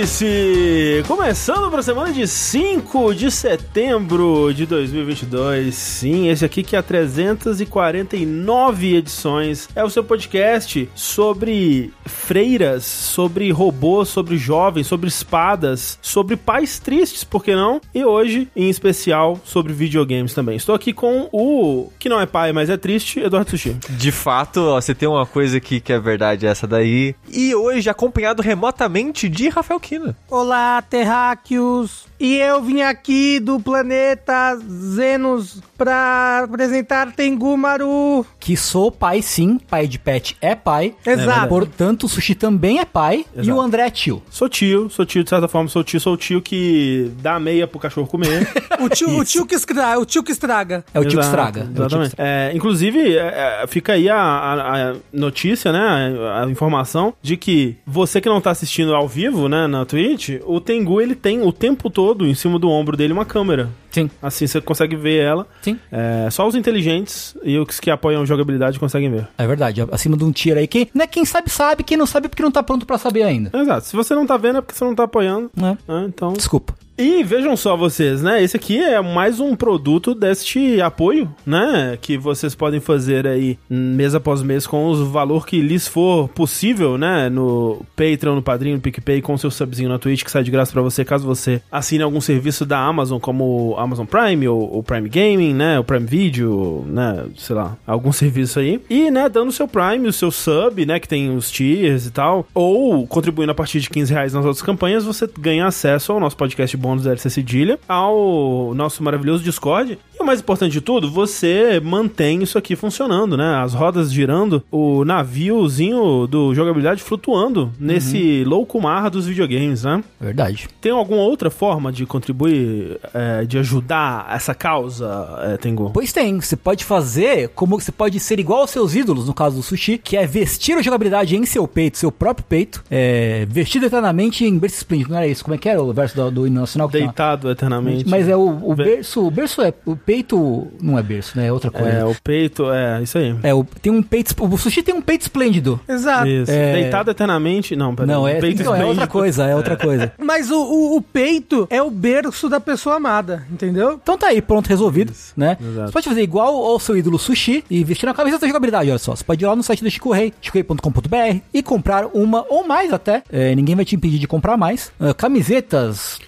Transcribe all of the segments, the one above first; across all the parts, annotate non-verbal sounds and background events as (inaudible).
Vértice! Começando para a semana de 5 de setembro de 2022. Sim, esse aqui que é a 349 edições. É o seu podcast sobre freiras, sobre robôs, sobre jovens, sobre espadas, sobre pais tristes, por que não? E hoje, em especial, sobre videogames também. Estou aqui com o que não é pai, mas é triste, Eduardo Sushi. De fato, ó, você tem uma coisa aqui que é verdade, essa daí. E hoje, acompanhado remotamente de Rafael Kina. Olá, terráqueos! E eu vim aqui do planeta Zenos pra apresentar Tengu Maru. Que sou pai sim, pai de pet é pai. Exato. Portanto, o Sushi também é pai e Exato. o André é tio. Sou tio, sou tio de certa forma, sou tio, sou o tio que dá meia pro cachorro comer. (laughs) O tio, o tio que estraga, o tio que estraga. É o tio que Exato, estraga. É Exatamente. É, inclusive, é, é, fica aí a, a- a notícia, né? A, a informação de que você que não tá assistindo ao vivo, né, na Twitch, o Tengu ele tem o tempo todo em cima do ombro dele uma câmera. Sim, Assim você consegue ver ela. sim. É, só os inteligentes e os que apoiam jogabilidade conseguem ver. É verdade. Acima de um tiro aí. Quem, né, quem sabe, sabe. Quem não sabe, é porque não tá pronto pra saber ainda. Exato. Se você não tá vendo, é porque você não tá apoiando. Né? né? Então. Desculpa. E vejam só vocês, né? Esse aqui é mais um produto deste apoio, né? Que vocês podem fazer aí mês após mês com o valor que lhes for possível, né? No Patreon, no Padrinho, no PicPay, com seu subzinho na Twitch, que sai de graça pra você, caso você assine algum serviço da Amazon, como Amazon Prime ou o Prime Gaming, né? O Prime Video, né? Sei lá, algum serviço aí. E, né, dando o seu Prime, o seu sub, né? Que tem os tiers e tal. Ou contribuindo a partir de 15 reais nas outras campanhas, você ganha acesso ao nosso podcast bônus da LC Cedilha, ao nosso maravilhoso Discord. E o mais importante de tudo, você mantém isso aqui funcionando, né? As rodas girando, o naviozinho do jogabilidade flutuando nesse louco mar dos videogames, né? Verdade. Tem alguma outra forma de contribuir, é, de ajudar essa causa, é, Tengu? Pois tem, você pode fazer como você pode ser igual aos seus ídolos, no caso do sushi, que é vestir a jogabilidade em seu peito, seu próprio peito, é, vestido eternamente em berço esplêndido, não era isso? Como é que era o verso do, do hino nacional? Deitado eternamente. Mas é o, o berço, o berço é, o peito não é berço, né? É outra coisa. É, o peito, é, isso aí. É, o, tem um peito, o sushi tem um peito esplêndido. Exato. Isso. É. Deitado eternamente. Não, pera Não, é, peito então, é outra coisa, é outra coisa. (laughs) Mas o, o, o peito é o berço da pessoa amada, entendeu? Então tá aí, pronto, resolvido, né? exato. Você pode fazer igual ao seu ídolo sushi e vestir a camiseta da jogabilidade, olha só. Você pode ir lá no site do Chico Rei, chicorei.com.br e comprar uma ou mais até, é, ninguém vai te impedir de comprar mais, ah, camisetas,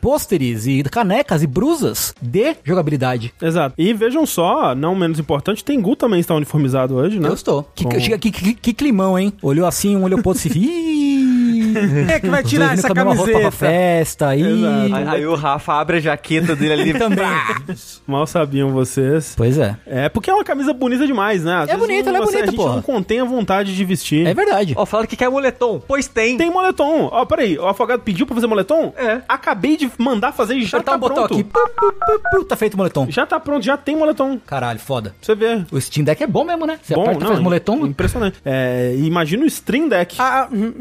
pôsteres e canecas e brusas de jogabilidade. Exato. E vejam só, não menos importante, Tengu também está uniformizado hoje, né? Eu estou. Que, que, que, que- que climão, hein? Olhou assim, um olhou pro outro e... (laughs) É que vai tirar essa indo com a mesma roupa pra camiseta. festa. Exato. Aí, aí o Rafa abre a jaqueta dele ali. (laughs) Também. Mal sabiam vocês. Pois é. É, porque é uma camisa bonita demais, né? Às É bonita, ela é bonita, A gente porra. não contém a vontade de vestir. É verdade. Ó, falaram que quer moletom. Pois tem. Tem moletom. Ó, peraí. O afogado pediu pra fazer moletom? É. Acabei de mandar fazer e já Apertar tá um botão pronto. aqui. Pu, pu, pu, pu, tá feito o moletom. Já tá pronto, já tem moletom. Pra Caralho, foda. você ver. O Steam Deck é bom mesmo, né? Você Bom, aperta, não, faz moletom. Impressionante. É, imagina o Stream Deck. Ah, hum,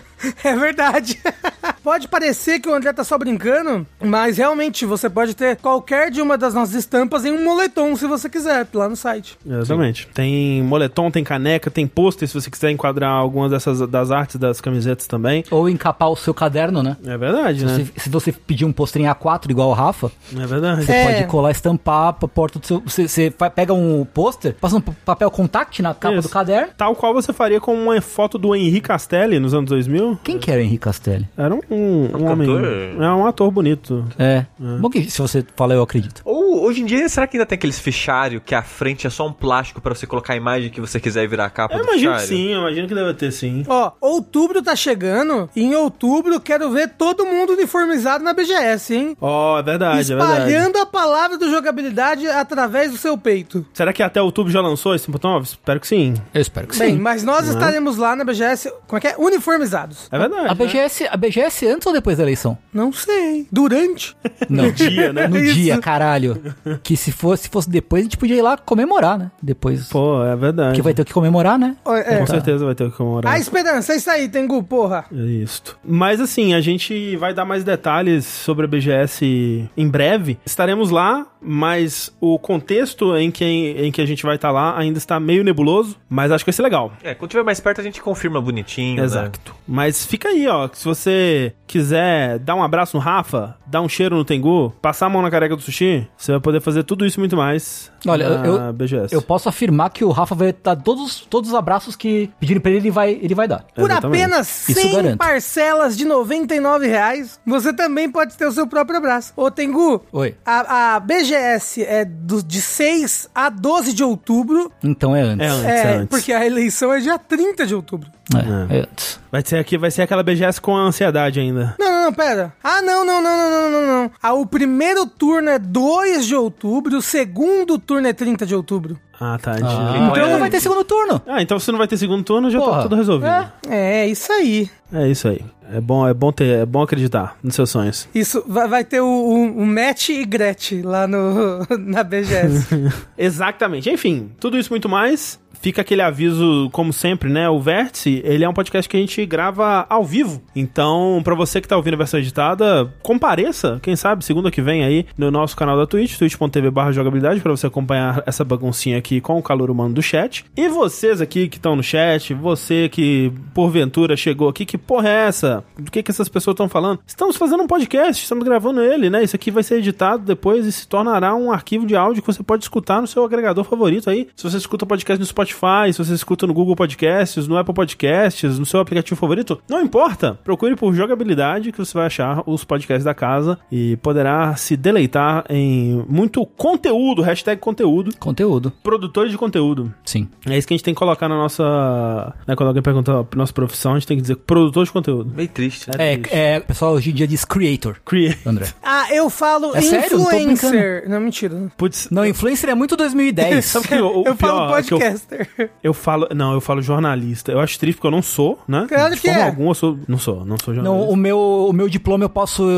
(laughs) (laughs) é verdade. (laughs) pode parecer que o André tá só brincando, mas realmente você pode ter qualquer de uma das nossas estampas em um moletom, se você quiser, lá no site. Exatamente. Tem moletom, tem caneca, tem pôster, se você quiser enquadrar algumas dessas das artes das camisetas também. Ou encapar o seu caderno, né? É verdade, né? Se, se você pedir um pôster em A4 igual o Rafa, É verdade. você É. pode colar, estampar pra porta do seu. Você, você pega um pôster, passa um papel contact na capa Isso. do caderno. Tal qual você faria com uma foto do Henri Castelli nos anos 2000. Quem que era Henrique Castelli? Era um, um, um homem. É um ator bonito. É. Bom que se você fala, eu acredito. Ou hoje em dia, será que ainda tem aqueles fichários que a frente é só um plástico pra você colocar a imagem que você quiser e virar a capa Eu do imagino que fichário? sim, eu imagino que deve ter sim. Ó, outubro tá chegando, e em outubro quero ver todo mundo uniformizado na BGS, hein? Ó, é verdade, é verdade. Espalhando a palavra do jogabilidade através do seu peito. Será que até outubro já lançou esse botão? Espero que sim. Eu espero que Bem, sim. mas nós estaremos lá na BGS, como é que é? Uniformizados. É verdade. A BGS, a BGS antes ou depois da eleição? Não sei. Durante. (laughs) Não. dia, né? No Isso. dia, caralho. Que se fosse, se fosse depois, a gente podia ir lá comemorar, né? Depois. Pô, é verdade. Que vai ter o que comemorar, né? É. Com certeza vai ter que comemorar. A esperança, é isso aí, Tengu, porra. É Isso. Mas assim, a gente vai dar mais detalhes sobre a BGS em breve. Estaremos lá, mas o contexto em que, em que a gente vai estar lá ainda está meio nebuloso, mas acho que vai ser legal. É, quando tiver mais perto a gente confirma bonitinho, né? Exato. Mas fica aí, ó, que se você quiser dar um abraço no Rafa, dar um cheiro no Tengu, passar a mão na careca do sushi, você vai poder fazer tudo isso e muito mais Olha, na eu- BGS. Eu posso afirmar que o Rafa vai dar todos, todos os abraços que pedirem pra ele, ele vai, ele vai dar. Por Exatamente. apenas Isso 100 garanto. parcelas de 99 reais, você também pode ter o seu próprio abraço. Ô, Tengu, Oi. a, a BGS é do- de 6 a 12 de outubro. Então é antes. É antes, é É, antes. porque a eleição é dia 30 de outubro. É, é. Vai ser aqui, vai ser aquela BGS com ansiedade ainda. Não, não, não, pera. Ah, não, não, não, não, não, não, não. Ah, o primeiro turno é 2 de outubro, o segundo turno é 30 de outubro. Ah, tá. Ah, então é não vai ter segundo turno. Ah, então se não vai ter segundo turno, já tá Porra. tudo resolvido. É. É, isso aí. É isso aí. É bom, é bom ter, é bom acreditar nos seus sonhos. Isso, vai, vai ter o, o, o Matt e Gretchen lá no, (laughs) na BGS. (laughs) Exatamente. Enfim, tudo isso e muito mais. Fica aquele aviso, como sempre, né? O Vértice, ele é um podcast que a gente grava ao vivo. Então, pra você que tá ouvindo a versão editada, compareça, quem sabe, segunda que vem aí, no nosso canal da Twitch, twitch.tv jogabilidade, pra você acompanhar essa baguncinha aqui com o calor humano do chat. E vocês aqui que estão no chat, você que porventura chegou aqui, que porra é essa? Do que que essas pessoas estão falando? Estamos fazendo um podcast, estamos gravando ele, né? Isso aqui vai ser editado depois e se tornará um arquivo de áudio que você pode escutar no seu agregador favorito aí. Se você escuta podcast no Spotify, se você escuta no Google Podcasts, no Apple Podcasts, no seu aplicativo favorito, não importa. Procure por jogabilidade que você vai achar os podcasts da casa e poderá se deleitar em muito conteúdo, hashtag conteúdo, Conteúdo. produtores de conteúdo. Sim. É isso que a gente tem que colocar na nossa. Né, quando alguém pergunta a nossa profissão, a gente tem que dizer produtor de conteúdo. Meio triste. É, triste. é, o pessoal hoje em dia diz creator, Crea. André. ah, eu falo É sério? Não tô influencer. Não, mentira. Putz. Não, influencer é muito 2010. Sabe que o, o eu falo pior é que eu, podcaster. (laughs) eu falo. Não, eu falo jornalista. Eu acho triste porque eu não sou, né? Claro de que forma é. alguma eu sou. Não sou, não sou Não, jornalista. o meu, o meu diploma eu posso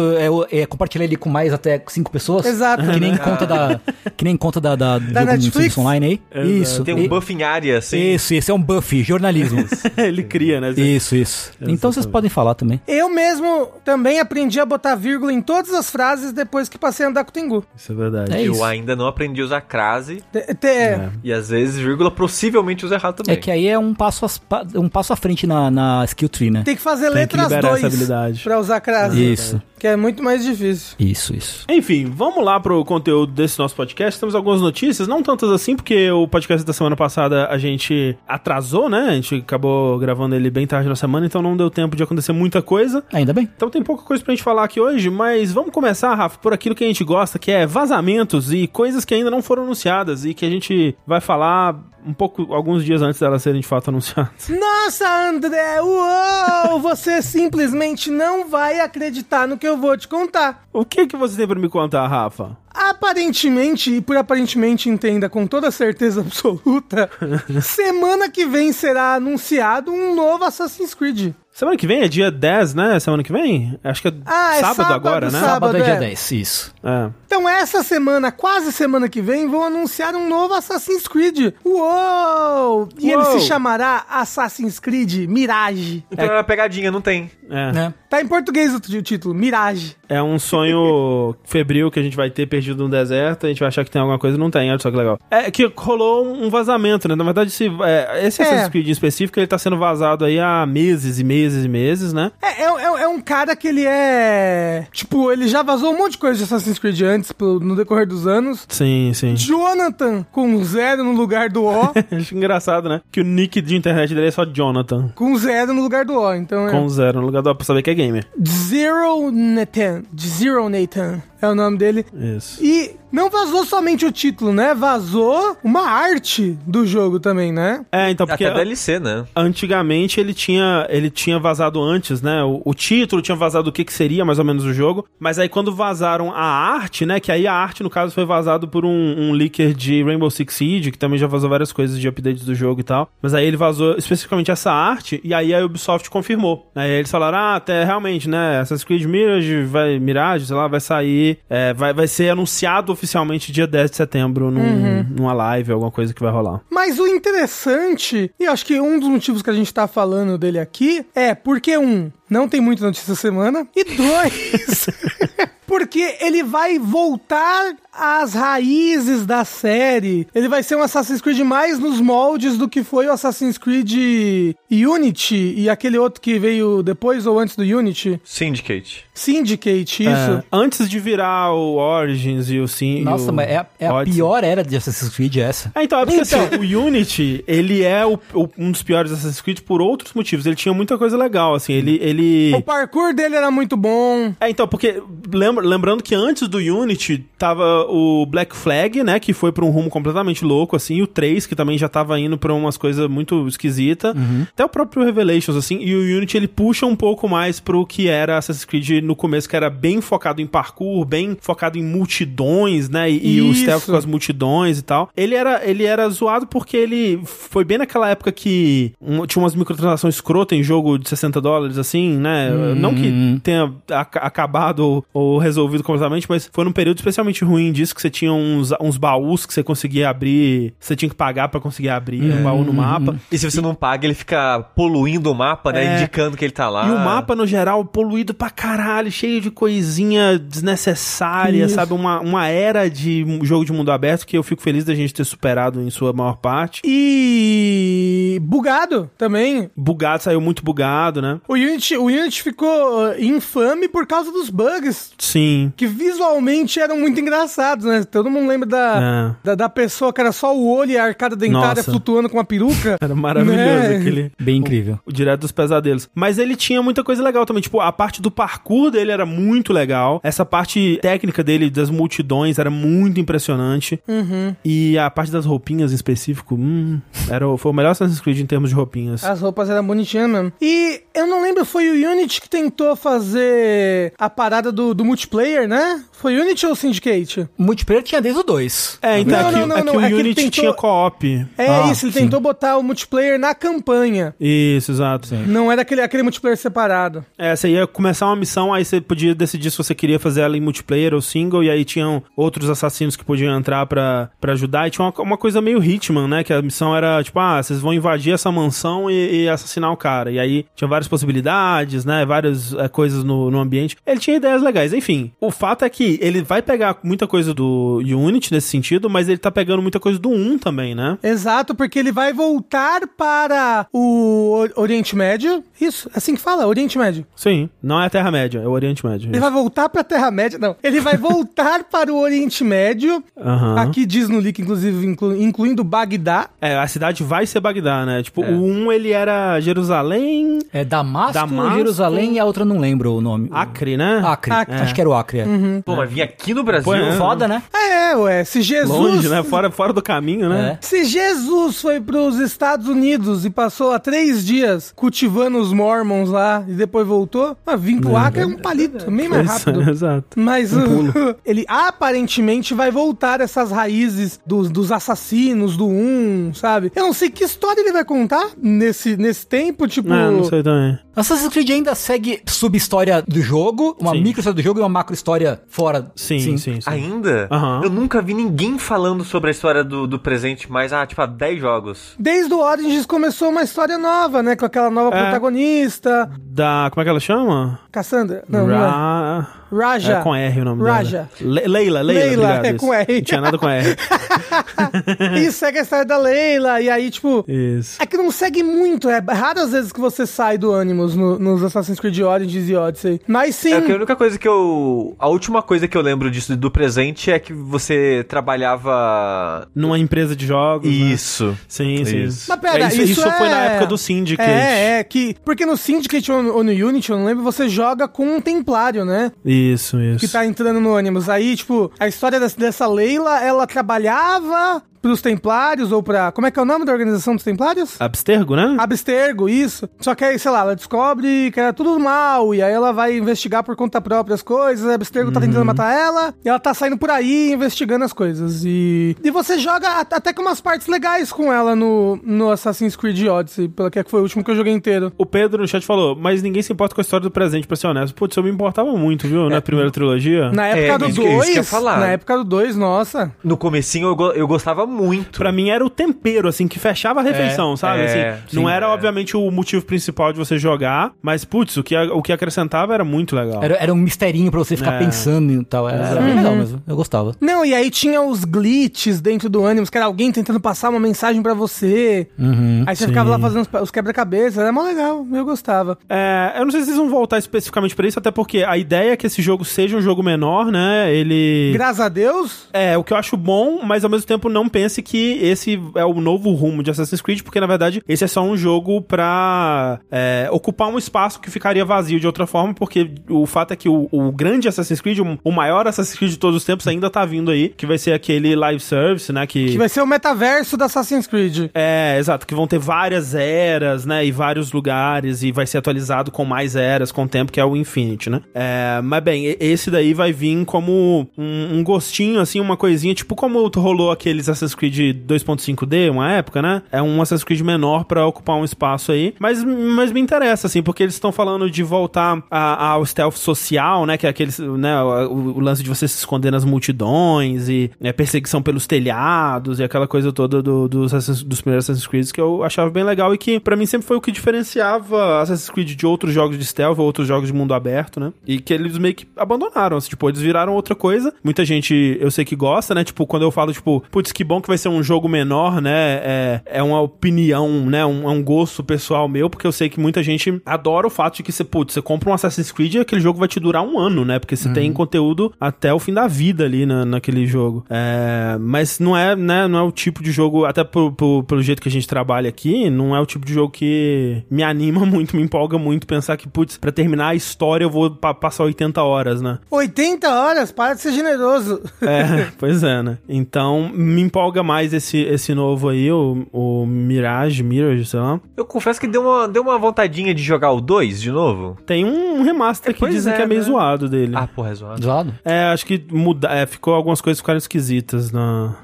é, é, compartilhar ele com mais até cinco pessoas. Exato. Que nem (laughs) conta da. Que nem conta da, da, do jogo no Netflix? online aí. Isso. Tem um buff em área, assim. Isso, esse é um buff, jornalismo. (laughs) Ele cria, né? isso, isso. Então vocês podem falar também. Eu mesmo também aprendi a botar vírgula em todas as frases depois que passei a andar com o Tengu. Isso é verdade. É Eu isso. ainda não aprendi a usar crase Te- te- e às vezes vírgula possivelmente usa errado também. É que aí é um passo, as- pa- um passo à frente na, na skill tree, né? Tem que fazer Tem que letras liberar essa 2 habilidade. pra usar crase. Isso, Que é muito mais difícil. isso, isso. Enfim, vamos lá pro conteúdo desse nosso podcast. Temos algumas notícias, não tantas assim, porque o podcast da semana passada a gente atrasou, né? A gente acabou gravando ele bem tarde na semana, então não deu tempo de acontecer muita coisa. Ainda bem. Então tem pouca coisa pra gente falar aqui hoje, mas vamos começar, Rafa, por aquilo que a gente gosta, que é vazamentos e coisas que ainda não foram anunciadas e que a gente vai falar um pouco, alguns dias antes delas serem de fato anunciadas. (laughs) Nossa, André, uou! Você simplesmente não vai acreditar no que eu vou te contar. O que que você tem pra me contar, Rafa? Aparentemente, e por aparentemente entenda com toda certeza absoluta, (laughs) semana que vem será anunciado um novo Assassin's Creed. Semana que vem é dia 10, né? Semana que vem? Acho que é, Ah, é sábado, sábado, agora, né? sábado. Sábado é dia é. 10, isso. É. Então, essa semana, quase semana que vem, vão anunciar um novo Assassin's Creed. Uou! E ele se chamará Assassin's Creed Mirage. Então é uma pegadinha, não tem. É. Né? Tá em português o título, Mirage. É um sonho (laughs) febril que a gente vai ter perdido no deserto, a gente vai achar que tem alguma coisa, não tem, olha só que legal. É que rolou um vazamento, né? Na verdade, esse, é, esse É. Assassin's Creed em específico, ele tá sendo vazado aí há meses e meses e meses, né? É, é, é- é um cara que ele é. Tipo, ele já vazou um monte de coisa de Assassin's Creed antes, pro- no decorrer dos anos. Sim, sim. Jonathan com zero no lugar do O, (laughs) Acho engraçado, né? Que o nick de internet dele é só Jonathan. com zero no lugar do O. Então é. Com zero no lugar do pra saber que é gamer. Zero Nathan. Zero Nathan é o nome dele. Isso. E não vazou somente o título, né? Vazou uma arte do jogo também, né? É, então, porque Até DLC, né? antigamente ele tinha, ele tinha vazado antes, né? O, o título tinha vazado o que, que seria mais ou menos o jogo. Mas aí quando vazaram a arte, né? Que aí a arte, no caso, foi vazado por um, um leaker de Rainbow Six Siege, que também já vazou várias coisas de updates do jogo e tal. Mas aí ele vazou especificamente essa arte, e aí a Ubisoft confirmou. Aí eles falaram, ah, até realmente, né? Assassin's Creed Mirage, vai, Mirage, sei lá, vai sair, é, vai, vai ser anunciado oficialmente dia 10 de setembro num, numa live, alguma coisa que vai rolar. Mas o interessante, e acho que um dos motivos que a gente tá falando dele aqui é porque, um, não tem muita notícia semana, e dois, (laughs) porque ele vai voltar às raízes da série. Ele vai ser um Assassin's Creed mais nos moldes do que foi o Assassin's Creed Unity e aquele outro que veio depois ou antes do Unity. Syndicate. Syndicate, isso. É, antes de virar o Origins e o Sim. Nossa, o mas é, é a pior era de Assassin's Creed essa. É, então, é porque Então. assim, o Unity, ele é o- o- um dos piores Assassin's Creed por outros motivos. Ele tinha muita coisa legal, assim, ele... ele... O parkour dele era muito bom. É, então, porque lembra, lembrando que antes do Unity tava o Black Flag, né, que foi pra um rumo completamente louco, assim, e o 3, que também já tava indo pra umas coisas muito esquisitas. Até o próprio Revelations, assim, e o Unity ele puxa um pouco mais pro que era Assassin's Creed no começo, que era bem focado em parkour, bem focado em multidões, né, e, e o stealth com as multidões e tal. Ele era, ele era zoado porque ele foi bem naquela época que um- tinha umas microtransações escrotas em jogo de 60 dólares, assim, né? Não que tenha ac- acabado ou, ou resolvido completamente, mas foi num período especialmente ruim disso, que você tinha uns, uns baús que você conseguia abrir, você tinha que pagar pra conseguir abrir um baú no mapa. E se você não paga, ele fica poluindo o mapa, né? É. Indicando que ele tá lá. E o mapa, no geral, poluído pra caralho, cheio de coisinha desnecessária, Isso. sabe? Uma, uma era de jogo de mundo aberto que eu fico feliz da gente ter superado em sua maior parte. E bugado também. Bugado, saiu muito bugado, né? O Unity, o Unity ficou uh, infame por causa dos bugs Sim. que visualmente eram muito engraçados, né? Todo mundo lembra da, É. da, da pessoa que era só o olho e a arcada dentária Nossa. flutuando com uma peruca. (laughs) Era maravilhoso Né? aquele. Bem incrível. O Direto dos Pesadelos. Mas ele tinha muita coisa legal também. Tipo, a parte do parkour dele era muito legal. Essa parte técnica dele, das multidões, era muito impressionante. Uhum. E a parte das roupinhas em específico, hum, era, foi o melhor Assassin's Creed em termos de roupinhas. As roupas eram bonitinhas mesmo. E eu não lembro, foi o Unity que tentou fazer a parada do, do multiplayer, né? Foi Unity ou Syndicate? O multiplayer tinha desde o 2. É, então Não, é que, não, não, é que não, o é Unity tentou- tinha co-op. É Ah, isso, ele sim. tentou botar o multiplayer na campanha. Isso, exato. Não era aquele, aquele multiplayer separado. É, você ia começar uma missão, aí você podia decidir se você queria fazer ela em multiplayer ou single, e aí tinham outros assassinos que podiam entrar pra, pra ajudar, e tinha uma, uma coisa meio Hitman, né? Que a missão era tipo, ah, vocês vão invadir essa mansão e, e assassinar o cara. E aí tinha várias possibilidades, né? Várias é, coisas no, no ambiente. Ele tinha ideias legais. Enfim, o fato é que ele vai pegar muita coisa do Unity nesse sentido, mas ele tá pegando muita coisa do 1 também, né? Exato, porque ele vai voltar para o Or- Oriente Médio. Isso, assim que fala, Oriente Médio. Sim, não é a Terra-média, é o Oriente Médio. Ele vai voltar para a Terra-média, não. Ele vai (laughs) voltar para o Oriente Médio. Aham. Aqui diz no leak, inclusive, inclu- incluindo Bagdá. É, a cidade vai ser Bagdá, né? Tipo, É. o 1 ele era Jerusalém, É Damasco, Damasco. Jerusalém e a outra eu não lembro o nome. Acre, né? Acre. Acre. Acho que era o Acre. é. Pô, mas vir aqui no Brasil. Pô, é. Foda, né? É, ué, se Jesus... Longe, né? Fora, fora do caminho, né? Se Jesus foi para os Estados Unidos e passou há três dias cultivando os Mormons lá e depois voltou, mas vir pro Acre é um palito, bem mais Isso, rápido. exato. Mas o- (laughs) ele aparentemente vai voltar essas raízes dos, dos assassinos do 1, sabe? Eu não sei que história ele vai contar nesse, nesse tempo, tipo. É, não sei também. Bye. Assassin's Creed ainda segue sub-história do jogo, uma Sim. micro-história do jogo e uma macro-história fora. Sim, sim, sim. Ainda? Aham. Eu nunca vi ninguém falando sobre a história do, do presente, mas, ah, tipo, há 10 jogos. Desde o Origins começou uma história nova, né? Com aquela nova É. protagonista. Da. Como é que ela chama? Cassandra? Não, não é. Ra... Raja. É com R o nome Raja. dela. Le Leila, Leila, Leila, obrigado, é com R. Não tinha nada com R. (laughs) e segue a história da Leila. E aí, tipo. Isso. É que não segue muito, é raras vezes que você sai do Animus no- nos Assassin's Creed Origins e Odyssey. Mas sim. É que a única coisa que eu. A última coisa que eu lembro disso do presente é que você trabalhava. Numa empresa de jogos. né? Isso. Sim, sim. Isso. Mas pera, É, isso, isso, isso foi é- na época do Syndicate. É, é, que. Porque no Syndicate ou no, ou no Unity, eu não lembro, você joga com um templário, né? Isso, isso. Que tá entrando no ônibus. Aí, tipo, a história dessa Leila, ela trabalhava pros templários ou pra. Como é que é o nome da organização dos templários? Abstergo, né? Abstergo, isso. Só que aí, sei lá, ela descobre que era tudo mal, e aí ela vai investigar por conta própria as coisas, a Abstergo tá Uhum. tentando matar ela, e ela tá saindo por aí investigando as coisas. E, e você joga até com umas partes legais com ela no, no Assassin's Creed Odyssey, pela que foi o último que eu joguei inteiro. O Pedro no chat falou, mas ninguém se importa com a história do presente, pra ser honesto. Putz, eu me importava muito, viu? Na primeira trilogia. Na época É, do isso que- isso 2, que eu ia falar. na época do 2, nossa. No comecinho eu, go- eu gostava muito. Pra mim era o tempero, assim, que fechava a refeição, É, sabe? é, assim, sim, não era, é. obviamente, o motivo principal de você jogar, mas, putz, o que, o que acrescentava era muito legal. Era, era um misterinho pra você ficar É. pensando e tal. Era, era bem legal mesmo. Eu gostava. Não, e aí tinha os glitches dentro do Animus, que era alguém tentando passar uma mensagem pra você. Uhum. aí você sim. ficava lá fazendo os- os quebra-cabeças. Era mó legal, eu gostava. É, eu não sei se eles vão voltar especificamente pra isso, até porque a ideia é que esse jogo seja um jogo menor, né? Ele. Graças a Deus. É, o que eu acho bom, mas ao mesmo tempo não pense que esse é o novo rumo de Assassin's Creed, porque na verdade esse é só um jogo pra é, ocupar um espaço que ficaria vazio de outra forma, porque o fato é que o, o grande Assassin's Creed, o, o maior Assassin's Creed de todos os tempos, ainda tá vindo aí, que vai ser aquele live service, né? Que vai ser o metaverso da Assassin's Creed. É, exato, que vão ter várias eras, né, e vários lugares, e vai ser atualizado com mais eras com o tempo, que é o Infinity, né? É, mas bem, esse daí vai vir como um, um gostinho, assim, uma coisinha, tipo como rolou aqueles Assassin's Creed 2.5D, uma época, né? É um Assassin's Creed menor pra ocupar um espaço aí, mas, mas me interessa, assim, porque eles estão falando de voltar a- ao stealth social, né, que é aqueles, né, o, o lance de você se esconder nas multidões e né, perseguição pelos telhados e aquela coisa toda do- dos, Assassin's- dos primeiros Assassin's Creed que eu achava bem legal e que pra mim sempre foi o que diferenciava Assassin's Creed de outros jogos de stealth ou outros jogos de mundo aberto, né? E que eles meio que abandonaram, assim, tipo, eles viraram outra coisa. Muita gente, eu sei que gosta, né? Tipo, quando eu falo, tipo, putz, que bom que vai ser um jogo menor, né? É, é uma opinião, né? Um, é um gosto pessoal meu, porque eu sei que muita gente adora o fato de que você, putz, você compra um Assassin's Creed e aquele jogo vai te durar um ano, né? Porque você tem conteúdo até o fim da vida ali na, naquele jogo. É, mas não é, né? Não é o tipo de jogo, até pro, pro- pelo jeito que a gente trabalha aqui, não é o tipo de jogo que me anima (laughs) muito, me empolga muito pensar que, putz, pra terminar a história eu vou pa- passar 80 horas, né? 80 horas, para de ser generoso. É, pois é, né? Então, me empolga mais esse, esse novo aí, o, o Mirage, Mirage, sei lá. Eu confesso que deu uma, deu uma vontadinha de jogar o 2 de novo. Tem um remaster que Pois dizem é, que é meio né? zoado dele. Ah, porra, é zoado. Zoado? É, acho que muda, é, ficou algumas coisas ficaram esquisitas na,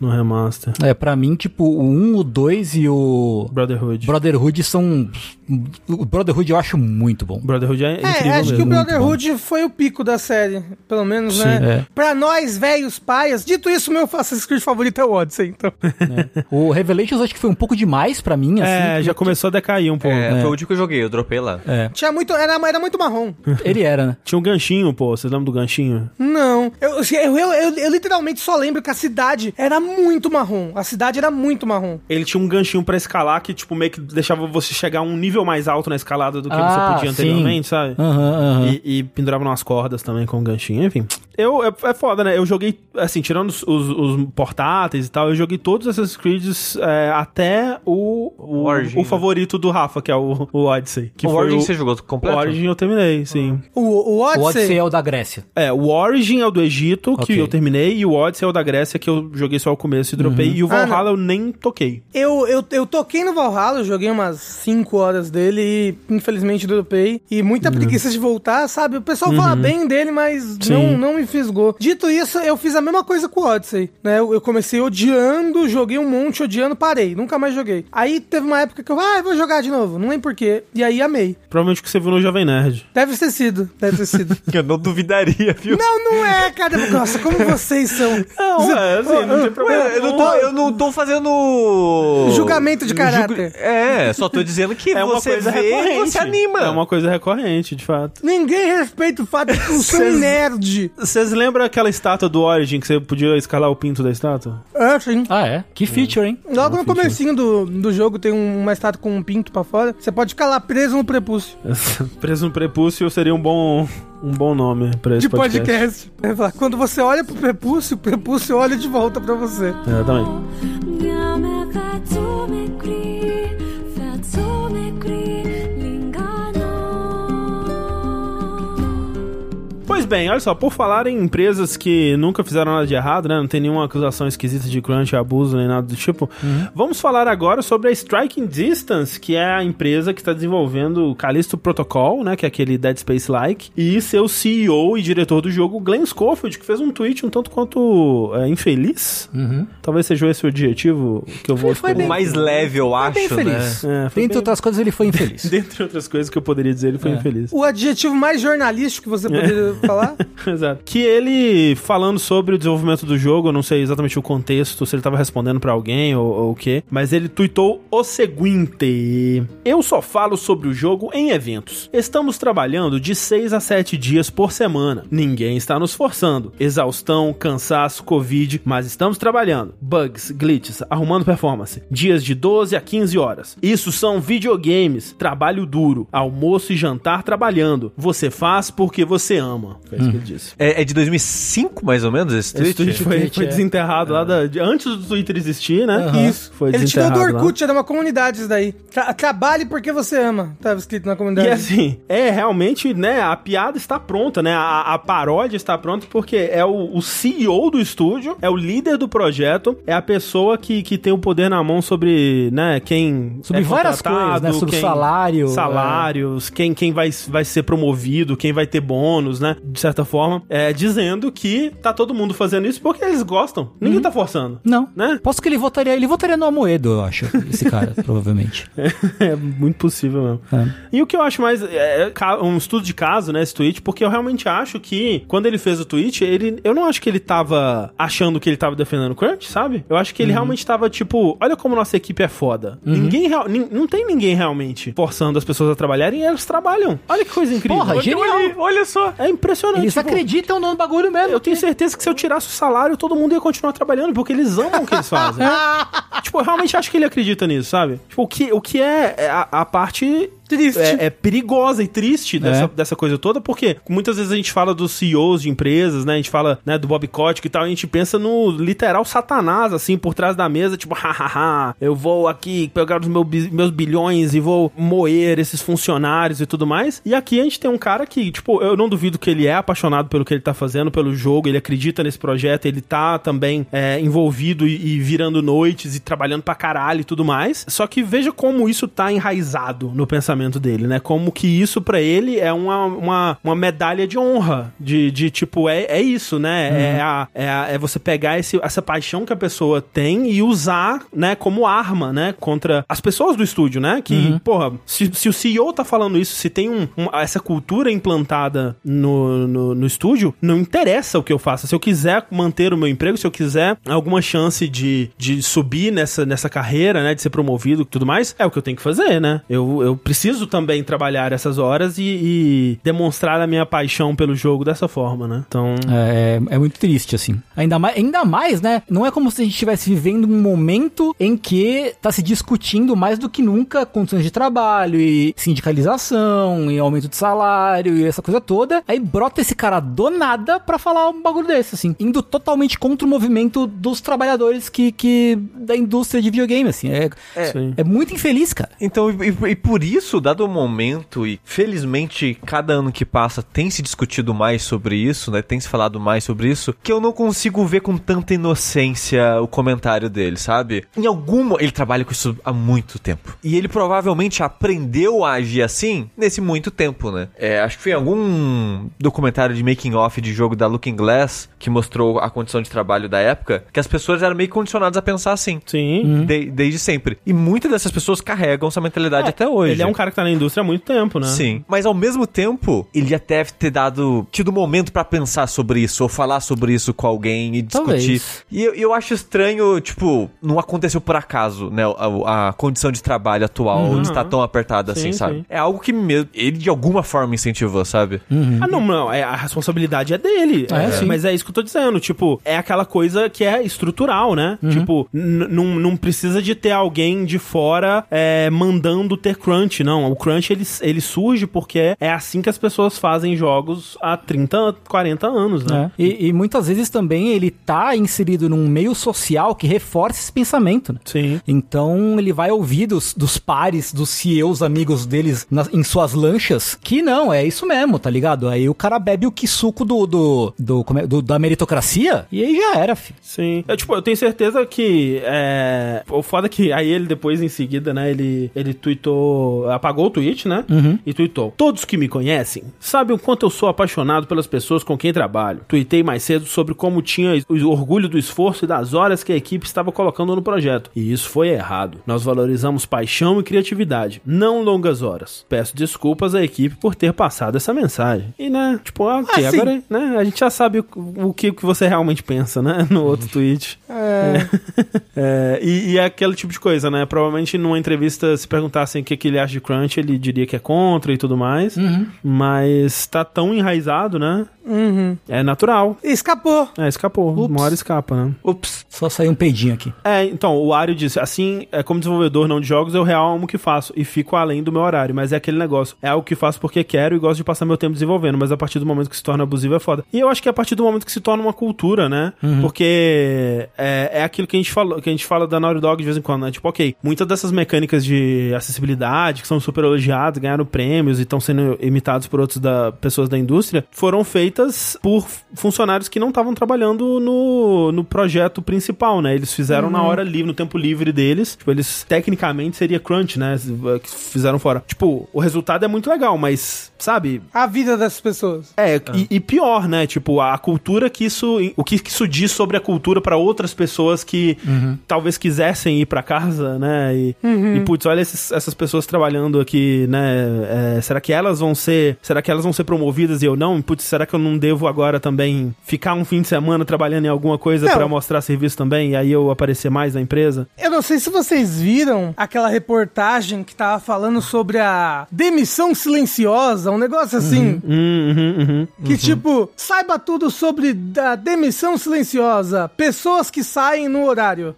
no remaster. É, pra mim, tipo, o 1, o 2 e o Brotherhood. Brotherhood são... O Brotherhood eu acho muito bom. Brotherhood é, incrível É, acho que o mesmo. Brotherhood foi o pico da série. Pelo menos, Sim, né? é. Pra nós, velhos paias. Dito isso, meu Assassin's Creed favorito é o Odyssey, então. O Revelations acho que foi um pouco demais pra mim, assim. É, porque- já começou a decair um pouco. É, foi o último que eu joguei, eu dropei lá. É, Tinha muito. Era, era muito marrom. (laughs) ele era, né? Tinha um ganchinho, pô. Vocês lembram do ganchinho? Não. Eu, eu, eu, eu- eu literalmente só lembro que a cidade era muito marrom. A cidade era muito marrom. Ele tinha um ganchinho pra escalar que, tipo, meio que deixava você chegar a um nível mais alto na escalada do que Ah, você podia sim. anteriormente, sabe? Aham, aham. E, e pendurava umas cordas também com o ganchinho, enfim. Eu, é, é foda, né? Eu joguei, assim, tirando os, os- os portáteis e tal, eu joguei todos os Assassin's Creed é, até o, o, Origin, o né? favorito do Rafa, que é o, o Odyssey. Que o foi Origin o, você jogou o completo? Origin eu terminei, sim. O, o O Odyssey. Odyssey é o da Grécia. É, o Origin é o do Egito, que Ok. eu terminei, e o Odyssey é o da Grécia, que eu joguei só o começo e dropei, e o Ah, Valhalla eu nem toquei. Eu, eu, eu toquei no Valhalla, eu joguei umas 5 horas dele e infelizmente dropei. E muita preguiça de voltar, sabe? O pessoal fala bem dele, mas Sim. não, não me fisgou. Dito isso, eu fiz a mesma coisa com o Odyssey, né? Eu, eu comecei odiando, joguei um monte odiando, parei, nunca mais joguei. Aí teve uma época que eu, ah, eu vou jogar de novo, não lembro porquê. E aí amei. Provavelmente que você viu no Jovem Nerd. Deve ter sido, deve ter sido. (laughs) Eu não duvidaria, viu? não, não é, cara. Nossa, como vocês são. Não, é, assim, não tem problema. Ué, eu não, tô, eu não tô fazendo. Julgamento de caráter. É, só tô dizendo que (laughs) É uma você coisa vê recorrente. você anima. É uma coisa recorrente, de fato. Ninguém respeita o fato de que eu sou um nerd. Vocês lembram aquela estátua do Origin que você podia escalar o pinto da estátua? É, sim. Ah, é? Que feature, hein? Logo no comecinho do, do jogo tem um- uma estátua com um pinto pra fora. Você pode ficar lá preso no prepúcio. (laughs) Preso no prepúcio seria um bom, um bom nome pra esse De podcast. É, fala, Quando você olha pro prepúcio, o prepúcio olha de volta pra você. Exatamente. Bem, olha só, por falar em empresas que nunca fizeram nada de errado, né? Não tem nenhuma acusação esquisita de crunch, abuso, nem nada do tipo. Vamos falar agora sobre a Striking Distance, que é a empresa que está desenvolvendo o Callisto Protocol, né? Que é aquele Dead Space-like. E seu CEO e diretor do jogo, Glenn Schofield, que fez um tweet um tanto quanto é, infeliz. Talvez seja esse o adjetivo que eu vou Foi escolher. O mais leve, eu acho, bem né? feliz. É, Dentre bem- outras coisas, ele foi infeliz. (laughs) Dentre outras coisas que eu poderia dizer, ele foi É. infeliz. O adjetivo mais jornalístico que você poderia (laughs) falar lá. (laughs) Exato. Que ele, falando sobre o desenvolvimento do jogo, eu não sei exatamente o contexto, se ele tava respondendo pra alguém ou, ou o quê, mas ele tweetou o seguinte: Eu só falo sobre o jogo em eventos. Estamos trabalhando de 6 a 7 dias por semana. Ninguém está nos forçando. Exaustão, cansaço, Covid, mas estamos trabalhando. Bugs, glitches, arrumando performance. Dias de 12 a 15 horas. Isso são videogames. Trabalho duro. Almoço e jantar trabalhando. Você faz porque você ama. Foi isso que ele disse. É, é de 2005, mais ou menos, esse tweet? Esse tweet foi, tweet, foi é. desenterrado lá da, de- antes do Twitter existir, né? Aham. Isso. Foi Ele tirou do lá. Orkut, era uma comunidade isso daí. Tra- trabalhe porque você ama. Tava escrito na comunidade. E assim, é realmente, né? A piada está pronta, né? A, a paródia está pronta porque é o, o CEO do estúdio, é o líder do projeto, é a pessoa que, que tem o poder na mão sobre, né? Quem. Sobre é várias coisas, né? Sobre quem- salário, Salários, quem, quem vai, vai ser promovido, quem vai ter bônus, né? Certa forma, é, dizendo que tá todo mundo fazendo isso porque eles gostam. Ninguém tá forçando. Não. Né? Posso que ele votaria. Ele votaria no Amoedo, eu acho. Esse cara, (laughs) provavelmente. É muito possível mesmo. É. E o que eu acho mais. É ca- um estudo de caso, né, esse tweet, porque eu realmente acho que quando ele fez o tweet, ele. Eu não acho que ele tava achando que ele tava defendendo o Crunch, sabe? Eu acho que ele realmente tava tipo, olha como nossa equipe é foda. Ninguém. real- nin- não tem ninguém realmente forçando as pessoas a trabalharem e elas trabalham. Olha que coisa incrível. Porra, Olha- genial. olha- Olha só. É impressionante. Eles tipo, acreditam no bagulho mesmo. eu tenho certeza que se eu tirasse o salário, todo mundo ia continuar trabalhando, porque eles amam o que eles fazem. (laughs) tipo, eu realmente acho que ele acredita nisso, sabe? Tipo, o que, o que é é a, a parte Triste. é, é perigosa e triste dessa, É. dessa coisa toda, porque muitas vezes a gente fala dos CEOs de empresas, né? A gente fala né, do Bob Kotick e tal, a gente pensa no literal satanás, assim, por trás da mesa, tipo, (laughs) hahaha, eu vou aqui pegar os meu bi- meus bilhões e vou moer esses funcionários e tudo mais. E aqui a gente tem um cara que, tipo, eu não duvido que ele é apaixonado pelo que ele tá fazendo, pelo jogo, ele acredita nesse projeto, ele tá também é, envolvido e, e virando noites e trabalhando pra caralho e tudo mais. Só que veja como isso tá enraizado no pensamento dele, né? Como que isso pra ele é uma, uma, uma medalha de honra, de, de tipo, é, é isso, né? É, a, é, a- é você pegar esse, essa paixão que a pessoa tem e usar, né, como arma, né, contra as pessoas do estúdio, né? Que, porra, se, se o CEO tá falando isso, se tem um, um- essa cultura implantada no, no, no estúdio, não interessa o que eu faça. Se eu quiser manter o meu emprego, se eu quiser alguma chance de, de subir nessa, nessa carreira, né, de ser promovido e tudo mais, é o que eu tenho que fazer, né? Eu, eu preciso também trabalhar essas horas e, e demonstrar a minha paixão pelo jogo dessa forma, né? Então, É, é muito triste, assim. Ainda mais, ainda mais, né? Não é como se a gente estivesse vivendo um momento em que tá se discutindo mais do que nunca condições de trabalho e sindicalização e aumento de salário e essa coisa toda. Aí brota esse cara do nada pra falar um bagulho desse, assim. Indo totalmente contra o movimento dos trabalhadores que, que da indústria de videogame, assim. É, Sim. é muito infeliz, cara. Então, e- e por isso, dado o momento, e felizmente cada ano que passa tem se discutido mais sobre isso, né? Tem se falado mais sobre isso, que eu não consigo ver com tanta inocência o comentário dele, sabe? Em algum. mo- Ele trabalha com isso há muito tempo. E ele provavelmente aprendeu a agir assim nesse muito tempo, né? É, acho que foi em algum documentário de making off de jogo da Looking Glass que mostrou a condição de trabalho da época, que as pessoas eram meio condicionadas a pensar assim. sim. De- desde sempre. E muitas dessas pessoas carregam essa mentalidade até hoje. Ele é um cara que tá na indústria há muito tempo, né? Sim. Mas ao mesmo tempo, ele já deve ter dado. tido momento pra pensar sobre isso, ou falar sobre isso com alguém e discutir. Talvez. E eu, eu acho estranho, tipo, não aconteceu por acaso, né? A, a condição de trabalho atual Uhum. está tão apertada Sim, assim, sabe? sim. É algo que me- ele de alguma forma incentivou, sabe? Ah, não, não. É, a responsabilidade é dele. É, sim. Mas é isso que eu tô dizendo. Tipo, é aquela coisa que é estrutural, né? Tipo, n- não não precisa de ter alguém de fora é, mandando ter crunch, não. O crunch, ele, ele surge porque é assim que as pessoas fazem jogos há 30, 40 anos, né? É. E, e muitas vezes também ele tá inserido num meio social que reforça esse pensamento, né? Sim. Então ele vai ouvir dos, dos pares, dos CEOs amigos deles na- em suas lanchas, que não, é isso mesmo, tá ligado? Aí o cara bebe o suco do, do, do, é- do- da meritocracia e aí já era, fi. Sim. Eu, tipo, eu tenho certeza que. É... O foda é que aí ele depois, em seguida, né, ele, ele tweetou a, apagou o tweet, né? Uhum. E tweetou: Todos que me conhecem sabem o quanto eu sou apaixonado pelas pessoas com quem trabalho. Tuitei mais cedo sobre como tinha o orgulho do esforço e das horas que a equipe estava colocando no projeto. E isso foi errado. Nós valorizamos paixão e criatividade, não longas horas. Peço desculpas à equipe por ter passado essa mensagem. E, né, tipo, ok, Ah, sim. agora, né, a gente já sabe o, o que, que você realmente pensa, né, no outro tweet. É, (laughs) É, e, e é aquele tipo de coisa, né? Provavelmente numa entrevista, se perguntassem o que, que ele acha de Crunch, ele diria que é contra e tudo mais. Mas tá tão enraizado, né? uhum. É natural. Escapou. É, escapou. Ups. Uma hora escapa, né? Ups. Só saiu um peidinho aqui. É, então, o Ario disse, assim, é, como desenvolvedor não de jogos, eu real amo o que faço e fico além do meu horário, mas é aquele negócio, é algo que faço porque quero e gosto de passar meu tempo desenvolvendo, mas a partir do momento que se torna abusivo é foda. E eu acho que é a partir do momento que se torna uma cultura, né? Porque é, é aquilo que a gente falou, que a gente fala da Naughty Dog de vez em quando, né? Tipo, ok, muitas dessas mecânicas de acessibilidade, que são super elogiadas, ganharam prêmios e estão sendo imitados por outras da, pessoas da indústria, foram feitas por funcionários que não estavam trabalhando no, no projeto principal, né? Eles fizeram na hora livre, no tempo livre deles. Tipo, eles tecnicamente seria crunch, né? Que fizeram fora. Tipo, o resultado é muito legal, mas, sabe? A vida dessas pessoas. É, e, e pior, né? Tipo, a cultura que isso. O que isso diz sobre a cultura pra outras pessoas que talvez quisessem ir pra casa, né? E, e putz, olha esses- essas pessoas trabalhando aqui, né? É, será que elas vão ser. Será que elas vão ser promovidas e eu não? Putz, será que eu não devo agora também ficar um fim de semana trabalhando em alguma coisa pra mostrar serviço também? E aí eu aparecer mais na empresa? Eu não sei se vocês viram aquela reportagem que tava falando sobre a demissão silenciosa, um negócio assim. Hum, uhum, uhum. Que tipo, saiba tudo sobre a demissão silenciosa, pessoas que saem no horário.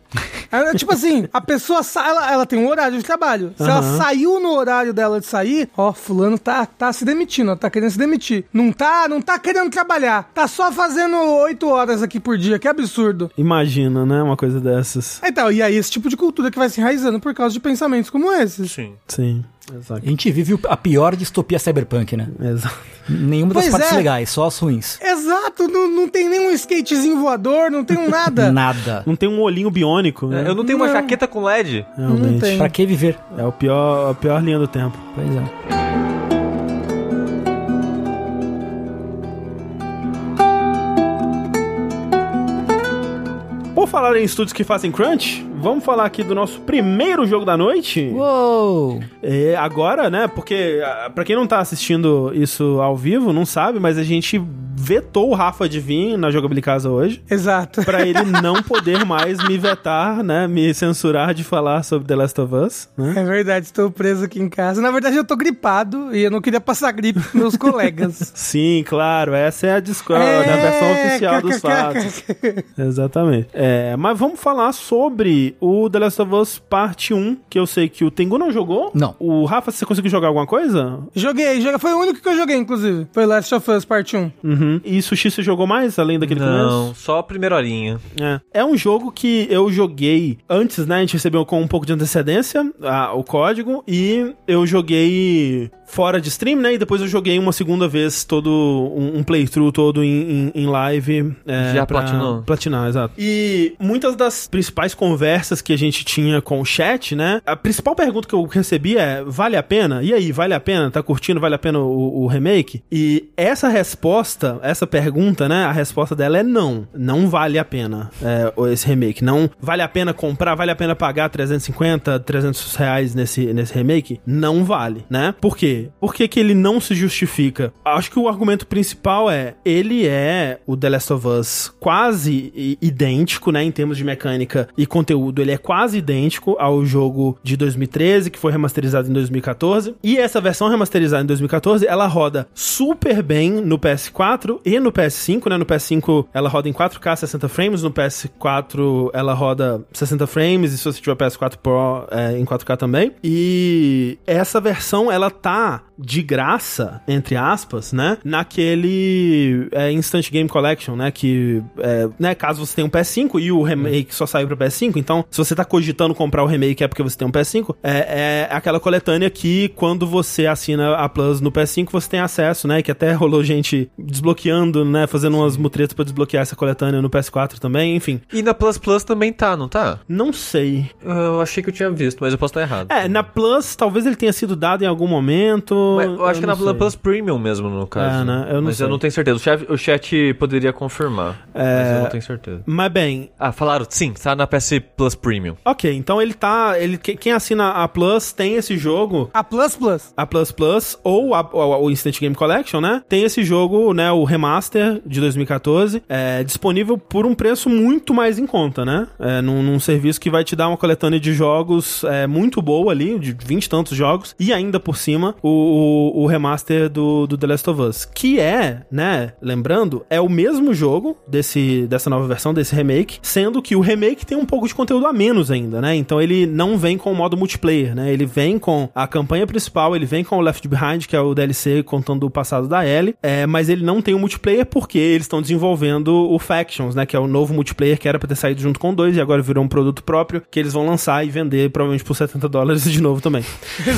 É, tipo assim, a pessoa sai, ela, ela tem um horário de trabalho. Se ela Aham. saiu no horário dela de sair, ó, fulano tá, tá se demitindo, ó, tá querendo se demitir. Não tá, não tá querendo trabalhar. Tá só fazendo oito horas aqui por dia, que absurdo. Imagina, né? Uma coisa dessas. Então, e aí esse tipo de cultura que vai se enraizando por causa de pensamentos como esses. Sim. Sim, exato. A gente vive a pior distopia cyberpunk, né? Exato. Nenhuma das Pois partes é. legais, só as ruins. Exato, não, não tem nenhum skatezinho voador, não tem um nada. (laughs) Nada. Não tem um olhinho biônico, né? É, Eu não tenho uma Não. jaqueta com LED. Realmente. Não tem. Pra que viver? É o pior, a pior linha do tempo. Pois é. Por falar em estúdios que fazem crunch, vamos falar aqui do nosso primeiro jogo da noite. Uou! É, agora, né? Porque, ah, pra quem não tá assistindo isso ao vivo, não sabe, mas a gente vetou o Rafa de vir na Jogabilidade Casa hoje. Exato. Pra ele (laughs) não poder mais me vetar, né? Me censurar de falar sobre The Last of Us, né? É verdade, estou preso aqui em casa. Na verdade, eu tô gripado e eu não queria passar gripe pros meus colegas. (laughs) Sim, claro, essa é a Discord, É, a versão oficial (laughs) dos fatos. Exatamente. É, mas vamos falar sobre o The Last of Us Parte 1, que eu sei que o Tengu não jogou. Não. O Rafa, você conseguiu jogar alguma coisa? Joguei, joguei, foi o único que eu joguei, inclusive. Foi Last of Us Part 1. Uhum. E Sushi você jogou mais, além daquele Não, começo? só a primeira horinha. É. é um jogo que eu joguei antes, né? A gente recebeu com um pouco de antecedência a- o código e eu joguei fora de stream, né? E depois eu joguei uma segunda vez todo um, um playthrough todo em, em- em live. É, Já platinou. Platinar, exato. E muitas das principais conversas que a gente tinha com o chat, né? A principal pergunta que eu recebi é: vale a pena? E aí, vale a pena? Tá curtindo? Vale a pena o, o remake? E essa resposta, essa pergunta, né? A resposta dela é não. Não vale a pena é, esse remake. Não vale a pena comprar, vale a pena pagar 350, 300 reais nesse, nesse remake? Não vale, né? Por quê? Por que, que ele não se justifica? Acho que o argumento principal é: ele é o The Last of Us quase idêntico, né? Em termos de mecânica e conteúdo, ele é quase idêntico ao jogo de 2013, que foi remasterizado em 2014. E essa versão remasterizada em 2014, ela roda super bem no PS4 e no PS5, né? No PS5 ela roda em 4K 60 frames, no PS4 ela roda 60 frames, e se você tiver PS4 Pro é, em 4K também. E essa versão ela tá de graça, entre aspas, né? Naquele é, Instant Game Collection, né? Que, é, né, caso você tenha um PS5 e o remake só saiu pra PS5, então Então, se você tá cogitando comprar o remake é porque você tem um PS5, é, é aquela coletânea que quando você assina a Plus no PS5, você tem acesso, né? Que até rolou gente desbloqueando, né? Fazendo umas mutretas pra desbloquear essa coletânea no PS4 também, enfim. E na Plus Plus também tá, não tá? Não sei. Eu achei que eu tinha visto, mas eu posso estar errado. É, na Plus, talvez ele tenha sido dado em algum momento. Mas eu acho que não na Plus sei. Plus Premium mesmo, no caso. É, né? Eu não mas sei. eu não tenho certeza. O chat, o chat poderia confirmar. Mas eu não tenho certeza. Mas bem, Ah, falaram, sim, tá na PS Plus Premium. ok, então ele tá. Ele, que- quem assina a Plus tem esse jogo. A Plus Plus. A Plus Plus ou a- o, o Instant Game Collection, né? Tem esse jogo, né? O Remaster de 2014, é, disponível por um preço muito mais em conta, né? É, num, num serviço que vai te dar uma coletânea de jogos é, muito boa ali, de 20 e tantos jogos, e ainda por cima o, o, o remaster do, do The Last of Us, que é, né? Lembrando, é o mesmo jogo desse, dessa nova versão, desse remake, sendo que o remake tem um pouco de conteúdo a menos ainda, né? Então ele não vem com o modo multiplayer, né? Ele vem com a campanha principal, ele vem com o Left Behind, que é o DLC contando o passado da Ellie, é, mas ele não tem o multiplayer porque eles estão desenvolvendo o Factions, né? Que é o novo multiplayer que era pra ter saído junto com 2 e agora virou um produto próprio que eles vão lançar e vender provavelmente por 70 dólares de novo também. (laughs)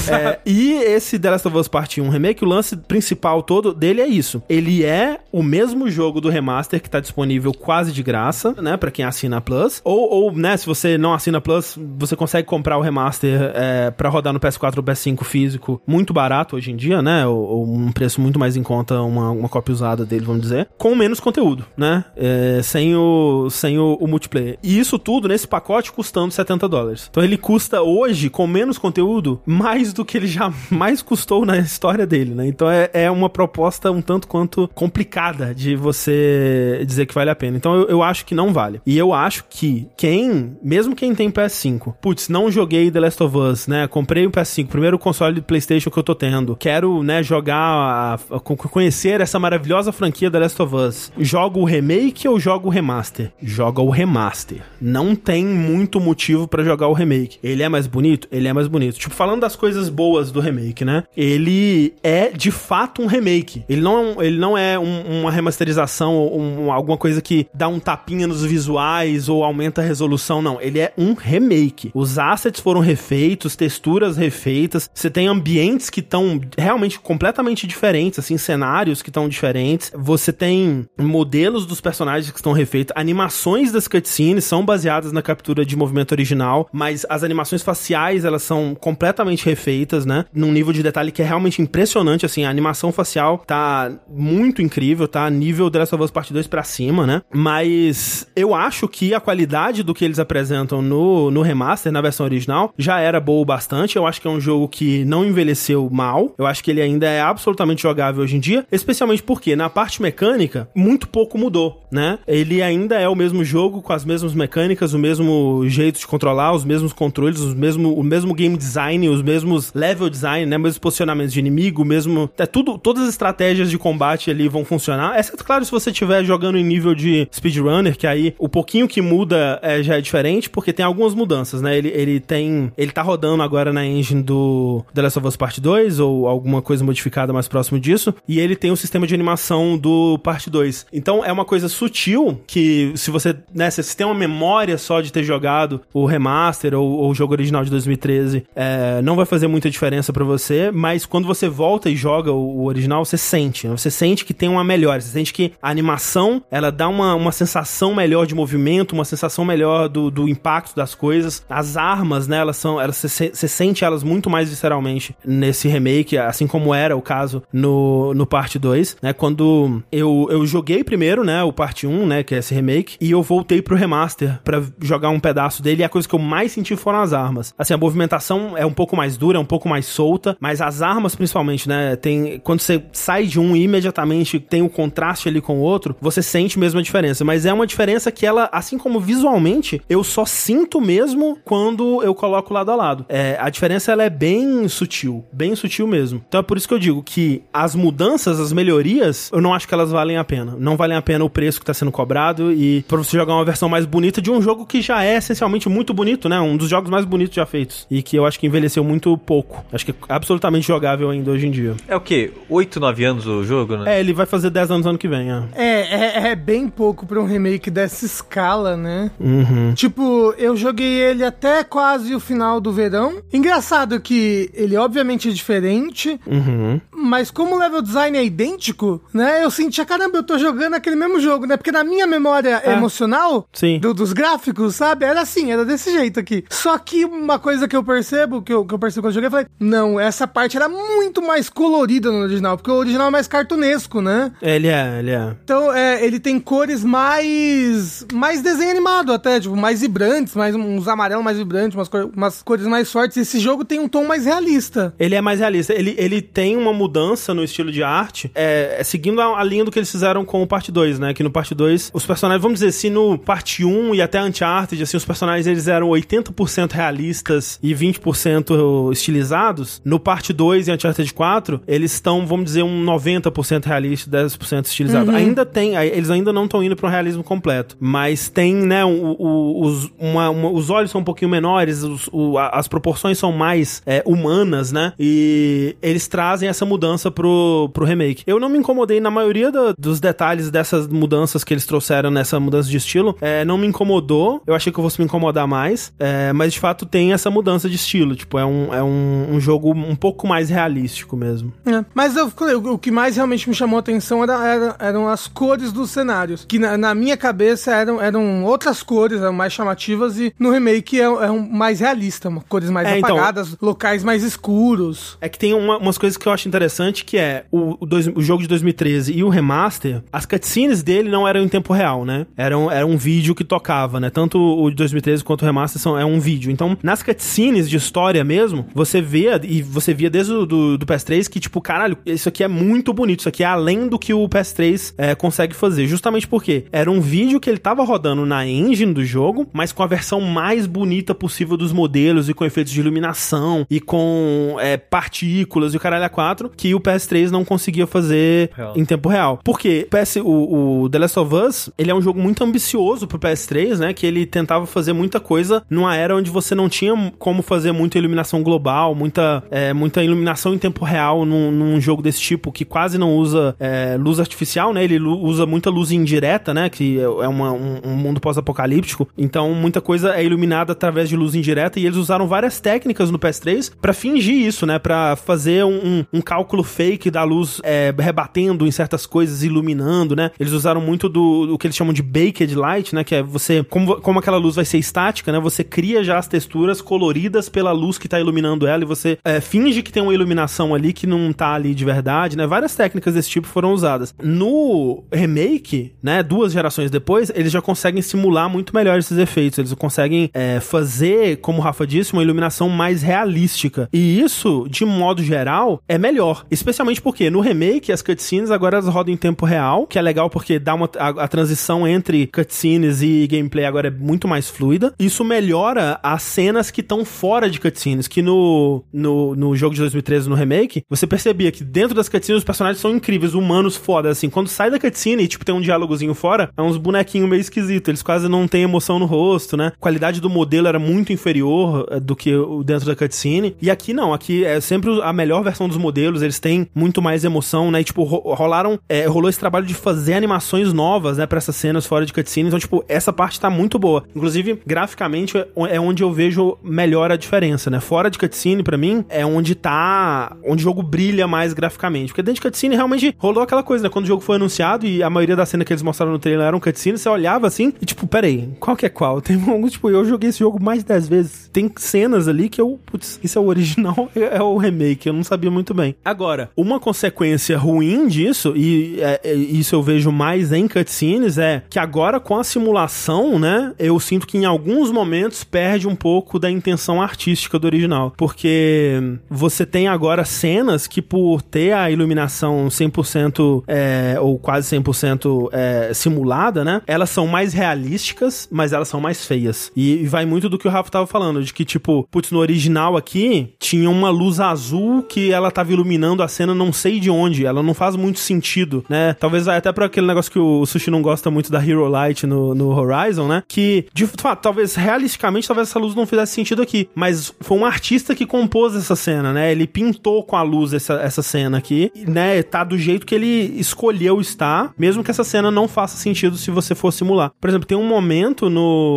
É, e esse The Last of Us Part 1 Remake, o lance principal todo dele é isso. Ele é o mesmo jogo do remaster que tá disponível quase de graça, né, Pra quem assina a Plus. Ou, ou, né, se você não assina Plus, você consegue comprar o remaster é, para rodar no PS4 ou PS5 físico muito barato hoje em dia, né? Ou, ou um preço muito mais em conta, uma, uma cópia usada dele, vamos dizer, com menos conteúdo, né? É, sem o, sem o, o multiplayer. E isso tudo nesse pacote custando 70 dólares. Então ele custa hoje, com menos conteúdo, mais do que ele jamais custou na história dele, né? Então é, é uma proposta um tanto quanto complicada de você dizer que vale a pena. Então eu, eu acho que não vale. E eu acho que quem, mesmo quem tem PS5, putz, não joguei The Last of Us, né? Comprei o PS5, primeiro console de PlayStation que eu tô tendo. Quero, né, jogar, a- a- co- conhecer essa maravilhosa franquia The Last of Us. Jogo o remake ou jogo o remaster? Joga o remaster. Não tem muito motivo pra jogar o remake. Ele é mais bonito? Ele é mais bonito. Tipo, falando das coisas boas do remake, né? Ele é de fato um remake. Ele não é, ele não é um- uma remasterização ou um- alguma coisa que dá um tapinha nos visuais ou aumenta a resolução, não. Ele é um remake. Os assets foram refeitos, texturas refeitas. Você tem ambientes que estão realmente completamente diferentes, assim, cenários que estão diferentes. Você tem modelos dos personagens que estão refeitos. Animações das cutscenes são baseadas na captura de movimento original, mas as animações faciais, elas são completamente refeitas, né? Num nível de detalhe que é realmente impressionante, assim, a animação facial tá muito incrível, tá? Nível The Last of Us Part 2 pra cima, né? Mas eu acho que a qualidade do que eles apresentam no, no remaster, na versão original, já era boa o bastante. Eu acho que é um jogo que não envelheceu mal. Eu acho que ele ainda é absolutamente jogável hoje em dia, especialmente porque na parte mecânica, muito pouco mudou, né? Ele ainda é o mesmo jogo com as mesmas mecânicas, o mesmo jeito de controlar, os mesmos controles, os mesmo, o mesmo game design, os mesmos level design, né? Mesmos posicionamentos de inimigo, mesmo. É tudo, todas as estratégias de combate ali vão funcionar. Exceto, claro, se você estiver jogando em nível de speedrunner, que aí o pouquinho que muda é, já é diferente, porque tem algumas mudanças, né? Ele, ele tem. Ele tá rodando agora na engine do The Last of Us Part 2, ou alguma coisa modificada mais próximo disso. E ele tem o sistema de animação do Parte 2. Então é uma coisa sutil que, se você, né, se tem uma memória só de ter jogado o remaster ou, ou o jogo original de 2013, é, não vai fazer muita diferença pra você, mas quando você volta e joga o, o original, você sente, né? Você sente que tem uma melhora, você sente que a animação, ela dá uma, uma sensação melhor de movimento, uma sensação melhor do, do impacto das coisas. As armas, né, elas são, elas, você, se- sente elas muito mais visceralmente nesse remake, assim como era o caso no, no parte 2, né? Quando eu, eu joguei primeiro, né, o parte 1, né, que é esse remake, e eu voltei pro remaster pra jogar um pedaço dele, e a coisa que eu mais senti foram as armas. Assim, a movimentação é um pouco mais dura, é um pouco mais solta, mas as armas principalmente, né, tem quando você sai de um e imediatamente tem o contraste ali com o outro, você sente mesmo a diferença, mas é uma diferença que ela, assim como visualmente, eu só sinto mesmo quando eu coloco lado a lado. É, a diferença ela é bem sutil, bem sutil mesmo. Então é por isso que eu digo que as mudanças, as melhorias, eu não acho que elas valem a pena. Não valem a pena o preço que tá sendo cobrado e pra você jogar uma versão mais bonita de um jogo que já é essencialmente muito bonito, né? Um dos jogos mais bonitos já feitos e que eu acho que envelheceu muito pouco. Acho que é absolutamente jogável ainda hoje em dia. É o quê? 8, 9 anos o jogo, né? É, ele vai fazer 10 anos ano que vem, é. É, é, é bem pouco pra um remake dessa escala, né? Uhum. Tipo, jogo, eu joguei ele até quase o final do verão. Engraçado que ele obviamente é diferente, Uhum. mas como o level design é idêntico, né? Eu sentia, caramba, eu tô jogando aquele mesmo jogo, né? Porque na minha memória emocional Sim. do- dos gráficos, sabe? Era assim, era desse jeito aqui. Só que uma coisa que eu percebo, que eu, que eu percebo quando eu joguei, eu falei, não, essa parte era muito mais colorida no original, porque o original é mais cartunesco, né? Ele é, ele é. Então, é, ele tem cores mais. mais desenho animado até, tipo, mais vibrantes, mais uns amarelos mais vibrantes, umas, cor- umas cores mais fortes. Esse jogo tem um tom mais realista. Ele é mais realista. Ele, ele tem uma mudança no estilo de arte, é, é seguindo a, a linha do que eles fizeram com o parte 2, né? Que no parte 2, os personagens, vamos dizer assim, no parte 1 e até Uncharted, assim, os personagens eles eram 80% realistas e 20% estilizados. No parte 2 e Uncharted 4, eles estão, vamos dizer, um 90% realista, 10% estilizado. Ainda tem, eles ainda não estão indo para um realismo completo, mas tem, né, o- o- os, uma- uma- os olhos são um pouquinho menores, os- o- a- as proporções são mais é, humanas, né? E eles trazem essa mudança pro, pro remake. Eu não me incomodei na maioria da- dos detalhes dessas mudanças que eles trouxeram nessa mudança de estilo. É, não me incomodou. Eu achei que eu fosse me incomodar mais. é, mas de fato tem essa mudança de estilo. Tipo, é um, é um, um jogo um pouco mais realístico mesmo. É. Mas eu, o que mais realmente me chamou a atenção era, era- eram as cores dos cenários. Que na, na minha cabeça eram, eram outras cores, eram mais chamativas, e no remake é, é um mais realista, cores mais É, então- apagadas, locais mais escuros. É que tem uma- umas coisas que eu acho interessante, que é o, o, dois- o jogo de 2013 e o remaster, as cutscenes dele não eram em tempo real, né? Eram, era um vídeo que tocava, né? Tanto o de 2013 quanto o remaster são, é um vídeo. Então, nas cutscenes de história mesmo, você vê, e você via desde o do, do PS3 que, tipo, caralho, isso aqui é muito bonito, isso aqui é além do que o PS3 é, consegue fazer. Justamente porque era um vídeo que ele tava rodando na engine do jogo, mas com a versão mais bonita possível dos modelos e com efeitos de iluminação e com é, partículas e o caralho a 4 que o PS3 não conseguia fazer Real. em tempo real. Porque PS, o, o The Last of Us, ele é um jogo muito ambicioso pro PS3, né? Que ele tentava fazer muita coisa numa era onde você não tinha como fazer muita iluminação global, muita, é, muita iluminação em tempo real num, num jogo desse tipo, que quase não usa é, luz artificial, né? Ele usa muita luz indireta, né? Que é uma- um, um mundo pós-apocalíptico. Então, muita coisa é iluminada através de luz indireta e eles usaram várias técnicas no PS3 pra fingir isso, né? Pra fazer um, um- um cálculo fake da luz é, rebatendo em certas coisas, iluminando, né? Eles usaram muito do, do que eles chamam de baked light, né? Que é você, como, como aquela luz vai ser estática, né? Você cria já as texturas coloridas pela luz que tá iluminando ela e você é, finge que tem uma iluminação ali que não tá ali de verdade, né? Várias técnicas desse tipo foram usadas. No remake, né? Duas gerações depois, eles já conseguem simular muito melhor esses efeitos. Eles conseguem é, fazer, como o Rafa disse, uma iluminação mais realística. E isso, de modo geral, é melhor. Especialmente porque no remake, as cutscenes agora elas rodam em tempo real, que é legal porque dá uma, a, a transição entre cutscenes e gameplay agora é muito mais fluida. Isso melhora as cenas que estão fora de cutscenes, que no, no, no jogo de 2013, no remake, você percebia que dentro das cutscenes os personagens são incríveis, humanos foda, assim. Quando sai da cutscene e, tipo, tem um diálogozinho fora, é uns bonequinhos meio esquisitos. Eles quase não têm emoção no rosto, né? A qualidade do modelo era muito inferior eh, do que o dentro da cutscene. E aqui não, aqui é sempre a melhor versão dos modelos, eles têm muito mais emoção, né? E, tipo, ro- rolaram, é, rolou esse trabalho de fazer animações novas, né, pra essas cenas fora de cutscene. Então, tipo, essa parte tá muito boa. Inclusive, graficamente, é- é onde eu vejo melhor a diferença, né? Fora de cutscene, pra mim, é onde tá. onde o jogo brilha mais graficamente. Porque dentro de cutscene, realmente rolou aquela coisa, né? Quando o jogo foi anunciado e a maioria das cenas que eles mostraram no trailer eram cutscene, você olhava assim e, tipo, peraí, qual que é qual? Tem alguns, tipo, eu joguei esse jogo mais de 10 vezes. Tem cenas ali que eu, putz, isso é o original, (laughs) é o remake, eu não sabia muito bem. Agora, uma consequência ruim disso, e é, é, isso eu vejo mais em cutscenes, é que agora com a simulação, né, eu sinto que em alguns momentos perde um pouco da intenção artística do original. Porque você tem agora cenas que, por ter a iluminação 100% é, ou quase 100% é, simulada, né, elas são mais realísticas, mas elas são mais feias. E, vai muito do que o Rafa tava falando, de que, tipo, putz, no original aqui tinha uma luz azul que ela tava iluminando a cena não sei de onde, ela não faz muito sentido, né? Talvez vai até pra aquele negócio que o Sushi não gosta muito da Hero Light no, no Horizon, né? Que, de fato, talvez realisticamente, talvez essa luz não fizesse sentido aqui, mas foi um artista que compôs essa cena, né? Ele pintou com a luz essa, essa cena aqui, né? Tá do jeito que ele escolheu estar, mesmo que essa cena não faça sentido se você for simular. Por exemplo, tem um momento no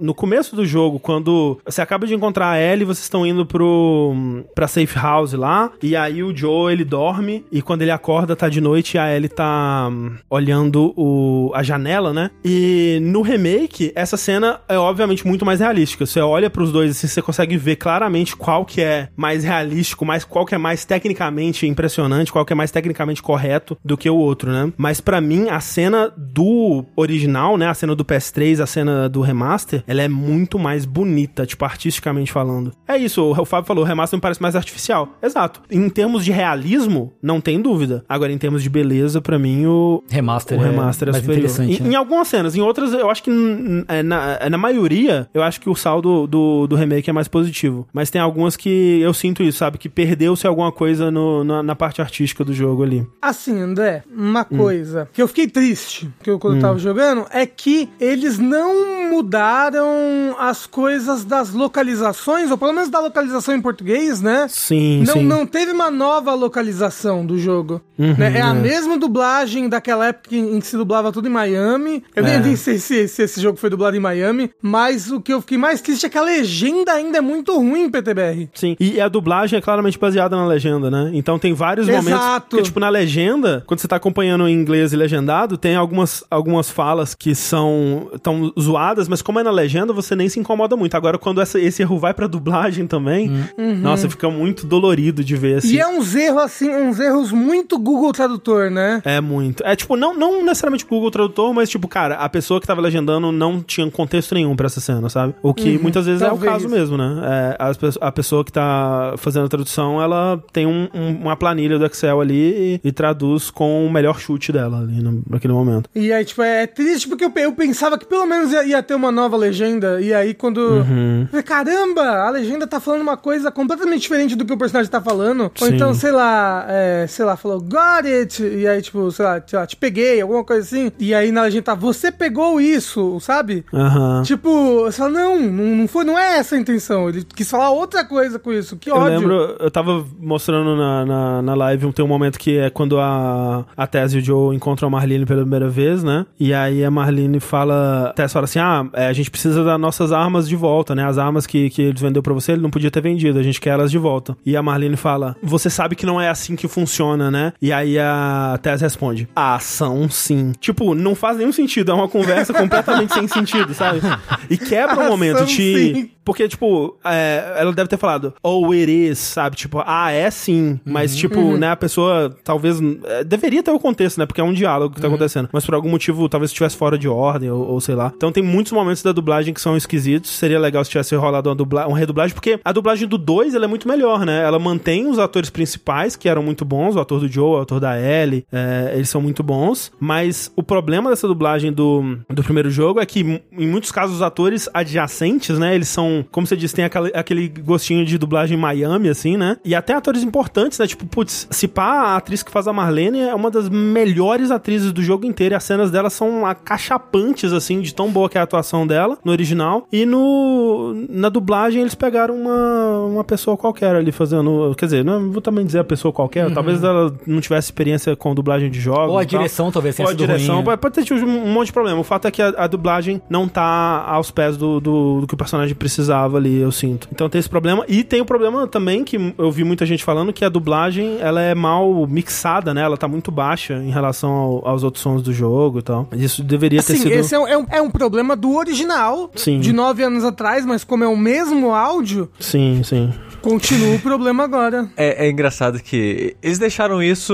no, começo do jogo, quando você acaba de encontrar a Ellie, vocês estão indo pro, pra safe house lá, e aí o Joe, ele dorme, e quando ele acorda, tá de noite, e a Ellie tá hum, olhando o, a janela, né? E no remake, essa cena é obviamente muito mais realística. Você olha pros dois assim, você consegue ver claramente qual que é mais realístico, mais, qual que é mais tecnicamente impressionante, qual que é mais tecnicamente correto do que o outro, né? Mas pra mim, a cena do original, né? A cena do PS3, a cena do remaster, ela é muito mais bonita, tipo, artisticamente falando. É isso, o Fábio falou, o remaster me parece mais artificial. Exato. Em termos de realismo, não tem dúvida. Agora, em termos de beleza, pra mim, o, Remaster o remaster é, mais superior. interessante, Em, né? em algumas cenas, em outras, eu acho que é, na, é, na maioria, eu acho que o saldo do, do remake é mais positivo. Mas tem algumas que eu sinto isso, sabe? Que perdeu-se alguma coisa no- na, na parte artística do jogo ali. Assim, André, uma Hum. coisa que eu fiquei triste que eu, quando eu tava jogando é que eles não mudaram as coisas das localizações, ou pelo menos da localização em português, né? Sim, Não, sim. não teve uma nova localização do jogo. né? É a mesma dublagem daquela época em que se dublava tudo em Miami. Eu nem, É. nem sei se, se esse jogo foi dublado em Miami, mas o que eu fiquei mais triste é que a legenda ainda é muito ruim, PTBR. Sim, e a dublagem é claramente baseada na legenda, né? Então tem vários Exato. momentos que, tipo, na legenda, quando você tá acompanhando em inglês e legendado, tem algumas, algumas falas que são tão zoadas, mas como é na legenda, você nem se incomoda muito. Agora, quando essa- esse erro vai pra dublagem também, nossa, fica muito dolorido de ver, assim. E é uns erros, assim, uns erros muito Google Tradutor, né? É muito. É tipo, não, não necessariamente Google Tradutor, mas tipo, cara, a pessoa que tava legendando não tinha contexto nenhum pra essa cena, sabe? O que muitas vezes é o talvez. caso mesmo, né? É, pe- a pessoa que tá fazendo a tradução, ela tem um- um- uma planilha do Excel ali e, e traduz com o melhor chute dela ali no, naquele momento. E aí, tipo, é triste porque eu, eu pensava que pelo menos ia, ia ter uma nova legenda. E aí, quando. Uhum. Eu falei, caramba, a legenda tá falando uma coisa completamente diferente do que o personagem tá falando. Ou Sim. então, sei lá, é, sei lá, falou, got it. E aí, tipo, sei lá, sei lá, te peguei, alguma coisa assim. E aí na legenda tá, você pegou isso, sabe? Aham. Tipo, você fala, não, não, foi, não é essa a intenção. Ele quis falar outra coisa com isso. Que Eu ódio. lembro, eu tava mostrando na, na, na live, tem um momento que é quando a, a Tess e o Joe encontram a Marlene pela primeira vez, né? E aí a Marlene fala, a Tess fala assim, ah, a gente precisa das nossas armas de volta, né? As armas que, que eles vendeu pra você, ele não podia ter vendido, a gente quer elas de volta. E a Marlene fala, você sabe que não é assim que funciona, né? E aí a Tess responde, ah, são sim. Tipo, não faz nenhum sentido, é uma conversa completamente (laughs) sem sentido, sabe? E quebra o (laughs) Ah, momento de... sim. Porque, tipo, é, ela deve ter falado, oh, it is, sabe? Tipo, ah, é sim. Mas, tipo, né, a pessoa talvez. é, deveria ter o contexto, né? Porque é um diálogo que tá acontecendo. Mas por algum motivo, talvez estivesse fora de ordem, ou, ou sei lá. Então tem muitos momentos da dublagem que são esquisitos. Seria legal se tivesse rolado uma, dubla uma redublagem, porque a dublagem do 2 ela é muito melhor, né? Ela mantém os atores principais, que eram muito bons, o ator do Joe, o ator da Ellie, é, eles são muito bons. Mas o problema dessa dublagem do, do primeiro jogo é que, em muitos casos, os atores adjacentes, né? Eles são, como você disse, tem aquele, gostinho de dublagem Miami, assim, né? E até atores importantes, né? Tipo, putz, se pá, a atriz que faz a Marlene é uma das melhores atrizes do jogo inteiro. E as cenas dela são acachapantes, assim, de tão boa que é a atuação dela no original. E no na dublagem eles pegaram uma, uma pessoa qualquer ali fazendo. Quer dizer, não vou também dizer a pessoa qualquer. Talvez ela não tivesse experiência com dublagem de jogos. Ou a e tal. direção talvez tenha Ou a direção. ruim? Pode, pode ter tido um monte de problema. O fato é que a, a dublagem não tá aos pés do, do, do que o personagem precisava ali, eu sinto. Então tem esse problema. E tem o problema também que eu vi muita gente falando que a dublagem ela é mal mixada, né? Ela tá muito baixa em relação ao- aos outros sons do jogo e tal. Isso deveria ter Assim, sido. esse é um, é, um, é um problema do original, Sim. de nove anos atrás, mas como é o mesmo áudio, Sim, sim. continua o problema agora. É, é engraçado que eles deixaram isso,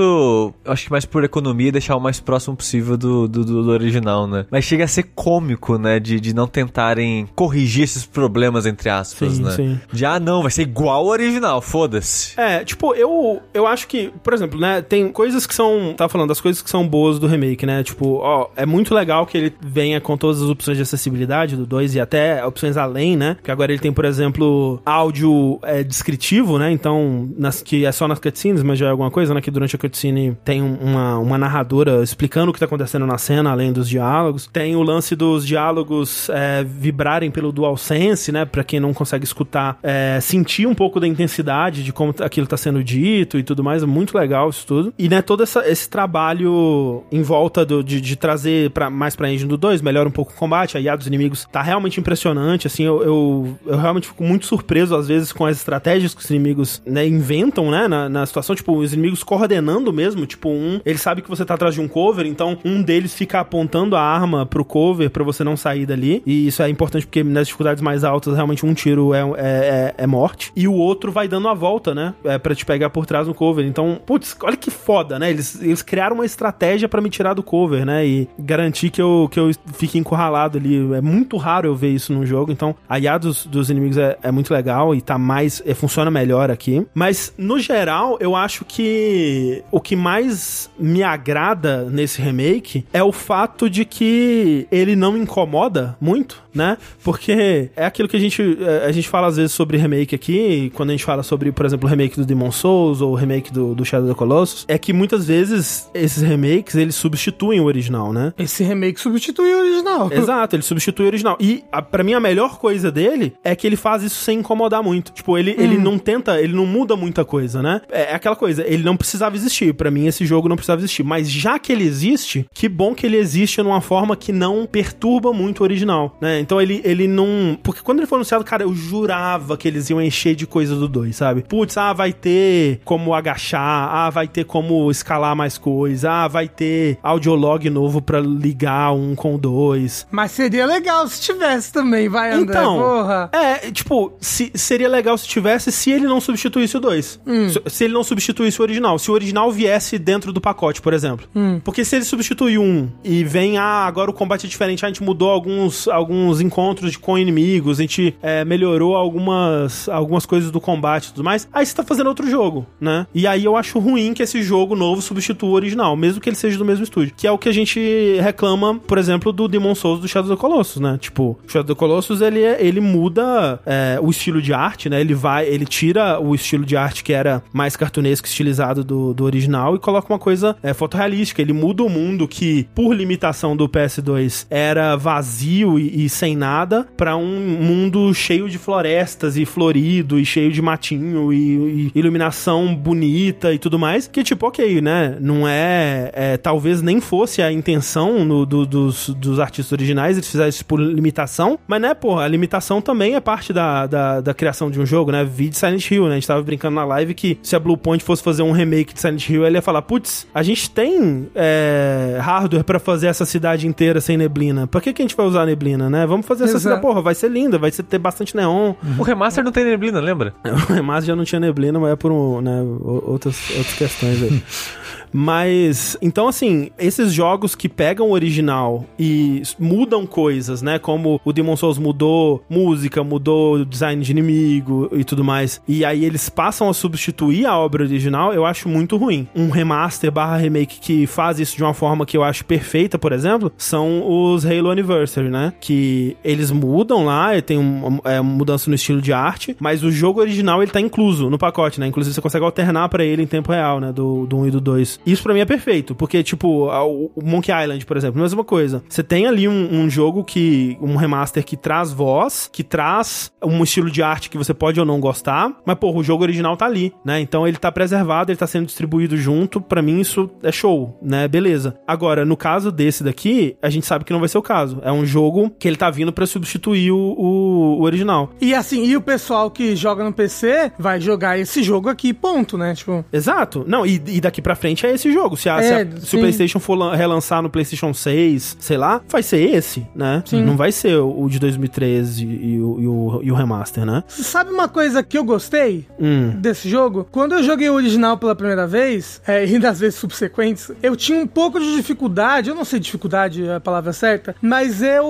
eu acho que mais por economia, deixar o mais próximo possível do, do, do- original, né? Mas chega a ser cômico, né? De, de não tentarem corrigir esses problemas, entre aspas, Sim, né? sim. De, ah, não, vai ser igual ao original, foda-se. É, tipo, eu, eu acho que, por exemplo, né, tem coisas que são. Tava falando das coisas que são boas do remake, né? Tipo, ó, é muito legal que ele venha com todas as opções de acessibilidade do 2 e até opções além, né? Que agora ele tem, por exemplo, áudio é, descritivo, né? Então, nas, que é só nas cutscenes, mas já é alguma coisa, né? Que durante a cutscene tem um- uma, uma narradora explicando o que tá acontecendo na cena, além dos diálogos. Tem o lance dos diálogos é, vibrarem pelo DualSense, né? Pra quem não consegue escutar, é, sentir um pouco da intensidade de como aquilo tá sendo dito e tudo mais. É muito legal isso tudo. E, né, todo essa- esse trabalho em volta do- de, de trazer pra, mais pra engine do 2, melhora um pouco o combate. A IA do dos inimigos tá realmente impressionante, assim, eu, eu, eu realmente fico muito surpreso, às vezes, com as estratégias que os inimigos, né, inventam, né, na, na situação, tipo, os inimigos coordenando mesmo, tipo, um, ele sabe que você tá atrás de um cover, então um deles fica apontando a arma pro cover pra você não sair dali, e isso é importante porque nas dificuldades mais altas, realmente um tiro é, é, é, é morte, e o outro vai dando a volta, né, é, pra te pegar por trás no cover, então, putz, olha que foda, né, eles, eles criaram uma estratégia pra me tirar do cover, né, e garantir que eu, que eu fique encurralado ali, é muito raro eu ver isso num jogo, então a IA dos, dos inimigos é, é muito legal e tá mais, é, funciona melhor aqui, mas no geral, eu acho que o que mais me agrada nesse remake é o fato de que ele não incomoda muito, né? Porque é aquilo que a gente, é, a gente fala às vezes sobre remake aqui, quando a gente fala sobre, por exemplo, o remake do Demon Souls ou o remake do, do Shadow of the Colossus, é que muitas vezes esses remakes, eles substituem o original, né? Esse remake substitui o original. (laughs) Exato, ele substitui o original. E a, pra mim a melhor coisa dele é que ele faz isso sem incomodar muito. Tipo, ele, ele não tenta, ele não muda muita coisa, né? É, é aquela coisa, ele não precisava existir. Pra mim esse jogo não precisava existir. Mas já que ele existe, que bom que ele existe numa forma que não perturba muito o original, né? Então ele, ele não... Porque quando ele foi anunciado, cara, eu jurava que eles iam encher de coisa do 2, sabe? Putz, ah, vai ter como agachar, ah, vai ter como escalar mais coisa, ah, vai ter audiolog novo pra ligar um com o dois. Mas seria legal se tivesse também, vai, André, Então, porra. é, tipo, se, seria legal se tivesse se ele não substituísse o 2. Se, se ele não substituísse o original. Se o original viesse dentro do pacote, por exemplo. Porque se ele substituir um e vem, ah, agora o combate é diferente, a gente mudou alguns, alguns encontros de- com inimigos, a gente é, melhorou algumas, algumas coisas do combate e tudo mais, aí você tá fazendo outro jogo, né? E aí eu acho ruim que esse jogo novo substitua o original, mesmo que ele seja do mesmo estúdio. Que é o que a gente reclama, por exemplo, do Demon Souls do Shadow of the Colossus, né? Tipo, o Shadow of the Colossus, ele, é- ele muda é, o estilo de arte, né? Ele vai, ele tira o estilo de arte que era mais cartunesco, estilizado do, do original e coloca uma coisa é, fotorrealística. Ele muda o mundo que, por limitação do PS2, era vazio e, e sem nada, pra um mundo cheio de florestas e florido e cheio de matinho e, e iluminação bonita e tudo mais. Que, tipo, ok, né? Não é, é, Talvez nem fosse a intenção no- do- dos, dos artistas originais, eles fizeram isso por limitação, mas, né, pô, a limitação também é parte da, da, da criação de um jogo, né? Vídeo Silent Hill, né? A gente tava brincando na live que se a Bluepoint fosse fazer um remake de Silent Hill, ele ia falar: putz, a gente tem é, hardware pra fazer essa cidade inteira sem neblina. Pra que, que a gente vai usar neblina, né? Vamos fazer essa Exato. cidade, porra, vai ser linda, vai ter bastante neon. O remaster não tem neblina, lembra? (laughs) O remaster já não tinha neblina, mas é por um, né, outras, outras questões aí. (laughs) Mas, então assim, esses jogos que pegam o original e mudam coisas, né? Como o Demon Souls mudou música, mudou design de inimigo e tudo mais. E aí eles passam a substituir a obra original, eu acho muito ruim. Um remaster barra remake que faz isso de uma forma que eu acho perfeita, por exemplo, são os Halo Anniversary, né? Que eles mudam lá, tem um- é, uma mudança no estilo de arte, mas o jogo original ele tá incluso no pacote, né? Inclusive você consegue alternar pra ele em tempo real, né? Do, do 1 e do 2. Isso pra mim é perfeito, porque, tipo, o Monkey Island, por exemplo, mesma coisa. Você tem ali um, um jogo que. um remaster que traz voz, que traz um estilo de arte que você pode ou não gostar, mas, porra, o jogo original tá ali, né? Então ele tá preservado, ele tá sendo distribuído junto. Pra mim, isso é show, né? Beleza. Agora, no caso desse daqui, a gente sabe que não vai ser o caso. É um jogo que ele tá vindo pra substituir o, o- o original. E assim, e o pessoal que joga no PC vai jogar esse jogo aqui, ponto, né? Tipo, Exato. Não, e, e daqui pra frente é esse jogo. Se, a- se a- É, se sim. o PlayStation for lan- relançar no PlayStation 6, sei lá, vai ser esse, né? Não vai ser o, o de 2013 e, o, e o- e o remaster, né? sabe uma coisa que eu gostei Hum. desse jogo? Quando eu joguei o original pela primeira vez, é, (laughs) e das vezes subsequentes, eu tinha um pouco de dificuldade, eu não sei dificuldade é a palavra certa, mas eu.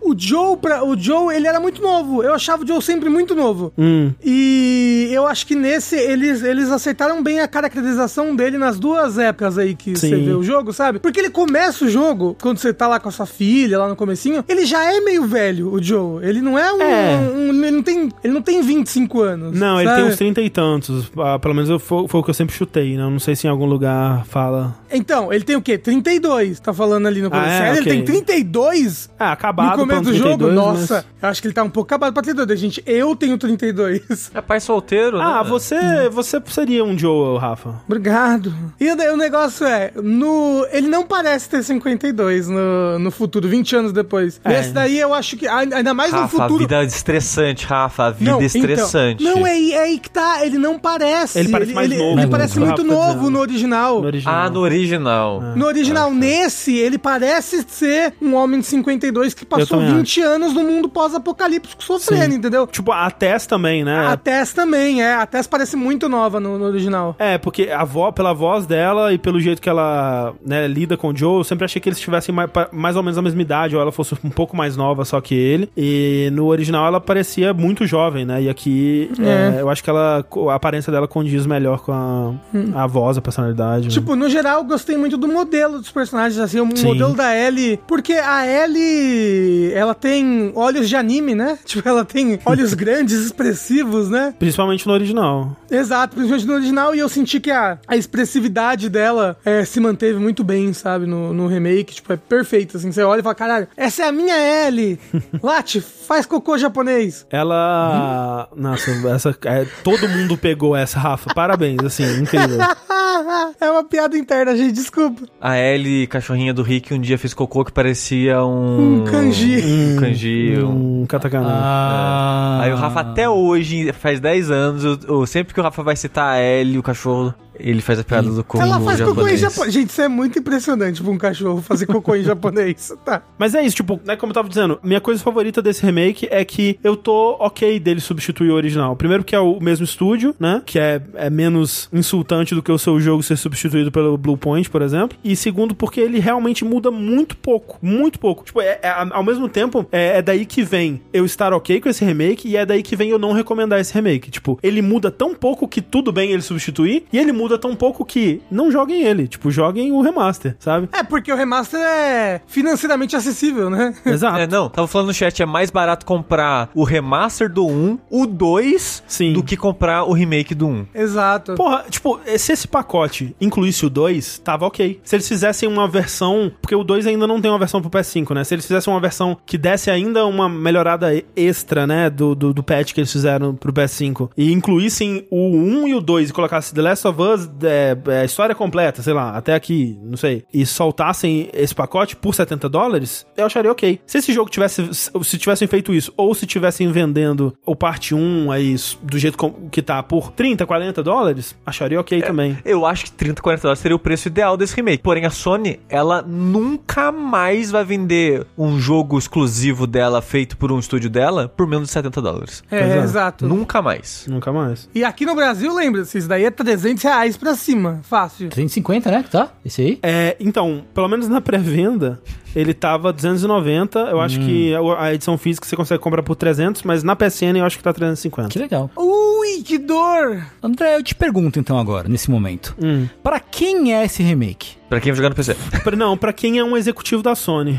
O Joe, pra, o Joe, ele era muito novo. Eu achava o Joe sempre muito novo. Hum. E eu acho que nesse eles, eles acertaram bem a caracterização dele nas duas épocas aí que Sim. você vê o jogo, sabe? Porque ele começa o jogo, quando você tá lá com a sua filha, lá no comecinho, ele já é meio velho, o Joe. Ele não é um. É. um- ele, não tem, ele não tem 25 anos. Não, ele sabe? tem uns 30 e tantos. Ah, pelo menos eu- foi, foi o que eu sempre chutei, né? Eu Não sei se em algum lugar fala. Então, ele tem o quê? 32, tá falando ali no começo. é? Sério, Ok. Ele tem 32? Ah, acabado no começo um do jogo? 32, Nossa, mas- eu acho que ele tá um pouco acabado pra 32. Gente, eu tenho 32. É pai solteiro né? Ah, você, você seria um Joel, Rafa. Obrigado. E o, o negócio é, no, ele não parece ter 52 no, no futuro, 20 anos depois. É. Esse daí eu acho que, ai- ainda mais no Rafa, a futuro... vida é estressante, Rafa. A vida é estressante. Então, não, é aí, é aí que tá, ele não parece. Ele parece mais novo, Ele, né, parece o muito Rafa tá novo no original. No original. Ah, no original. No original, nesse, ele parece ser um homem de 52 que passou também 20 anos no mundo pós-apocalíptico sofrendo, Sim. entendeu? Tipo, a Tess também, né? A Tess também, é. A Tess parece muito nova no, no original. É, porque a vo, pela voz dela e pelo jeito que ela né, lida com o Joe, eu sempre achei que eles tivessem mais, mais ou menos a mesma idade, ou ela fosse um pouco mais nova só que ele. E no original ela parecia muito jovem, né? E aqui É. é, eu acho que ela, a aparência dela condiz melhor com a, a voz, a personalidade. né? Tipo, no geral, eu gostei muito do modelo dos personagens, assim, o Sim. modelo da Ellie. Porque a Ellie, ela tem olhos de anime, né? (laughs) Tipo, ela tem olhos (laughs) grandes, expressivos, né? Principalmente no original. Exato, principalmente no original, e eu senti que a, a expressividade dela é, se manteve muito bem, sabe, no, no remake, tipo, é perfeito, assim, você olha e fala, caralho, essa é a minha Ellie, (laughs) Lati, faz cocô japonês. Ela. Nossa, essa. é, todo mundo pegou essa, Rafa. Parabéns, assim, incrível. (laughs) é uma piada interna, gente, desculpa. A Ellie, cachorrinha do Rick, um dia fez cocô que parecia um... Um kanji. Um kanji. um- Um katakana. Ah. Aí o Rafa até hoje, faz 10 anos, eu- eu- sempre que o Rafa vai citar a Ellie, o cachorro, ele faz a piada do cocô Ela faz cocô em japonês. japonês. Gente, isso é muito impressionante pra um cachorro fazer cocô em japonês. (laughs) Tá. Mas é isso, tipo, né, como eu tava dizendo, minha coisa favorita desse remake é que eu tô ok dele substituir o original. Primeiro que é o mesmo estúdio, né? Que é, é menos insultante do que o seu jogo ser substituído pelo Blue Point, por exemplo. E segundo, porque ele realmente muda muito pouco. Muito pouco. Tipo, é, é- ao mesmo tempo, é, é daí que vem eu estar ok com esse remake e é daí que vem eu não recomendar esse remake. Tipo, ele muda tão pouco que tudo bem ele substituir e ele muda tão pouco que não joguem ele. Tipo, joguem o remaster, sabe? É, porque o remaster é financeiramente acessível, né? Exato. É, não, tava falando no chat, é mais barato comprar o remaster do 1, o 2, Sim. do que comprar o remake do 1. Exato. Porra, tipo, se esse pacote incluísse o 2, tava ok. Se eles fizessem uma versão. Porque o 2 ainda não tem uma versão pro PS5, né? Se eles fizessem uma versão que desse ainda uma melhorada extra, né? Do, do, do patch que eles fizeram pro PS5 e incluíssem o 1 e o 2 e colocassem The Last of Us, é, é, história completa, sei lá, até aqui, não sei, e soltassem esse pacote por 70 dólares, eu acharia ok. Se esse jogo tivesse. Se tivessem feito isso, ou se tivessem vendendo o parte 1 aí do jeito que tá por 30, 40 dólares, acharia ok também. Eu acho que 30, 40 dólares seria o preço ideal desse remake. Porém, a Sony, ela nunca mais vai vender um jogo exclusivo dela feito por um estúdio dela por menos de 70 dólares. É, é. exato. Nunca mais. Nunca mais. E aqui no Brasil, lembra-se, isso daí é 300 reais pra cima, fácil. 350, né? Tá? Esse aí? É, então, pelo menos na pré-venda, ele tava 290. Eu acho que a edição física você consegue comprar por 300, mas na PSN eu acho que tá 350. Que legal. Ui, que dor! André, eu te pergunto então agora, nesse momento. Hum. Pra quem é esse remake? Pra quem vai jogar no PC. Pra- Não, pra quem é um executivo da Sony.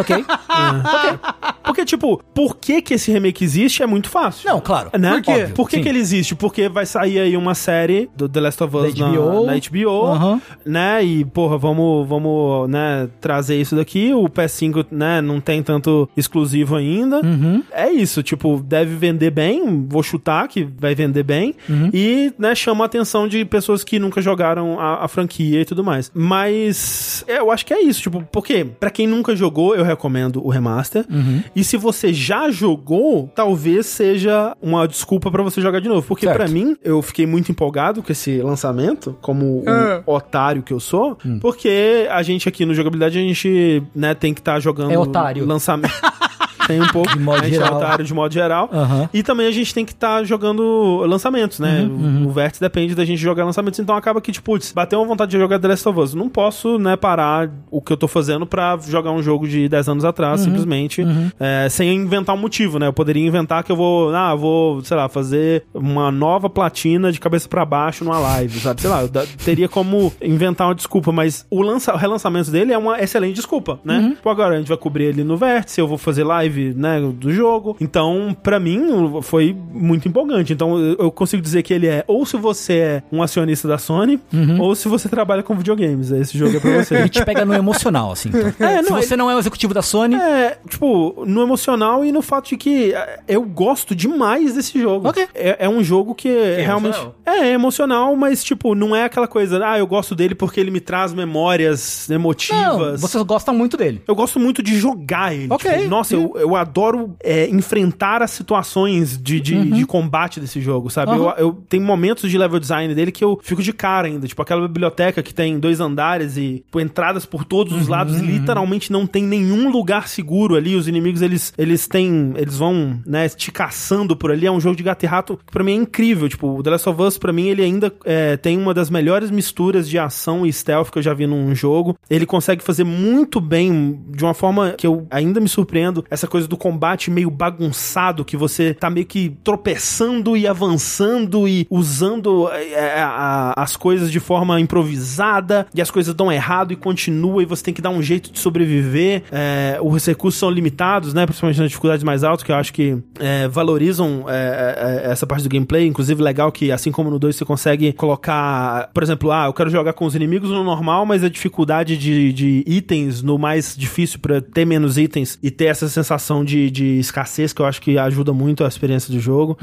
Ok? (laughs) Porque, tipo, por que que esse remake existe é muito fácil. Não, claro. Né? Por? Óbvio, Por que, sim. que ele existe? Porque vai sair aí uma série do The Last of Us Da na HBO. na HBO, né? E, porra, vamos, vamos, né, trazer isso daqui. O PS5, né, não tem tanto exclusivo ainda. Uhum. É isso, tipo, deve vender bem, vou chutar que vai vender bem. Uhum. E, né, chama a atenção de pessoas que nunca jogaram a, a franquia e tudo mais. Mas é, eu acho que é isso, tipo, porque pra quem nunca jogou, eu recomendo o remaster. Uhum. E se você já jogou, talvez seja uma desculpa pra você jogar de novo. Porque pra mim, eu fiquei muito empolgado com esse lançamento, como Ah. o otário que eu sou, Hum. porque a gente aqui no jogabilidade, a gente, né, tem que estar jogando É otário. lançamento. (laughs) Tem um pouco. De modo geral. é otário de modo geral. Aham. E também a gente tem que estar jogando lançamentos, né? Uhum, O, o vértice depende da gente jogar lançamentos. Então acaba que, tipo, putz, bateu uma vontade de jogar The Last of Us. Não posso, né, parar o que eu tô fazendo pra jogar um jogo de 10 anos Uhum, atrás, simplesmente, é, sem inventar um motivo, né? Eu poderia inventar que eu vou, ah, vou, sei lá, fazer uma nova platina de cabeça pra baixo numa live, sabe? Sei lá, eu teria como inventar uma desculpa, mas o, lança, o relançamento dele é uma excelente desculpa, né? Uhum. Tipo, agora a gente vai cobrir ele no vértice, eu vou fazer live live, né, do jogo. Então, pra mim, foi muito empolgante. Então, eu consigo dizer que ele é ou se você é um acionista da Sony, ou se você trabalha com videogames. Esse jogo é pra você. Ele te pega no emocional, assim. então. (laughs) É, Se não, você não é o executivo da Sony, É, tipo, no emocional e no fato de que é, eu gosto demais desse jogo. Ok. É, é um jogo que realmente. emocional. É, é emocional, mas, tipo, não é aquela coisa, ah, eu gosto dele porque ele me traz memórias não, emotivas. você gosta muito dele. Eu gosto muito de jogar ele. Ok. Tipo, nossa, eu, eu adoro é, enfrentar as situações de, de, de combate desse jogo, sabe? Uhum. Eu, eu tenho momentos de level design dele que eu fico de cara ainda. Tipo, aquela biblioteca que tem dois andares e pô, entradas por todos os lados. Literalmente não tem nenhum lugar seguro ali. Os inimigos, eles, eles têm... Eles vão, né, te caçando por ali. É um jogo de gato e rato que pra mim é incrível. Tipo, o The Last of Us, pra mim, ele ainda é, tem uma das melhores misturas de ação e stealth que eu já vi num jogo. Ele consegue fazer muito bem, de uma forma que eu ainda me surpreendo, essa coisa do combate meio bagunçado, que você tá meio que tropeçando e avançando e usando é, é, a- as coisas de forma improvisada, e as coisas dão errado e continua, e você tem que dar um jeito de sobreviver. É, os recursos são limitados, né? Principalmente nas dificuldades mais altas, que eu acho que é, valorizam é, é, essa parte do gameplay. Inclusive, legal que, assim como no 2, você consegue colocar, por exemplo, ah, eu quero jogar com os inimigos no normal, mas a dificuldade de, de itens no mais difícil pra ter menos itens e ter essa sensação de, de escassez que eu acho que ajuda muito a experiência do jogo.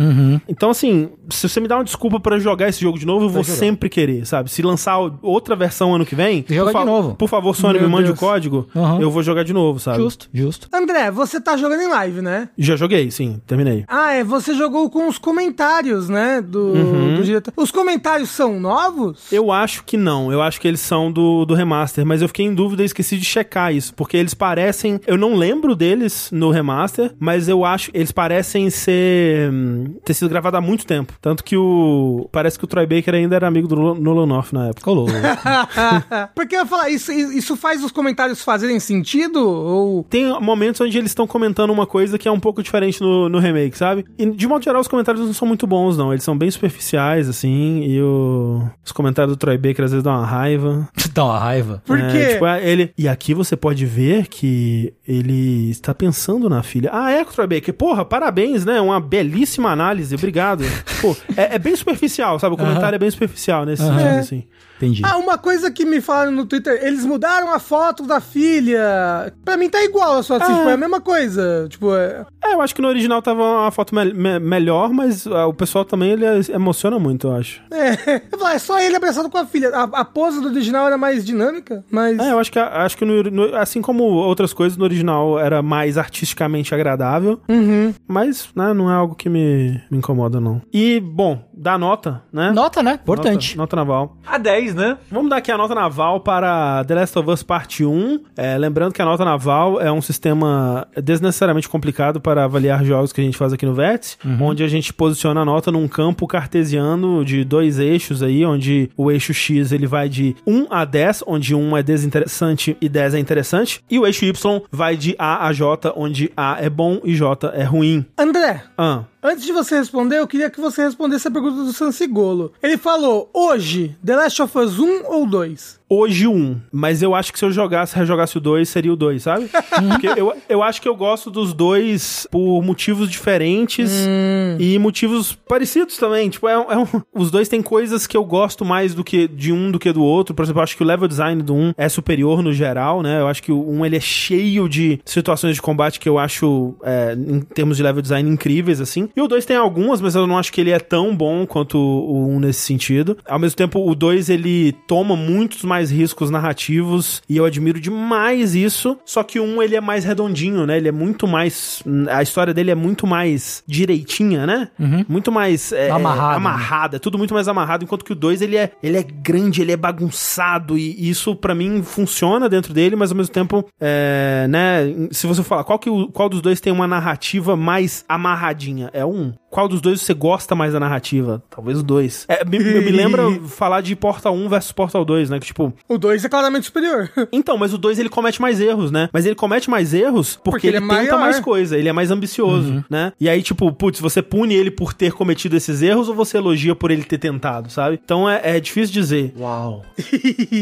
Então, assim, se você me dá uma desculpa pra jogar esse jogo de novo, eu vou jogar. sempre querer, sabe? Se lançar outra versão ano que vem, Joga por de novo. Por favor, Sony, Meu me mande Deus. o código, Uhum. eu vou jogar de novo, sabe? Justo, justo. André, você tá jogando em live, né? Já joguei, sim, terminei. Ah, é, você jogou com os comentários, né, do, do diretor. Os comentários são novos? Eu acho que não, eu acho que eles são do, do remaster, mas eu fiquei em dúvida e esqueci de checar isso, porque eles parecem. Eu não lembro deles no remaster, mas eu acho eles parecem ser. hum, ter sido gravados há muito tempo. Tanto que o. Parece que o Troy Baker ainda era amigo do Nolan- North na época. Colou. (laughs) Porque eu ia falar, isso, isso faz os comentários fazerem sentido? Ou. Tem momentos onde eles estão comentando uma coisa que é um pouco diferente no, no remake, sabe? E de modo geral, os comentários não são muito bons, não. Eles são bem superficiais, assim, e o... os comentários do Troy Baker às vezes dão uma raiva. (laughs) Dá uma raiva. Por É, quê? tipo, é, ele... E aqui você pode ver que ele está pensando na filha. Ah, é, Troy Baker. Porra, parabéns, né? Uma belíssima análise, obrigado. Pô, é, é bem superficial, sabe? O comentário é bem superficial nesse Aham. sentido, É. assim. Entendi. Ah, uma coisa que me falaram no Twitter, eles mudaram a foto da filha. Pra mim tá igual a sua, assim, Ah. tipo, é a mesma coisa. Tipo, é... É, eu acho que no original tava uma foto me- me- melhor, mas ah, o pessoal também ele emociona muito, eu acho. É, (laughs) é só ele abraçado com a filha. A, a pose do original era mais dinâmica, mas. É, eu acho que, acho que no- no- assim como outras coisas, no original era mais artisticamente agradável, Uhum. mas né, não é algo que me, me incomoda, não. E, bom, dá nota, né? Nota, né? Importante. Nota, nota naval. A 10, né? Vamos dar aqui a nota naval para The Last of Us Parte 1. É, lembrando que a nota naval é um sistema desnecessariamente complicado para avaliar jogos que a gente faz aqui no Vets, onde a gente posiciona a nota num campo cartesiano de dois eixos aí, onde o eixo X ele vai de 1 a 10, onde 1 é desinteressante e 10 é interessante, e o eixo Y vai de A a J, onde A é bom e J é ruim. André, Ah, antes de você responder, eu queria que você respondesse a pergunta do Sansigolo. Ele falou, hoje, The Last of Us 1 ou 2? Hoje um, mas eu acho que se eu jogasse, rejogasse o 2, seria o 2, sabe? (laughs) Porque eu, eu acho que eu gosto dos dois por motivos diferentes e motivos parecidos também. Tipo, é, é um- os dois têm coisas que eu gosto mais do que de um do que do outro. Por exemplo, eu acho que o level design do um é superior no geral, né? Eu acho que o um ele é cheio de situações de combate que eu acho, é, em termos de level design, incríveis, assim. E o 2 tem algumas, mas eu não acho que ele é tão bom quanto o 1 um nesse sentido. Ao mesmo tempo, o 2 ele toma muitos mais riscos narrativos e eu admiro demais isso. Só que 1 ele é mais redondinho, né? Ele é muito mais. A história dele é muito mais direitinha, né? Muito mais é, Amarrado, amarrada, é tudo muito mais amarrado, enquanto que o 2 ele é, ele é grande, ele é bagunçado e isso pra mim funciona dentro dele, mas ao mesmo tempo, é, né, se você falar qual, que, qual dos dois tem uma narrativa mais amarradinha, é um. Qual dos dois você gosta mais da narrativa? Talvez o 2. É, me, me (laughs) lembra falar de Portal 1 versus Portal 2, né, que tipo, O 2 é claramente superior. (laughs) então, mas o 2 ele comete mais erros, né? Mas ele comete mais erros porque, Porque ele, ele é tenta maior. mais coisa, ele é mais ambicioso, né? E aí, tipo, putz, você pune ele por ter cometido esses erros ou você elogia por ele ter tentado, sabe? Então é, é difícil dizer. Uau.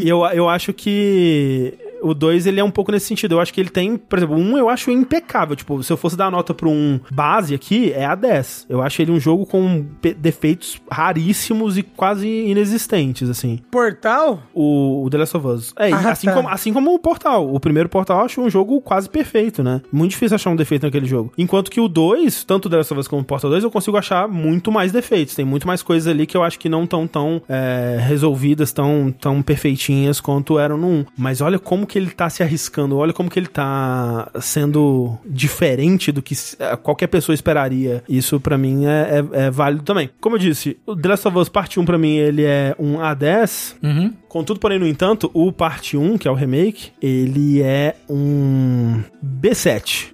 Eu, eu acho que. O 2, ele é um pouco nesse sentido. Eu acho que ele tem, por exemplo, um eu acho impecável. Tipo, se eu fosse dar nota pra um base aqui, é a 10. Eu acho ele um jogo com defeitos raríssimos e quase inexistentes, assim. Portal? O, o The Last of Us. É, Ah, assim, tá. como, assim como o Portal. O primeiro Portal eu acho um jogo quase perfeito, né? Muito difícil achar um defeito naquele jogo. Enquanto que o 2, tanto o The Last of Us como o Portal 2, eu consigo achar muito mais defeitos. Tem muito mais coisas ali que eu acho que não estão tão, é, resolvidas, tão, tão perfeitinhas quanto eram no 1. Mas olha como que ele tá se arriscando, olha como que ele tá sendo diferente do que eh, qualquer pessoa esperaria. Isso pra mim é, é- é válido também. Como eu disse, o The Last of Us Parte 1 pra mim ele é um A10. Uhum. Contudo, porém, no entanto, o parte 1, que é o remake, ele é um B7.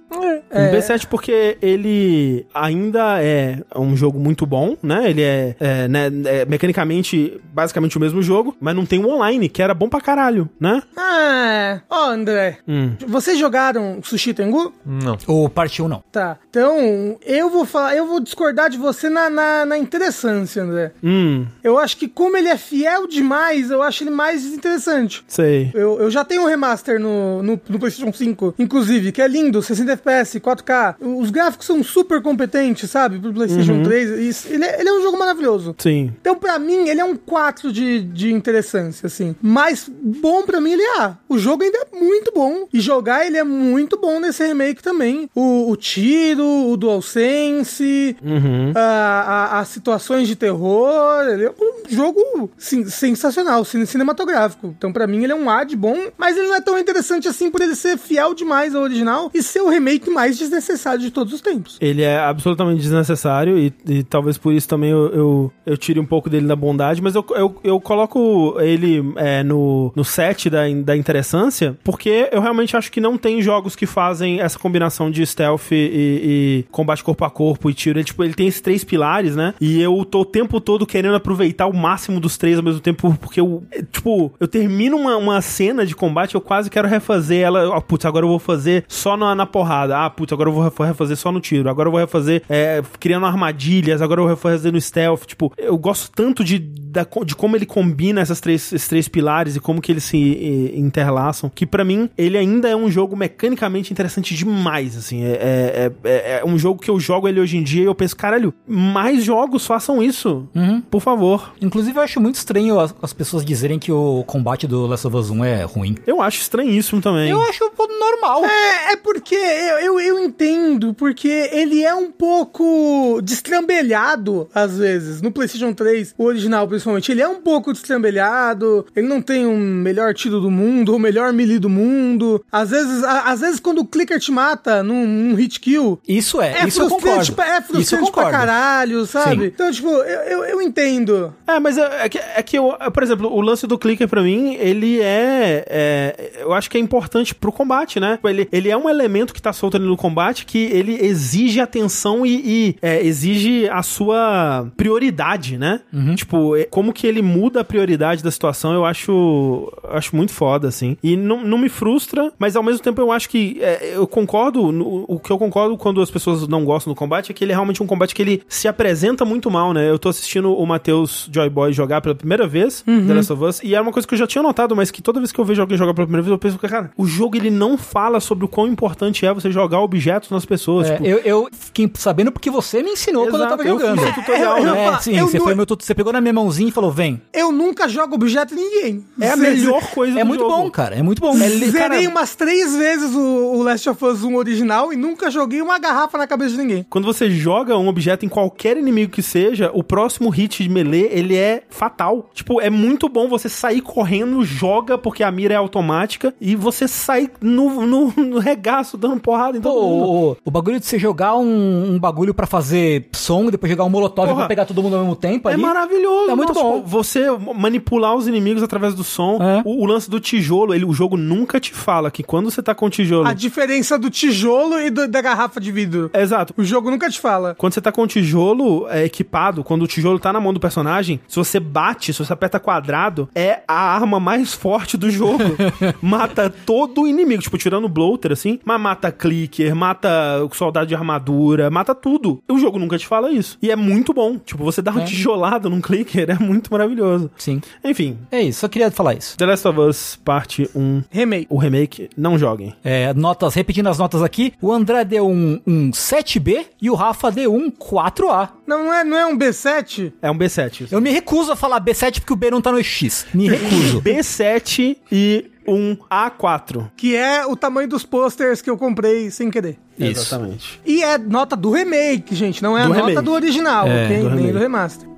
Um B7 porque ele ainda é um jogo muito bom, né? Ele é, é, né, é mecanicamente basicamente o mesmo jogo, mas não tem o online, que era bom pra caralho, né? Ah, ó, André. Hum. Vocês jogaram Sushi Tengu? Não. O parte 1 não. Tá. Então, eu vou falar, eu vou discordar de você na, na, na interessância, André. Hum, Eu acho que como ele é fiel demais, eu acho ele mais interessante. sei. Eu, eu já tenho um remaster no, no, no PlayStation 5, inclusive, que é lindo, 60 FPS, 4K. Os gráficos são super competentes, sabe? Pro PlayStation 3. Isso, ele, é, ele é um jogo maravilhoso. Sim. Então, pra mim, ele é um 4 de, de interessância, assim. Mas bom pra mim ele é A. O jogo ainda é muito bom. E jogar ele é muito bom nesse remake também. O, o tiro, o DualSense, Uhum. a, as situações de terror. Ele é um jogo sim, sensacional, cine- cinematográfico. Então, pra mim, ele é um A de bom. Mas ele não é tão interessante assim por ele ser fiel demais ao original e ser o remake mais desnecessário de todos os tempos. Ele é absolutamente desnecessário e, e talvez por isso também eu, eu, eu tire um pouco dele da bondade, mas eu, eu, eu coloco ele é, no, no set da, da interessância porque eu realmente acho que não tem jogos que fazem essa combinação de stealth e, e combate corpo a corpo e tiro. Ele, tipo, ele tem esses três pilares, né? E eu tô o tempo todo querendo aproveitar o máximo dos três ao mesmo tempo porque eu, é, tipo, eu termino uma, uma cena de combate eu quase quero refazer ela. Ó, putz, agora eu vou fazer só na, na porrada. Ah, putz, agora eu vou ref- refazer só no tiro. Agora eu vou refazer é, criando armadilhas. Agora eu vou refazer no stealth. Tipo, eu gosto tanto de, de como ele combina essas três, esses três pilares e como que eles se interlaçam. Que pra mim, ele ainda é um jogo mecanicamente interessante demais. Assim, é, é, é- é um jogo que eu jogo ele hoje em dia e eu penso, caralho, mais jogos façam isso. Uhum. Por favor. Inclusive, eu acho muito estranho as, as pessoas dizerem que o combate do Last of Us 1 é ruim. Eu acho estranhíssimo também. Eu acho normal. É, é porque eu, eu, eu entendo, porque ele é um pouco destrambelhado, às vezes. No PlayStation 3, o original principalmente, ele é um pouco destrambelhado. Ele não tem o melhor tiro do mundo, o melhor melee do mundo. Às vezes, a- às vezes quando o clicker te mata num, num hit kill. Isso é, É isso eu concordo. pra- é isso eu frustrante pra caralho, sabe? Sim. Então, tipo, eu, eu, eu entendo. É, mas é, é que, é que eu, por exemplo, o lance do clicker pra mim, ele é, é- Eu acho que é importante pro combate, né? Ele, ele é um elemento que tá solto ali no combate que ele exige atenção e, e, é, exige a sua prioridade, né? Tipo, é, como que ele muda a prioridade da situação, eu acho, acho muito foda, assim. E não, não me frustra, mas ao mesmo tempo eu acho que é, eu concordo. no- o que eu concordo quando as pessoas não gostam do combate é que ele é realmente um combate que ele se apresenta muito mal, né? Eu tô assistindo o Matheus Joy Boy jogar pela primeira vez, The Last of Us, e era uma coisa que eu já tinha notado, mas que toda vez que eu vejo alguém jogar pela primeira vez, eu penso, cara, o jogo ele não fala sobre o quão importante é você jogar objetos nas pessoas. É, tipo, eu, eu fiquei sabendo porque você me ensinou quando eu Exato, tava eu jogando. fiz o tutorial, É, eu- É, eu- sim, eu você, não- foi meu você pegou na minha mãozinha e falou, vem. Eu nunca jogo objeto em ninguém. é a melhor coisa É do muito jogo. bom, cara, é muito bom. Zerei cara- umas três vezes o, o Last of Us 1 original e nunca joguei uma garrafa na cabeça de ninguém. Quando você joga um objeto em qualquer inimigo que seja, o próximo hit de melee, ele é fatal. Tipo, é muito bom você sair correndo, joga porque a mira é automática e você sai no, no, no regaço dando porrada em Pô, todo mundo. o, o bagulho de você jogar um, um bagulho pra fazer som, depois jogar um molotov Porra. pra pegar todo mundo ao mesmo tempo É ali. maravilhoso. É muito Nossa, bom. tipo, Você manipular os inimigos através do som. É. O, o lance do tijolo, ele, o jogo nunca te fala que quando você tá com o tijolo. A diferença do tijolo e do- da garrafa de vidro. Exato. O jogo nunca te fala. Quando você tá com o tijolo é, equipado, quando o tijolo tá na mão do personagem, se você bate, se você aperta quadrado, é a arma mais forte do jogo. (laughs) mata todo o inimigo, tipo, tirando o bloater, assim, mas mata clicker, clicker, mata o soldado de armadura, mata tudo. O jogo nunca te fala isso. E é muito bom. Tipo, você dá uma É. tijolada num clicker, (laughs) é muito maravilhoso. Sim. Enfim, É isso, só queria falar isso. The Last of Us Parte 1, Remake. o remake, não joguem. É, notas, repetindo as notas aqui, o André deu um, um 7B e o Rafa deu um 4A. Não, não é, não é um B7? É um B7. isso. Eu me recuso a falar B7 porque o B não tá no X. Me (laughs) recuso. B7 e um A4. Que é o tamanho dos posters que eu comprei sem querer. Isso. Exatamente. E é nota do remake, gente, não é Do a nota remake. do original, É, ok? do Nem remake. do remaster.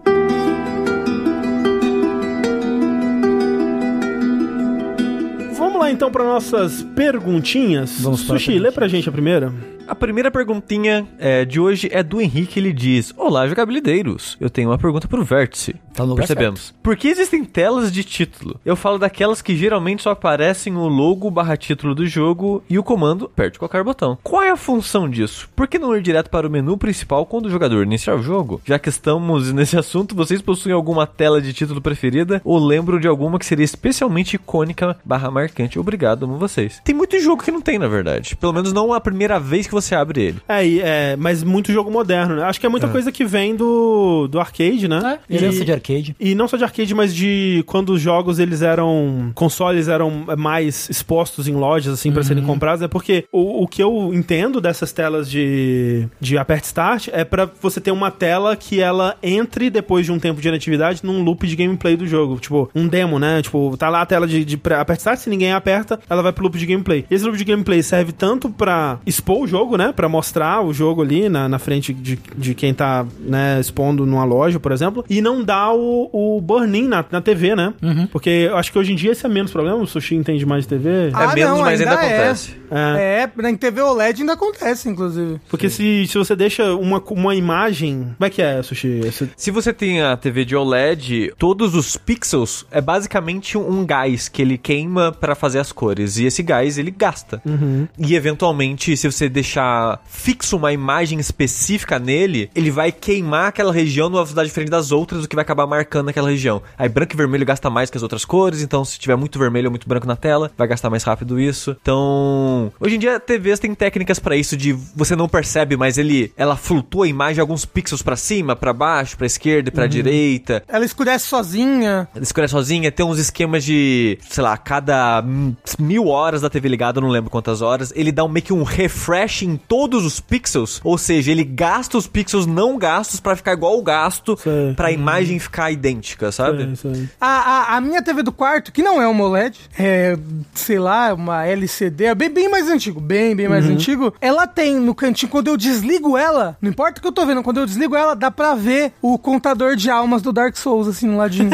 Vamos lá então para nossas perguntinhas. Vamos para a Sushi, lê pra gente a primeira. A primeira perguntinha é, de hoje é do Henrique, ele diz: Olá, jogabilideiros. Eu tenho uma pergunta pro Vértice. Tá no lugar Percebemos. Por que existem telas de título? Eu falo daquelas que geralmente só aparecem o logo barra título do jogo e o comando perto de qualquer botão. Qual é a função disso? Por que não ir direto para o menu principal quando o jogador iniciar o jogo? Já que estamos (laughs) nesse assunto, vocês possuem alguma tela de título preferida ou lembram de alguma que seria especialmente icônica barra marcante? Obrigado, amo vocês. Tem muito jogo que não tem, na verdade. Pelo menos não a primeira vez que você abre ele. É, e- é, mas muito jogo moderno, né? Acho que é muita coisa que vem do, do arcade, né? É, herança de arcade. E não só de arcade, mas de quando os jogos eles eram. consoles eram mais expostos em lojas, assim, pra serem comprados. É porque o, o que eu entendo dessas telas de, de aperte start é pra você ter uma tela que ela entre depois de um tempo de inatividade num loop de gameplay do jogo. Tipo, um demo, né? Tipo, tá lá a tela de, de aperte start, se ninguém aperta, ela vai pro loop de gameplay. Esse loop de gameplay serve tanto pra expor o jogo, né? Pra mostrar o jogo ali na, na frente de, de quem tá, né, expondo numa loja, por exemplo, e não dá o, o burn-in na, na TV, né? Porque eu acho que hoje em dia esse é menos problema, o Sushi entende mais de TV. Ah, é menos, não, mas ainda, ainda é. acontece. É. É, em TV OLED ainda acontece, inclusive. Porque se, se você deixa uma, uma imagem. Como é que é, Sushi? Esse- Se você tem a TV de OLED, todos os pixels é basicamente um gás que ele queima pra fazer as cores. E esse gás ele gasta. E eventualmente, se você deixar fixo uma imagem específica nele, ele vai queimar aquela região numa velocidade diferente das outras, o que vai acabar marcando aquela região. Aí branco e vermelho gasta mais que as outras cores, então se tiver muito vermelho ou muito branco na tela, vai gastar mais rápido isso. Então, hoje em dia TVs têm técnicas pra isso de você não percebe, mas ele ela flutua a imagem alguns pixels pra cima, pra baixo, pra esquerda e pra direita. Ela escurece sozinha. Ela escolhe sozinha, tem uns esquemas de, sei lá, cada mil horas da TV ligada, eu não lembro quantas horas, ele dá um, meio que um refresh em todos os pixels, ou seja, ele gasta os pixels não gastos pra ficar igual o gasto, Sei. pra imagem ficar idêntica, sabe? Isso aí. A, a, a minha TV do quarto, que não é uma OLED, é, sei lá, uma LCD, é bem, bem mais antigo, bem, bem mais antigo. Ela tem no cantinho, quando eu desligo ela, não importa o que eu tô vendo, quando eu desligo ela, dá pra ver o contador de almas do Dark Souls, assim, no ladinho.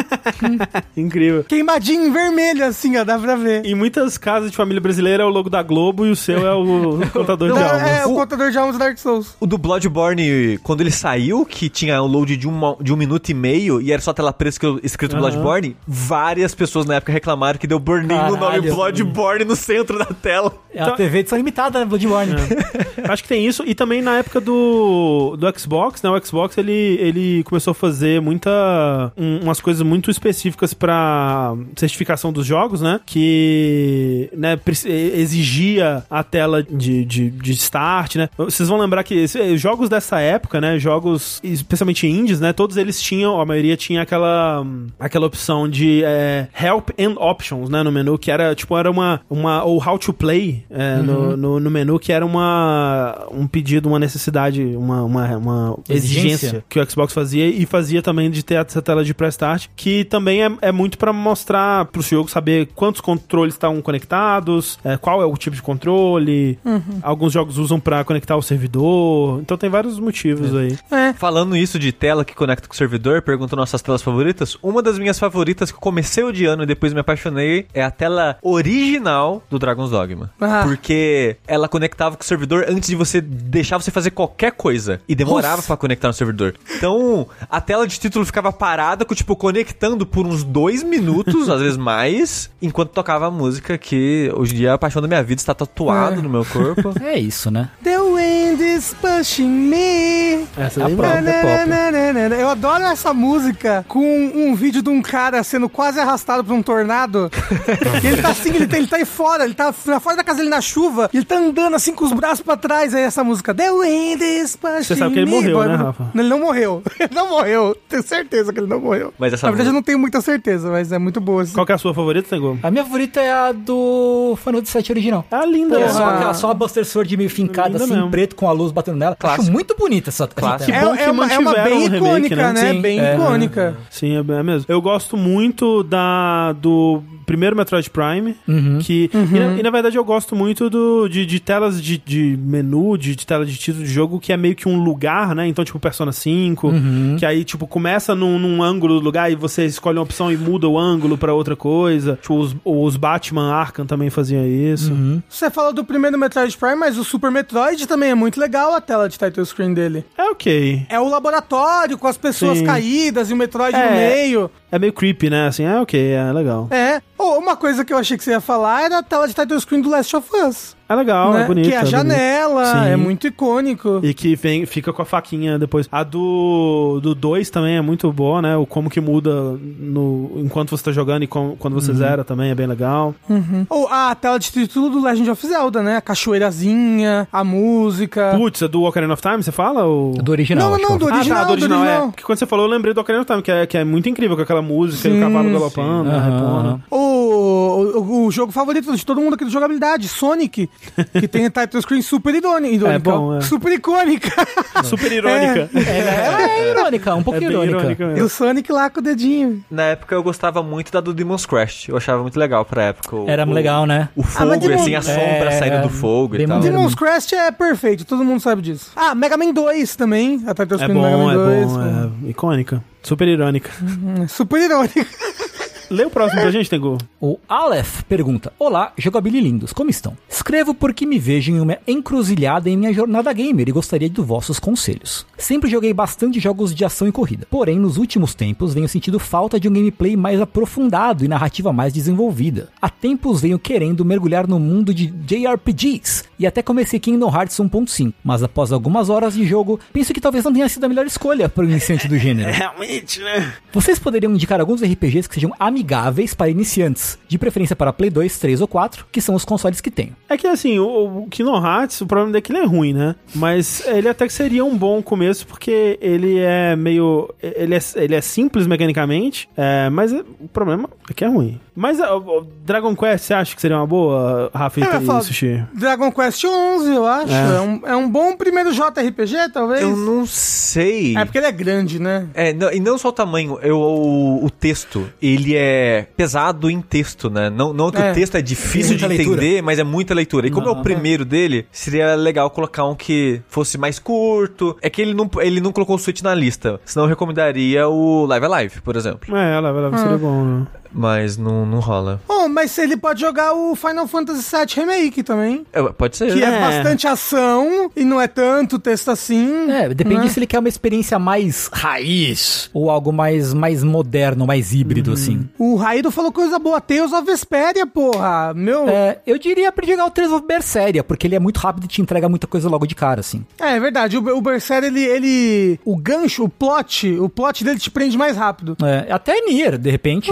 (laughs) Incrível. Queimadinho em vermelho, assim, ó, dá pra ver. Em muitas casas de família brasileira é o logo da Globo e o seu é o (laughs) contador de Não, é o contador de almas do Dark Souls. O do Bloodborne, quando ele saiu, que tinha um load de, uma, de um minuto e meio e era só tela preta escri- escrito Aham. Bloodborne, várias pessoas na época reclamaram que deu burn-in no nome Caralho. Bloodborne no centro da tela. É a TV edição limitada, né? Bloodborne. Acho que tem isso. E também na época do, do Xbox, né? O Xbox ele, ele começou a fazer muita. um- umas coisas muito específicas pra certificação dos jogos, né? Que né, exigia a tela de, de, de start, né? Vocês vão lembrar que esse- jogos dessa época, né? Jogos, especialmente indies, né? Todos eles tinham, a maioria tinha aquela, aquela opção de é, help and options, né? No menu, que era tipo, era uma. uma ou how to play é, no, no, no menu, que era uma um pedido, uma necessidade, uma, uma, uma exigência. Exigência. que o Xbox fazia e fazia também de ter essa tela de pré-start, que também é, é muito pra mostrar pro jogo saber quantos controles estão conectados, é, qual é o tipo de controle. Alguns jogos usam pra conectar o servidor. Então tem vários motivos aí. É. Falando isso de tela que conecta com o servidor, perguntam nossas telas favoritas. Uma das minhas favoritas que eu comecei odiando e depois me apaixonei é a tela original do Dragon's Dogma. Ah. Porque ela conectava com o servidor antes de você deixar você fazer qualquer coisa. E demorava pra conectar no servidor. Então, a tela de título ficava parada, com, tipo, conectando por uns dois minutos, às vezes mais, enquanto tocava a música que hoje em dia é a paixão da minha vida, está tatuado É. no meu corpo. É isso, né? The wind is pushing me. Essa É daí a própria. pop. Nananana. Eu adoro essa música com um vídeo de um cara sendo quase arrastado por um tornado. e (laughs) ele tá assim, ele tá, ele tá aí fora, ele tá na fora da casa dele na chuva, e ele tá andando assim com os braços pra trás. Aí essa música, The wind is pushing Você sabe que ele me. morreu, né, Rafa? Ele não morreu. (laughs) Ele não morreu. Tenho certeza que ele não morreu. Mas essa Na verdade, eu não tenho muita certeza, mas é muito boa. Assim. Qual que é a sua favorita, Tengu? A minha favorita é a do Final Fantasy VII original. Ah, linda. É essa. só, aquela, só a Buster Sword meio fincada assim, mesmo. preto com a luz batendo nela. Clássico. Acho muito bonita essa, tela. bom que é, uma, é uma bem remake, icônica, né? né? Sim, bem é. icônica. Sim, é é mesmo. Eu gosto muito da do primeiro Metroid Prime, que e, na, e, na verdade eu gosto muito do de, de telas de, de menu, de, de tela de título de jogo que é meio que um lugar, né? Então tipo Persona 5, que aí tipo começa num, num ângulo do lugar e você escolhe uma opção e muda o ângulo pra outra coisa. Tipo os, os Batman Arkham também faziam isso. Você falou do primeiro Metroid Prime, mas o Super Metroid também é muito legal a tela de title screen dele. É ok. É o laboratório com as pessoas Sim. caídas e o Metroid no É. meio. É meio creepy, né? Assim, é ok, é legal. É. Oh, uma coisa que eu achei que você ia falar era a tela de title screen do Last of Us. É legal, né? é bonito. que é a bonito. janela, Sim. é muito icônico. E que vem, fica com a faquinha depois. A do 2 também é muito boa, né? O como que muda no, enquanto você tá jogando e com- quando você zera também é bem legal. Ou a tela de título do Legend of Zelda, né? A cachoeirazinha, a música. Putz, a do Ocarina of Time, você fala? Ou... Do original, Não, não, que do original, ah, tá, do original, do original. é. Porque quando você falou, eu lembrei do Ocarina of Time, que é, que é muito incrível com aquela música e Sim, o cavalo galopando, né? Aham, repondo. aham. O, o, o jogo favorito de todo mundo aqui de jogabilidade, Sonic, que tem title screen super irônica. É bom, é. Super icônica. Super (laughs) irônica. Ela é (laughs) irônica, um É pouquinho bem irônica. irônica E o. Sonic lá com o dedinho. Na época eu gostava muito da do Demon's Crash. Eu achava muito legal pra época. O, Era o, legal, né? O fogo, mas Demon- assim, a sombra É, saindo do fogo bem e tal. Demon's Crest é perfeito, todo mundo sabe disso. Ah, Mega Man 2 também. A title É screen do Mega bom, Man é 2. bom, é icônica. Super irônica. Hum, Super irônica. (laughs) Lê o próximo pra gente, Tengu. O Aleph pergunta: Olá, jogabili lindos, como estão? Escrevo porque me vejo em uma encruzilhada em minha jornada gamer e gostaria de vossos conselhos. Sempre joguei bastante jogos de ação e corrida, porém nos últimos tempos venho sentindo falta de um gameplay mais aprofundado e narrativa mais desenvolvida. Há tempos venho querendo mergulhar no mundo de JRPGs e até comecei Kingdom Hearts 1.5, mas após algumas horas de jogo, penso que talvez não tenha sido a melhor escolha para o iniciante do gênero. (laughs) Realmente, né? Vocês poderiam indicar alguns RPGs que sejam amigáveis para iniciantes, de preferência para Play 2, 3 ou 4, que são os consoles que tenho. É que assim, o, o Kingdom Hearts, o problema é que ele é ruim, né? Mas ele até que seria um bom começo, porque ele é meio. Ele é, ele é simples mecanicamente, é, mas o problema é que é ruim. Mas ó, Dragon Quest, você acha que seria uma boa, Rafa Eu ia e Sushi? Dragon Quest 11, eu acho. É. É, um, é um bom primeiro JRPG, talvez. Eu não sei. É porque ele é grande, né? É, não- e não só o tamanho, eu, o, o texto, ele é pesado em texto, né? Não, não que É. o texto é difícil de Muita leitura. entender, mas é muita leitura. E como é o Não, primeiro dele, seria legal colocar um que fosse mais curto. É que ele não, ele não colocou o Switch na lista, senão eu recomendaria o Live Alive, por exemplo. É, ela Ah. seria bom, né? Mas não, não rola. Oh, mas ele pode jogar o Final Fantasy VII Remake também. É, pode ser. Que é. É. bastante ação e não é tanto texto assim. É, depende né? se ele quer uma experiência mais raiz ou algo mais, mais moderno, mais híbrido, assim. O Raído falou coisa boa. Tales of Vesperia, porra. Meu. É. É, eu diria pra jogar o Trails of Berseria, porque ele é muito rápido e te entrega muita coisa logo de cara, assim. é verdade. O, o Berserker, ele, ele. O gancho, o plot, o plot dele te prende mais rápido. É, até Nier, de repente.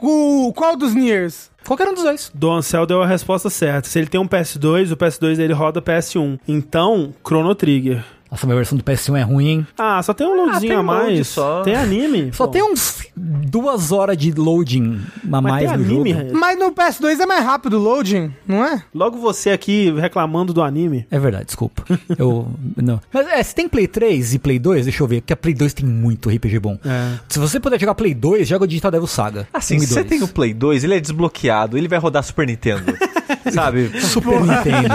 O, qual dos Niers? Qualquer um dos dois. Do Ansel deu a resposta certa. Se ele tem um PS2, o PS2 dele roda PS1. Então, Chrono Trigger. Nossa, minha versão do PS1 é ruim, hein? Ah, só tem um loadzinho tem a load mais. só. Tem anime. Só pô. tem uns duas horas de loading a Mas mais tem no anime, jogo. Mas no PS2 é mais rápido o loading, não é? Logo você aqui reclamando do anime. É verdade, desculpa. Eu. Não. Mas é, se tem Play 3 e Play 2, deixa eu ver, porque a Play 2 tem muito RPG bom. É. Se você puder jogar Play 2, joga o Digital Devil Saga. Assim, 1 se você 2. tem o Play 2, ele é desbloqueado, ele vai rodar Super Nintendo. (laughs) sabe? Super Nintendo.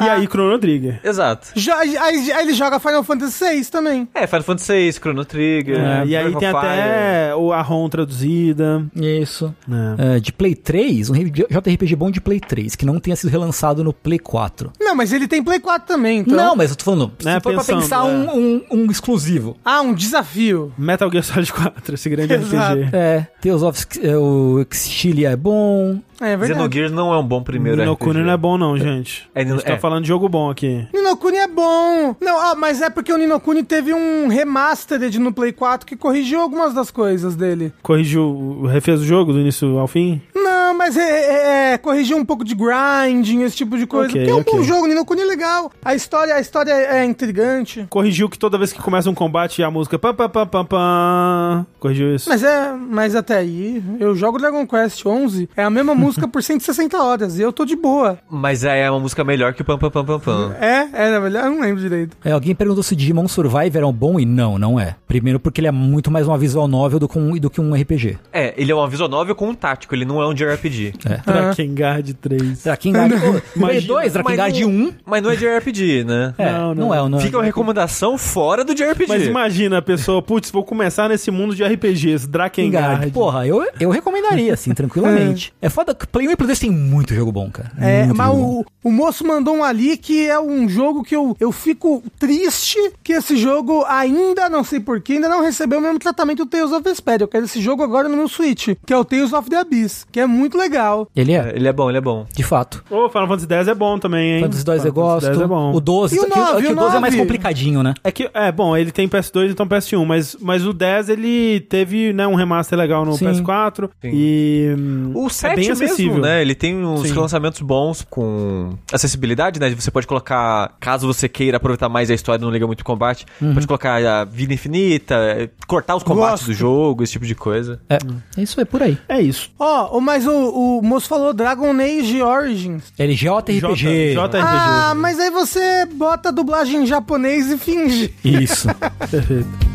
E aí, Chrono Trigger. Exato. Jo- aí, aí ele joga Final Fantasy VI também. É, Final Fantasy VI, Chrono Trigger. É, e aí tem Fire. até o, a ROM traduzida. Isso. né? É, de Play 3, um JRPG bom de Play 3, que não tenha sido relançado no Play 4. Não, mas ele tem Play 4 também, então. Não, mas eu tô falando, se Né, for pra pensando, pensar é. um, um, um exclusivo. Ah, um desafio. Metal Gear Solid 4, esse grande (laughs) Exato. RPG. É, Tales of é, o Exilia é bom. É verdade. Xenogears não é um bom primeiro Nino RPG. Não é bom não, gente. É, a gente tá é. falando de jogo bom aqui. Nino Kuni é bom. Não, ah, mas é porque o Nino Kuni teve um remastered no Play 4 que corrigiu algumas das coisas dele. Corrigiu, refez o jogo do início ao fim? Não, mas é, é- é, corrigiu um pouco de grinding, esse tipo de coisa. Ok, porque é um bom jogo, Nino Kuni é legal. A história, a história é intrigante. Corrigiu que toda vez que começa um combate a música pam pam pam pam pam. Corrigiu isso. Mas é, mas até aí, eu jogo Dragon Quest 11, é a mesma música por 160 horas e eu tô de boa. Mas aí é uma música melhor que Pam Pam Pam Pam Pam. É, é, na verdade, eu não lembro direito. É, alguém perguntou se Digimon Survivor é um bom e não, não é. Primeiro porque ele é muito mais uma visual novel do que um, do que um RPG. É, ele é uma visual novel com um tático, ele não é um JRPG. É. Drakengard 3. Drakengard dois, Drakengard 1. Mas não é JRPG, né? É, Não, não, não. é, não é. Fica uma recomendação fora do JRPG. Mas imagina a pessoa, putz, vou começar nesse mundo de RPGs, Drakengard. Porra, eu, eu recomendaria, assim, (laughs) tranquilamente. É foda que Play 1 e Play 2 tem muito jogo bom, cara. É, Muito mas o, o moço mandou um ali que é um jogo que eu, eu fico triste que esse jogo ainda, não sei porquê, ainda não recebeu o mesmo tratamento do Tales of Vesperia. Eu quero esse jogo agora no meu Switch, que é o Tales of the Abyss, que é muito legal. Ele é, É, ele é bom, ele é bom. de fato. Ô, Final Fantasy X é bom também, hein? Fantasy 2 eu Final Fantasy gosto. X é bom. O 12, E o que, o- 9, que o o 12 é mais 9? complicadinho, né? É que, é, bom, ele tem PS2 então PS1, mas, mas o 10 ele teve, né, um remaster legal no Sim. PS4 Sim. e hum, O é 7 bem acessível. mesmo, né? Ele tem uns Sim. lançamentos bons com acessibilidade, né? Você pode colocar, caso você queira aproveitar mais a história, não liga muito o combate, Uhum. pode colocar a vida infinita, cortar os combates Gosto. do jogo, esse tipo de coisa. É, isso é por aí. É isso. Ó, mas o, o moço falou Dragon Age Origins. Ele JRPG. J- JRPG. Ah, mas aí você bota a dublagem em japonês e finge. Isso. (laughs) Perfeito.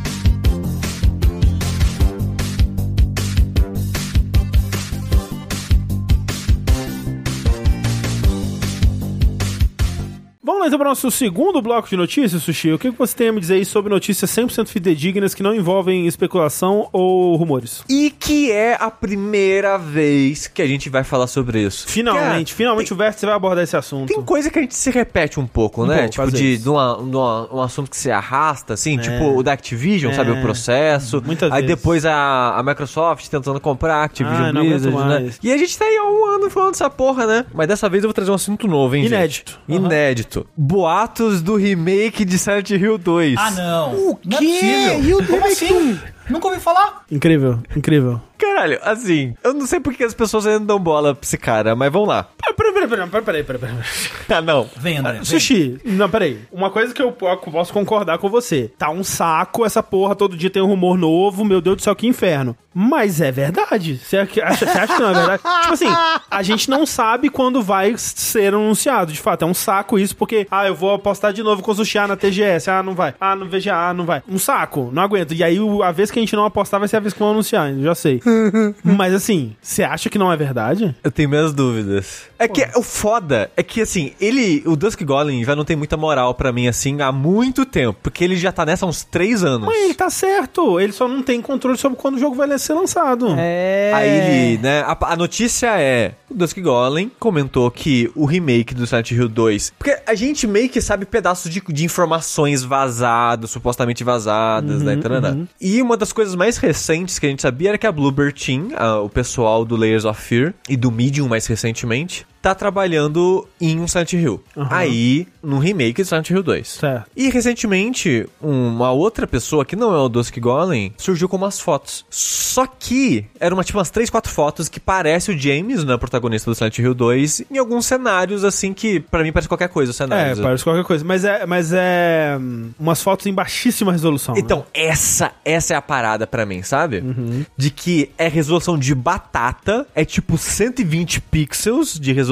Vamos então para o nosso segundo bloco de notícias, Sushi. O que você tem a me dizer aí sobre notícias 100% fidedignas que não envolvem especulação ou rumores? E que é a primeira vez que a gente vai falar sobre isso. Finalmente, Cara, finalmente o Vértice vai abordar esse assunto. Tem coisa que a gente se repete um pouco, Um né? pouco, tipo, de, de, uma- de uma- um assunto que se arrasta, assim, tipo o da Activision, É. sabe? O processo. Muitas aí vezes. depois a, a Microsoft tentando comprar a Activision Ah, Blizzard, né? E a gente tá aí há um ano falando dessa porra, né? Mas dessa vez eu vou trazer um assunto novo, hein, gente? Inédito. Inédito. Boatos do remake de Silent Hill 2. Ah, não. O Não é quê? possível. E o Como remake assim? Nunca ouvi falar. Incrível, incrível. Caralho, assim, eu não sei porque as pessoas ainda dão bola pra esse cara, mas vamos lá. Peraí, peraí, peraí, peraí, peraí, peraí. (laughs) Ah, não. Vem, André. vem. Sushi, não, peraí. Uma coisa que eu po- posso concordar com você. Tá um saco essa porra, todo dia tem um rumor novo, meu Deus do céu, que inferno. Mas é verdade. Você acha, acha- você acha que não é verdade? (laughs) tipo assim, a gente não sabe quando vai ser anunciado. De fato, é um saco isso, porque, ah, eu vou apostar de novo com o Sushi ah, na TGS. Ah, não vai. Ah, no VGA, ah, não vai. Um saco, não aguento. E aí, a vez que a gente não apostar vai ser a vez que vão anunciar, eu já sei. (laughs) Mas assim, você acha que não é verdade? Eu tenho minhas dúvidas. É que o foda é que, assim, ele, o Dusk Golem já não tem muita moral pra mim, assim, há muito tempo. Porque ele já tá nessa há uns três anos. Mas ele tá certo. Ele só não tem controle sobre quando o jogo vai ser lançado. É. Aí ele, né? A, a notícia é: o Dusk Golem comentou que o remake do Silent Hill 2. Porque a gente meio que sabe pedaços de, de informações vazadas, supostamente vazadas, né? tarará. E uma das coisas mais recentes que a gente sabia era que a Bluebird Team, a- o pessoal do Layers of Fear e do Medium mais recentemente, tá trabalhando em um Silent Hill. Aí, no remake do Silent Hill 2. Certo. E recentemente, uma outra pessoa que não é o Dusk Golem surgiu com umas fotos. Só que eram uma, tipo umas 3, 4 fotos que parece o James, né, protagonista do Silent Hill 2, em alguns cenários assim que pra mim parece qualquer coisa, os É, cenários. parece qualquer coisa. Mas é, mas é hum, umas fotos em baixíssima resolução. né? Então, essa essa é a parada pra mim, sabe? Uhum. De que é resolução de batata, é tipo 120 pixels de resolução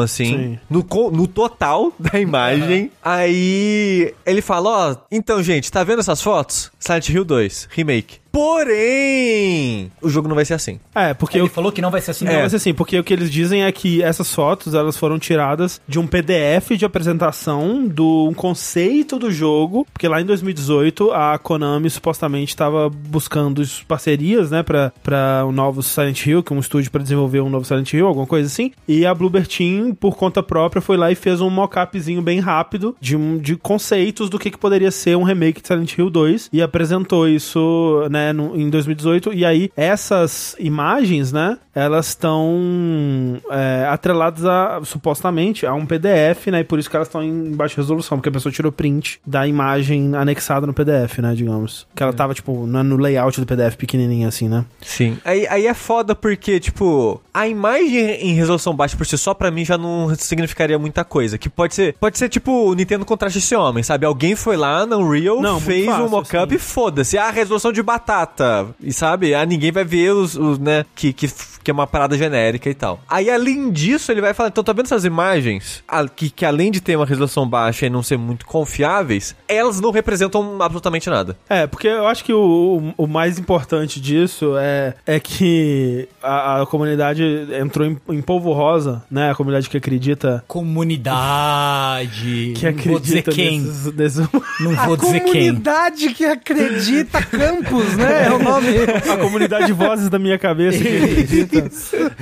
assim, Sim. no, no total (laughs) da imagem. Aí ele fala, ó, então gente, tá vendo essas fotos? Silent Hill 2, remake. Porém, o jogo não vai ser assim. É, porque Ele o falou que não vai ser assim. Não, não. mas assim, porque o que eles dizem é que essas fotos, elas foram tiradas de um PDF de apresentação do um conceito do jogo, porque lá em 2018 a Konami supostamente estava buscando as parcerias, né, pra, pra o novo Silent Hill, que é um estúdio pra desenvolver um novo Silent Hill, alguma coisa assim, e a Bluebird Team, por conta própria, foi lá e fez um mock-upzinho bem rápido de, um, de conceitos do que, que poderia ser um remake de Silent Hill 2 e apresentou isso, né, né, no- em 2018, e aí essas imagens, né, elas estão é, atreladas a, supostamente, a um PDF, né, e por isso que elas estão em baixa resolução, porque a pessoa tirou print da imagem anexada no PDF, né, digamos. Que ela tava, tipo, no no layout do PDF pequenininha assim, né. Sim. Aí, aí é foda porque, tipo, a imagem em resolução baixa por si só, pra mim, já não significaria muita coisa. Que pode ser, pode ser tipo o Nintendo contraste esse homem, sabe? Alguém foi lá no Unreal, Não, fez fácil, um mockup assim. e foda-se. Ah, resolução de batata. E sabe? Ah, ninguém vai ver os, os né, que, que, que é uma parada genérica e tal. Aí, além disso, ele vai falar, então, tá vendo essas imagens? Que, que além de ter uma resolução baixa e não ser muito confiáveis, elas não representam absolutamente nada. É, porque eu acho que o, o, o mais importante disso é, é que a, a comunidade entrou em, em polvo rosa, né? A comunidade que acredita. Comunidade. Que não vou dizer acredita quem. nesses- nesses- Não A vou dizer quem. comunidade que acredita Campos, né? É o nome. a comunidade Vozes da minha cabeça que (laughs) acredita,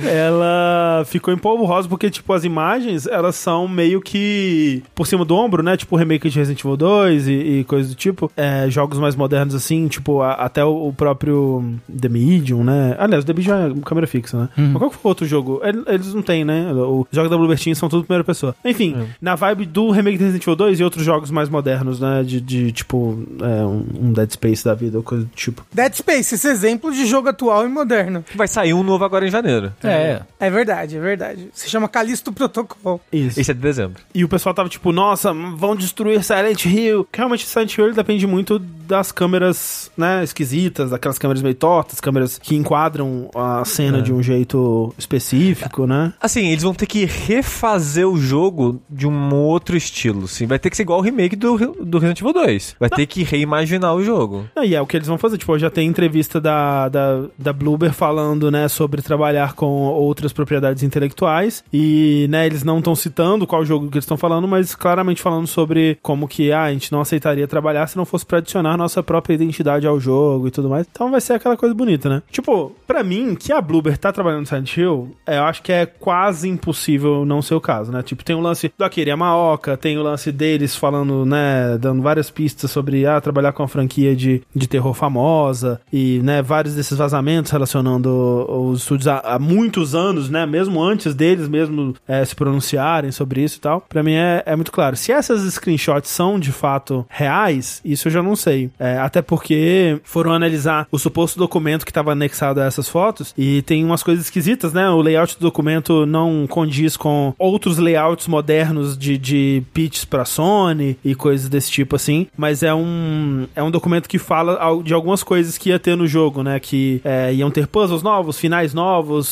ela ficou em polvo rosa porque, tipo, as imagens, elas são meio que por cima do ombro, né? Tipo, remake de Resident Evil 2 e, e coisas do tipo. É, jogos mais modernos, assim, tipo, a- até o, o próprio The Medium, né? Aliás, o The Medium é câmera fixa, né? Mas qual que foi o outro jogo? El- Eles não têm, né? Os jogos da Bluebird Team são tudo primeira pessoa. Enfim, na vibe do remake de Resident Evil 2 e outros jogos mais modernos, né? De, de tipo, é, um, um Dead Space da vida ou coisa do tipo. Dead Space, esse exemplo de jogo atual e moderno. Vai sair um novo agora em janeiro. É. É verdade, é verdade. Se chama Calisto Protocol. Isso. Esse é de dezembro. E o pessoal tava tipo, nossa, vão destruir Silent Hill. Realmente, Silent Hill depende muito das câmeras, né, esquisitas, daquelas câmeras meio tortas, câmeras que enquadram a cena de um jeito específico, né? Assim, eles vão ter que refazer o jogo de um outro estilo, sim. Vai ter que ser igual o remake do, do Resident Evil 2. Vai ter que reimaginar o jogo. E é o que eles vão fazer. Tipo, já tem entrevista da, da, da Bloober falando, né, sobre trabalhar com outras propriedades intelectuais. E, né, eles não estão citando qual jogo que eles estão falando, mas claramente falando sobre como que ah, a gente não aceitaria trabalhar se não fosse pra adicionar nossa própria identidade ao jogo e tudo mais. Então vai ser aquela coisa bonita, né? Tipo, pra mim, que a Bloober tá trabalhando no Silent Hill, é, eu acho que é quase impossível não ser o caso, né? Tipo, tem o lance do Akira Yamaoka, tem o lance deles falando, né, dando várias pistas sobre, ah, trabalhar com a franquia de, de terror famosa e, né, vários desses vazamentos relacionando os estúdios há, há muitos anos, né, mesmo antes deles mesmo é, se pronunciarem sobre isso e tal. Pra mim é, é muito claro. Se essas screenshots são de fato reais, isso eu já não sei. É, até porque foram analisar o suposto documento que estava anexado a essas fotos e tem umas coisas esquisitas, né? O layout do documento não condiz com outros layouts modernos de, de pitches pra Sony e coisas desse tipo assim, mas é um, é um documento que fala al- de algumas coisas que ia ter no jogo, né? Que é, iam ter puzzles novos, finais novos,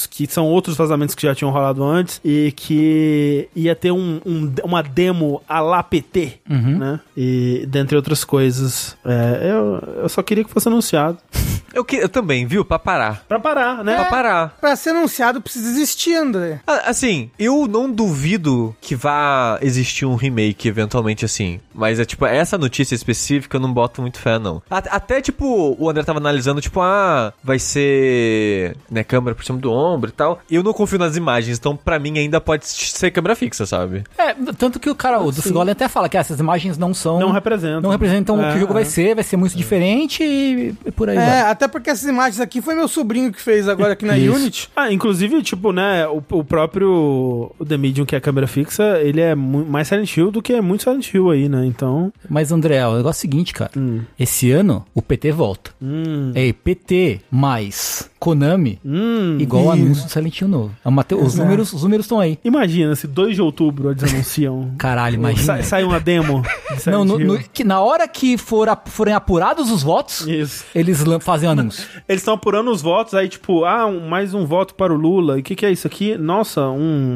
que são outros vazamentos que já tinham rolado antes e que ia ter um, um- uma demo a lá PT, né? E dentre outras coisas. É, eu, eu só queria que fosse anunciado. (laughs) Eu, que, eu também, viu? Pra parar. Pra parar, né? Pra parar. Pra ser anunciado precisa existir, André. Ah, Assim, eu não duvido que vá existir um remake eventualmente assim. Mas é tipo, essa notícia específica eu não boto muito fé, não. A- Até tipo, o André tava analisando, tipo, ah, vai ser. né, câmera por cima do ombro e tal. Eu não confio nas imagens, então pra mim ainda pode ser câmera fixa, sabe? É, tanto que o cara, o do até fala que essas imagens não são. Não representam. Não representam o É, que o jogo é. vai ser, vai ser muito diferente e, e por aí É, vai. até porque essas imagens aqui foi meu sobrinho que fez agora aqui na (laughs) Isso. Unity. Ah, inclusive, tipo, né, o, o próprio o The Medium, que é a câmera fixa, ele é mais Silent Hill do que é muito Silent Hill aí, né? Então. Mas, André, o negócio é o seguinte, cara. Hum. Esse ano, o PT volta. Hum. É PT mais Konami Hum. igual o anúncio do Silent Hill novo. A Mate- os números os números estão aí. Imagina se 2 de outubro eles anunciam. (laughs) Caralho, imagina. Sai, sai uma demo. de Não, no- no- que na hora que for ap- forem apurados os votos, Isso. eles fazem o anúncio. Eles estão apurando os votos, aí, tipo, ah, um- mais um voto para o Lula. E o que, que é isso aqui? Nossa, um,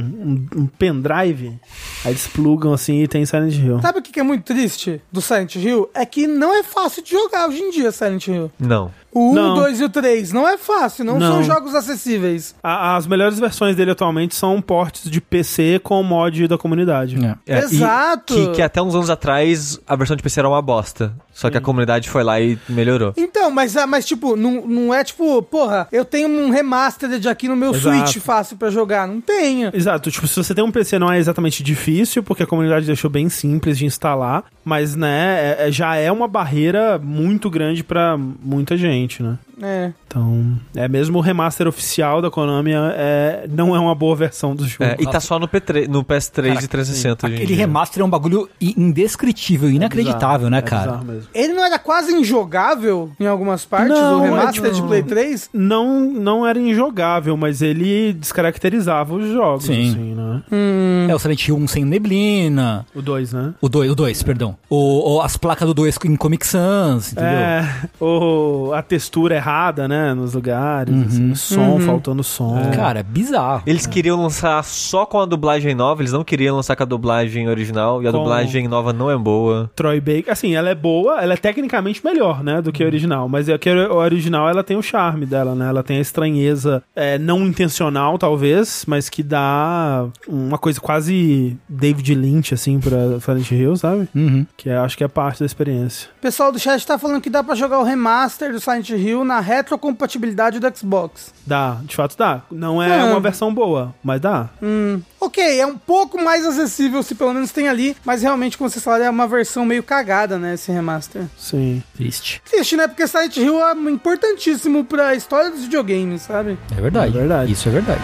um, um pendrive. Aí eles plugam assim e tem Silent Hill. Sabe o que que é muito triste do Silent Hill? É que não é fácil de jogar hoje em dia Silent Hill. Não. O 1, Não. o 2 e o 3 não é fácil, não, Não. são jogos acessíveis. A- as melhores versões dele atualmente são portes de PC com mod da comunidade. É. É, e Exato. Que, que até uns anos atrás a versão de PC era uma bosta. Só que a comunidade foi lá e melhorou. Então, mas, ah, mas tipo, não, não é tipo, porra, eu tenho um remastered aqui no meu Exato. Switch fácil pra jogar. Não tenho. Exato, tipo, se você tem um PC não é exatamente difícil, porque a comunidade deixou bem simples de instalar, mas, né, é- é- já é uma barreira muito grande pra muita gente, né? É. Então, é mesmo o remaster oficial da Konami é, não é uma boa versão do jogo. É, e tá só no, P3, no PS3 e 360 hoje em Aquele remaster é um bagulho indescritível, inacreditável, né, É cara? bizarro mesmo. Ele não era quase injogável em algumas partes, Não, o remaster é- de Play 3? Não, não era injogável, mas ele descaracterizava os jogos, Sim. assim, né? Hum. É o Silent Hill 1 sem neblina. O 2, né? O 2, o 2, perdão. O, o- as placas do 2 em Comic Sans, entendeu? É, o, a textura errada, né, nos lugares, assim, som, Uhum. faltando som. Cara, é bizarro. Eles queriam lançar só com a dublagem nova, eles não queriam lançar com a dublagem original, e a Com- dublagem nova não é boa. Troy Baker, assim, ela é boa, ela é tecnicamente melhor, né, do que a original, mas é que a original ela tem o charme dela, né, ela tem a estranheza é, não intencional, talvez, mas que dá uma coisa quase David Lynch, assim, pra Silent Hill, sabe? Uhum. Que é, acho que é parte da experiência. O pessoal do chat tá falando que dá pra jogar o remaster do Silent Hill na retrocompatibilidade do Xbox. Dá, de fato dá. Não é uma versão boa, mas dá. Hum, ok, é um pouco mais acessível se pelo menos tem ali, mas realmente, como vocês falaram, é uma versão meio cagada, né, esse remaster. Sim. Triste. Triste, né, porque Silent Hill é importantíssimo pra história dos videogames, sabe? É verdade. É verdade. Isso é verdade.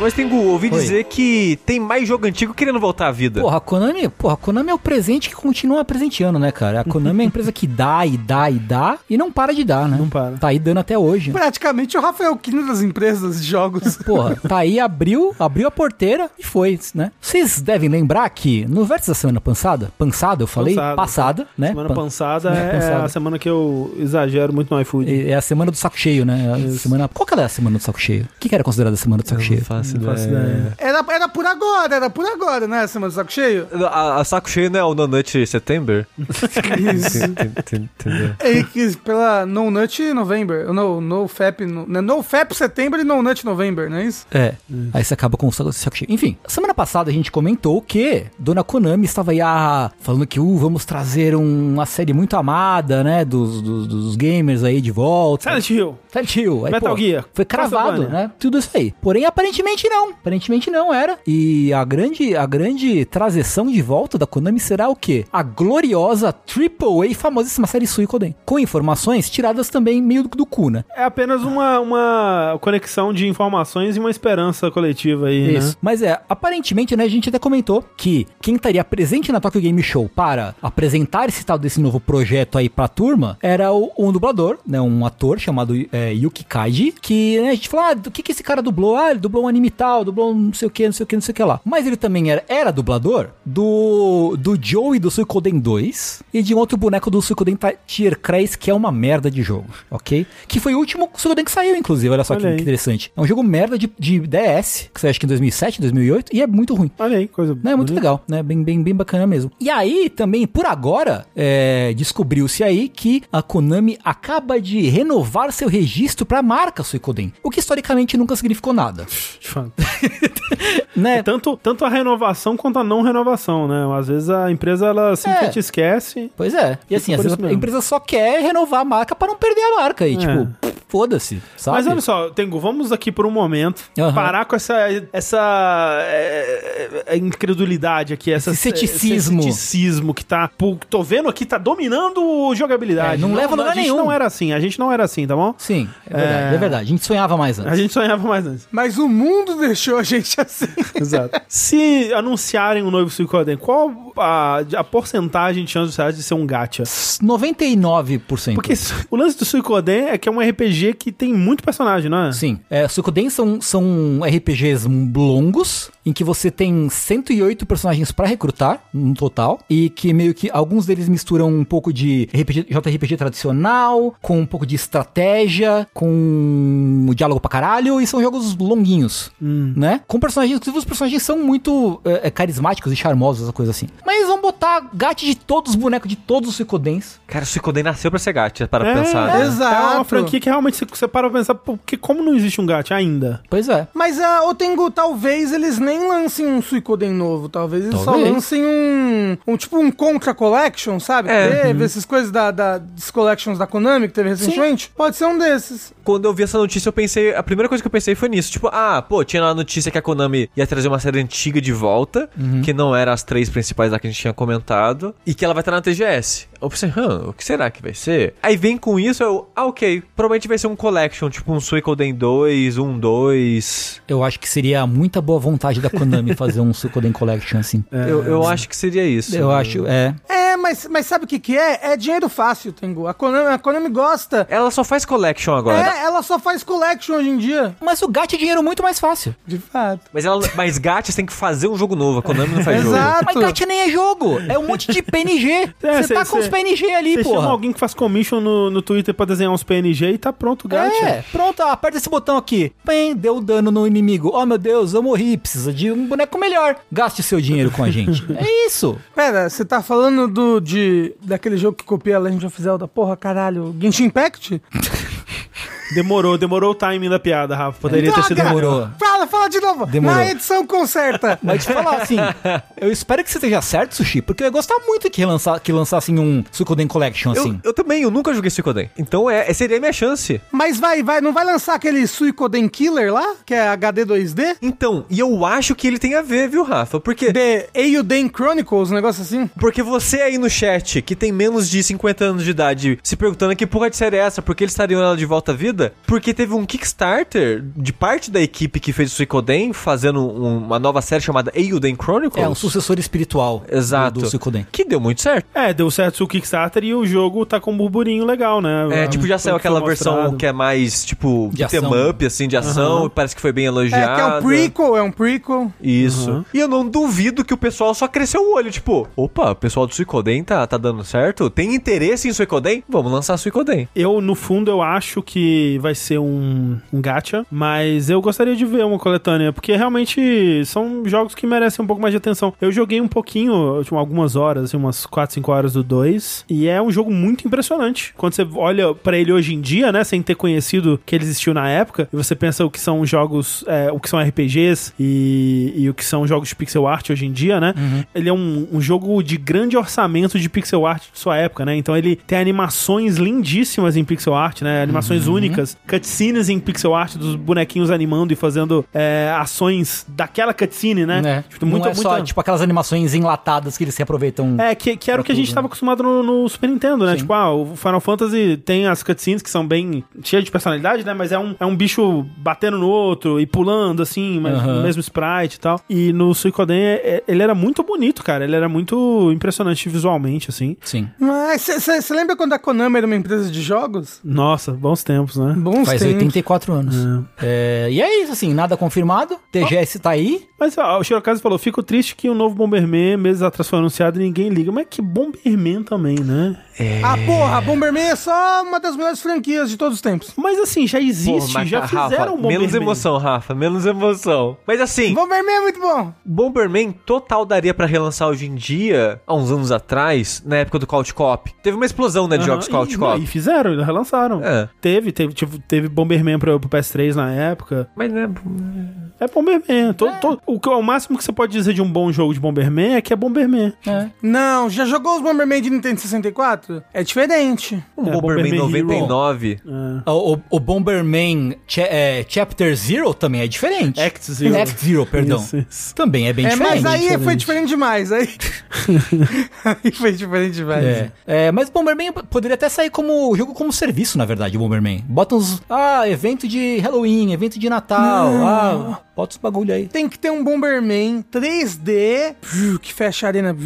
Mas tem Gu, ouvi Oi. dizer que tem mais jogo antigo querendo voltar à vida. Porra, a Konami, porra, a Konami é o presente que continua presenteando, né, cara? A Konami é a empresa que dá e dá e dá e não para de dar, né? Não para. Tá aí dando até hoje. Praticamente o Rafael Kino das empresas de jogos. (laughs) Porra, tá aí, abriu, abriu a porteira e foi, né? Vocês devem lembrar que no vértice da semana passada, passada eu falei, Passada. passada, né? Semana passada é passada. a semana que eu exagero muito no iFood. É a semana do saco cheio, né? Semana... Qual que era a semana do saco cheio? O que, que era considerada a semana do saco cheio? faço Não faço ideia. Era, era por agora, era por agora, né, semana do saco cheio? A, a saco cheio não é o No Nut September? Isso. (laughs) Entendeu? É que pela No Nut November, no, no Fap, no, né, no Fap Setembro e No Nut November, não é isso? É, aí você acaba com o saco cheio. Enfim, semana passada a gente comentou que Dona Konami estava aí ah, falando que uh, vamos trazer um- uma série muito amada, né, dos, dos, dos gamers aí de volta. Silent Hill. Silent Hill. Aí, Metal pô, Gear, Foi cravado, né? Tudo isso aí. Porém, aparentemente não. Aparentemente não era. E a grande, a grande transição de volta da Konami será o quê? A gloriosa AAA famosíssima série Suikoden. Com informações tiradas também meio do, cu, né? É apenas uma, uma conexão de informações e uma esperança coletiva aí, Isso. né? Mas é, aparentemente, né, a gente até comentou que quem estaria presente na Tokyo Game Show para apresentar esse tal desse novo projeto aí pra turma era o, um dublador, né, um ator chamado é, Yuki Kaji, que né, a gente falou, ah, do que que esse cara dublou? Ah, ele dublou um anime tal, dublou não sei o que, não sei o que, não sei o que lá. Mas ele também era, era dublador do, do Joey do Suikoden 2 e de um outro boneco do Suikoden Ta- Tier Kreis, que é uma merda de jogo, ok? Que foi o último Suikoden que saiu, inclusive, olha só que, Olha aí. que interessante. É um jogo merda de, de DS, que saiu acho que em 2007, 2008, e é muito ruim. Olha aí, coisa Não, é muito bonita. legal, né? Bem, bem, bem bacana mesmo. E aí, também, por agora, é, descobriu-se aí que a Konami acaba de renovar seu registro pra marca Suikoden. O que historicamente nunca significou nada. (laughs) Né? Tanto, tanto a renovação quanto a não renovação, né? Às vezes a empresa ela simplesmente É. esquece. Pois é. E assim, às vezes a mesmo. empresa só quer renovar a marca pra não perder a marca. E, É. tipo, foda-se, sabe? Mas olha só, Tengu, vamos aqui por um momento Aham. parar com essa, essa é, é, incredulidade aqui, essa, Esse ceticismo. esse ceticismo que tá. pô, Tô vendo aqui, tá dominando jogabilidade. É, não leva a lugar A gente nenhum. não era assim, a gente não era assim, tá bom? Sim, é verdade, é, É. verdade. A gente sonhava mais antes. A gente sonhava mais antes. Mas o mundo deixou a gente assim. (laughs) Exato. Se anunciarem um novo Suicoden, qual a, a porcentagem de chance de ser um gacha? 99%. Porque o lance do Suicoden é que é um RPG que tem muito personagem, não é? Sim. É, Suikoden são, são RPGs longos, em que você tem 108 personagens pra recrutar, no total, e que meio que alguns deles misturam um pouco de RPG, JRPG tradicional, com um pouco de estratégia, com o diálogo pra caralho, e são jogos longuinhos, né? Com personagens, inclusive os personagens são muito é, carismáticos e charmosos, essa coisa assim. Mas eles vão botar gato de todos os bonecos de todos os Suikodens. Cara, o Suicoden nasceu pra ser gacha, para É, pensar. é, né? Exato. é uma franquia que realmente realmente você, para pra pensar, porque como não existe um gacha ainda? Pois é. Mas a Otengu, talvez eles nem lancem um Suicoden novo. Talvez eles Talvez. só lancem um, um tipo um Contra Collection, sabe? É. Teve essas coisas da, da das collections da Konami que teve recentemente. Pode ser um desses. Quando eu vi essa notícia, eu pensei. A primeira coisa que eu pensei foi nisso. Tipo, ah, pô, tinha lá a notícia que a Konami ia trazer uma série antiga de volta, que não era as três principais lá que a gente tinha comentado, e que ela vai estar na TGS. Eu pensei, hã, o que será que vai ser? Aí vem com isso, eu, ah, ok, provavelmente vai ser um collection, tipo um Suicoden 2, um 2. Eu acho que seria muita boa vontade da Konami fazer um Suikoden Collection assim. eu eu acho que seria isso. Eu acho, é. É, mas, mas sabe o que que é? É dinheiro fácil, Tengu. A Konami, a Konami gosta. Ela só faz collection agora. É, ela só faz collection hoje em dia. Mas o gacha é dinheiro muito mais fácil. De fato. Mas, ela, mas Gacha tem que fazer um jogo novo. A Konami não faz (laughs) jogo. Exato. Mas gacha nem é jogo, é um monte de PNG. (laughs) É, Você cê- tá cê- os PNG ali, Você chama alguém que faz commission no, no Twitter pra desenhar uns PNG e tá pronto o gacha. É, pronto, ó, aperta esse botão aqui. Pem, deu dano no inimigo. Oh meu Deus, eu morri. Precisa de um boneco melhor. Gaste seu dinheiro com a gente. (laughs) é isso. Pera, você tá falando do, de, daquele jogo que copia a Legend of Zelda? Porra, caralho. Genshin Impact? (laughs) Demorou, demorou o timing da piada, Rafa. Poderia ter sido Droga! Demorou. Fala, fala de novo. Demorou. Na edição conserta. (laughs) Mas te falar assim, eu espero que você esteja certo, Sushi, porque eu ia gostar muito que, lançar, que lançassem um Suikoden Collection Eu, assim. eu também, eu nunca joguei Suicoden. Então é, seria a minha chance. Mas vai, vai, não vai lançar aquele Suicoden Killer lá? Que é HD 2D? Então, e eu acho que ele tem a ver, viu, Rafa? Porque, The Eiyuden Chronicles, um negócio assim? porque você aí no chat, que tem menos de 50 anos de idade, se perguntando que porra de série é essa, porque eles estariam ela de volta à vida? Porque teve um Kickstarter de parte da equipe que fez o Suicoden, fazendo um- uma nova série chamada Eiyuden Chronicles. É um sucessor espiritual do- Exato. do Suikoden. Que deu muito certo. É, deu certo o Kickstarter e o jogo tá com um burburinho legal, né? É, tipo, já saiu aquela versão mostrado. que é mais, tipo, De beat'em ação. up, assim, de ação, e parece que foi bem elogiada. É, que é um prequel, é um prequel. Isso. Uhum. E eu não duvido que o pessoal só cresceu o olho, tipo, opa, o pessoal do Suicoden tá, tá dando certo? Tem interesse em Suicoden? Vamos lançar Suicoden. Eu, no fundo, eu acho que vai ser um, um gacha, mas eu gostaria de ver uma coletânea, porque realmente são jogos que merecem um pouco mais de atenção. Eu joguei um pouquinho, tipo, algumas horas, assim, umas 4, 5 horas do 2, e é um jogo muito impressionante. Quando você olha pra ele hoje em dia, né, sem ter conhecido que ele existiu na época, e você pensa o que são jogos, é, o que são RPGs e, e o que são jogos de pixel art hoje em dia, né? Ele é um, um jogo de grande orçamento de pixel art de sua época, né? Então ele tem animações lindíssimas em pixel art, né? Animações únicas, cutscenes em pixel art dos bonequinhos animando e fazendo é, ações daquela cutscene, né? Né? Tipo, Não muita- é só, tipo, aquelas animações enlatadas que eles se aproveitam. é, que, que era o que a gente estava acostumado no, no Super Nintendo, né? Sim. Tipo, ah, o Final Fantasy tem as cutscenes que são bem cheias de personalidade, né? Mas é um, é um bicho batendo no outro e pulando, assim, mas no mesmo sprite e tal. E no Suicoden, é- é- ele era muito bonito, cara. Ele era muito impressionante visualmente, assim. Sim. Mas você lembra quando a Konami era uma empresa de jogos? Nossa, bons tempos, né? Bons Faz tempos. 84 anos. É, e é isso, assim, nada confirmado. TGS tá aí. Mas ó, o Shirokazu falou, fico triste que o novo Bomberman meses atrás foi anunciado e ninguém liga. Mas que Bomberman também, né? Ah, porra, Bomberman é só uma das melhores franquias de todos os tempos. Mas assim, já existe, mas, já Rafa, fizeram Bomberman. Menos emoção, Rafa, menos emoção. Mas assim, Bomberman é muito bom. Bomberman total daria pra relançar hoje em dia, há uns anos atrás, na época do Couch Cop. Teve uma explosão, né, de jogos e, Cop. E fizeram, eles relançaram. É. Teve, teve, tipo, teve Bomberman pro, pro PS3 na época. Mas né, É Bomberman. Todo, todo- o, que- o máximo que você pode dizer de um bom jogo de Bomberman é que é Bomberman. Não, já jogou os Bomberman de Nintendo 64? É diferente. um É, Bomberman Bomberman Hero. 99. O, o- o Bomberman Cha- é, Chapter Zero também é diferente. Act Zero. Act Zero, perdão. Isso, isso. Também é bem É, diferente. mas aí diferente. foi diferente demais. Aí, (laughs) (laughs) aí foi diferente demais. É. É, mas Bomberman poderia até sair como jogo como serviço, na verdade, o Bomberman. Bota uns. Ah, evento de Halloween, evento de Natal. Ah, bota os bagulho aí. Tem que ter um Bomberman 3D viu, que fecha a arena.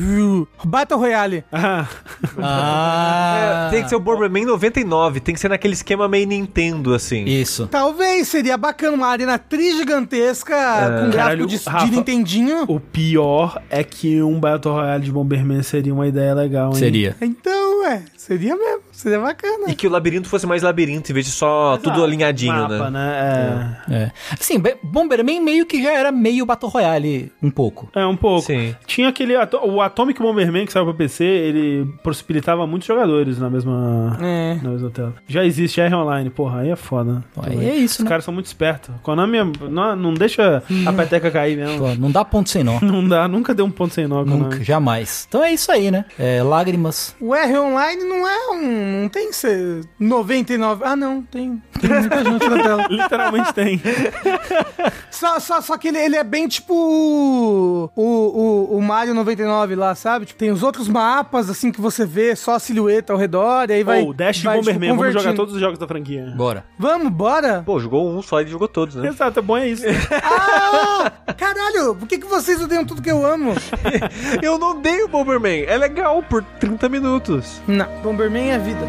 Battle Royale. Ah, (laughs) Ah. É, tem que ser o Bomberman 99, tem que ser naquele esquema meio Nintendo, assim. Isso. Talvez seria bacana uma arena trigigantesca com gráfico Caralho, de, Rafa, de Nintendinho. o pior é que um Battle Royale de Bomberman seria uma ideia legal, hein? Seria. Então, é, seria mesmo. Seria bacana. E que o labirinto fosse mais labirinto, em vez de só tudo alinhadinho, Mapa, né? né? É. Assim, Be- Bomberman meio que já era meio Battle Royale, um pouco. É. é, um pouco. Sim. Tinha aquele. O Atomic Bomberman que saiu pra PC, ele possibilitava muitos jogadores na mesma. É. Na mesma tela. Já existe R online, porra, aí é foda. Aí é isso, Os né? caras são muito espertos. Konami é- não, não deixa a peteca cair mesmo. Pô, não dá ponto sem nó. (laughs) Não dá, nunca deu um ponto sem nó, Konami. Nunca, jamais. Então é isso aí, né? É, lágrimas. O R Online não é um. Não tem que ser 99. Ah, não, tem. Tem muita gente na tela. (laughs) Literalmente tem. Só, só, só que ele, ele é bem tipo o, o, o, Mario 99 lá, sabe? Tipo, tem os outros mapas, assim, que você vê só a silhueta ao redor, e aí vai. Ou Dash vai, Bomberman, tipo, vamos jogar todos os jogos da franquia. Bora. Vamos, bora? Pô, jogou um só e jogou todos, né? Exato, é bom é isso. (laughs) Ah! Caralho, por que, que vocês odeiam tudo que eu amo? (laughs) Eu não dei o Bomberman. É legal por 30 minutos. Não, Bomberman é vida.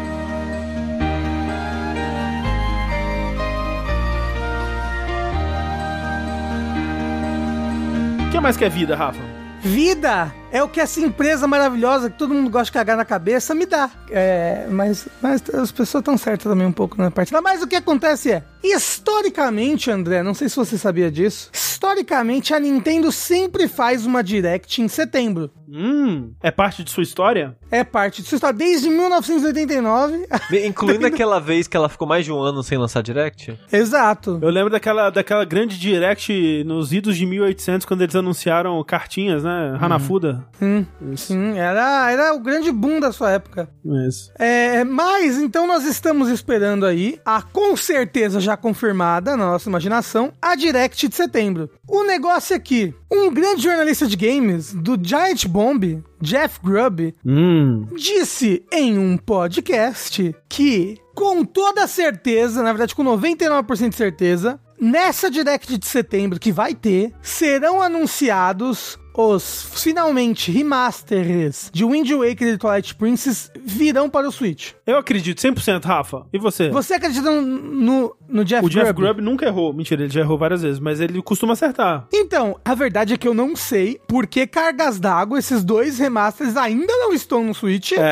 O que mais que é vida, Rafa? Vida é o que essa empresa maravilhosa que todo mundo gosta de cagar na cabeça me dá. É, mas, mas as pessoas estão certas também um pouco na parte. Mas o que acontece é, historicamente, André, não sei se você sabia disso, historicamente a Nintendo sempre faz uma Direct em setembro. Hum, é parte de sua história? É parte de sua história. Desde 1989. (laughs) Incluindo aquela vez que ela ficou mais de um ano sem lançar Direct. Exato. Eu lembro daquela, daquela grande direct nos idos de 1800, quando eles anunciaram cartinhas, né? Hanafuda. Sim, sim, era, era o grande boom da sua época. Isso. É, mas então nós estamos esperando aí, a com certeza já confirmada na nossa imaginação, a Direct de setembro. O negócio é que um grande jornalista de games do Giant Bomb, Jeff Grubb, Hum. disse em um podcast que, com toda certeza, na verdade com 99% de certeza, nessa Direct de setembro que vai ter, serão anunciados os finalmente remasters de Wind Waker e Twilight Princess virão para o Switch. Eu acredito, 100%, Rafa. E você? Você acredita no, no, no Jeff O Jeff Grubb? Grubb nunca errou. Mentira, ele já errou várias vezes, mas ele costuma acertar. Então, a verdade é que eu não sei por que cargas d'água esses dois remasters ainda não estão no Switch. É, é,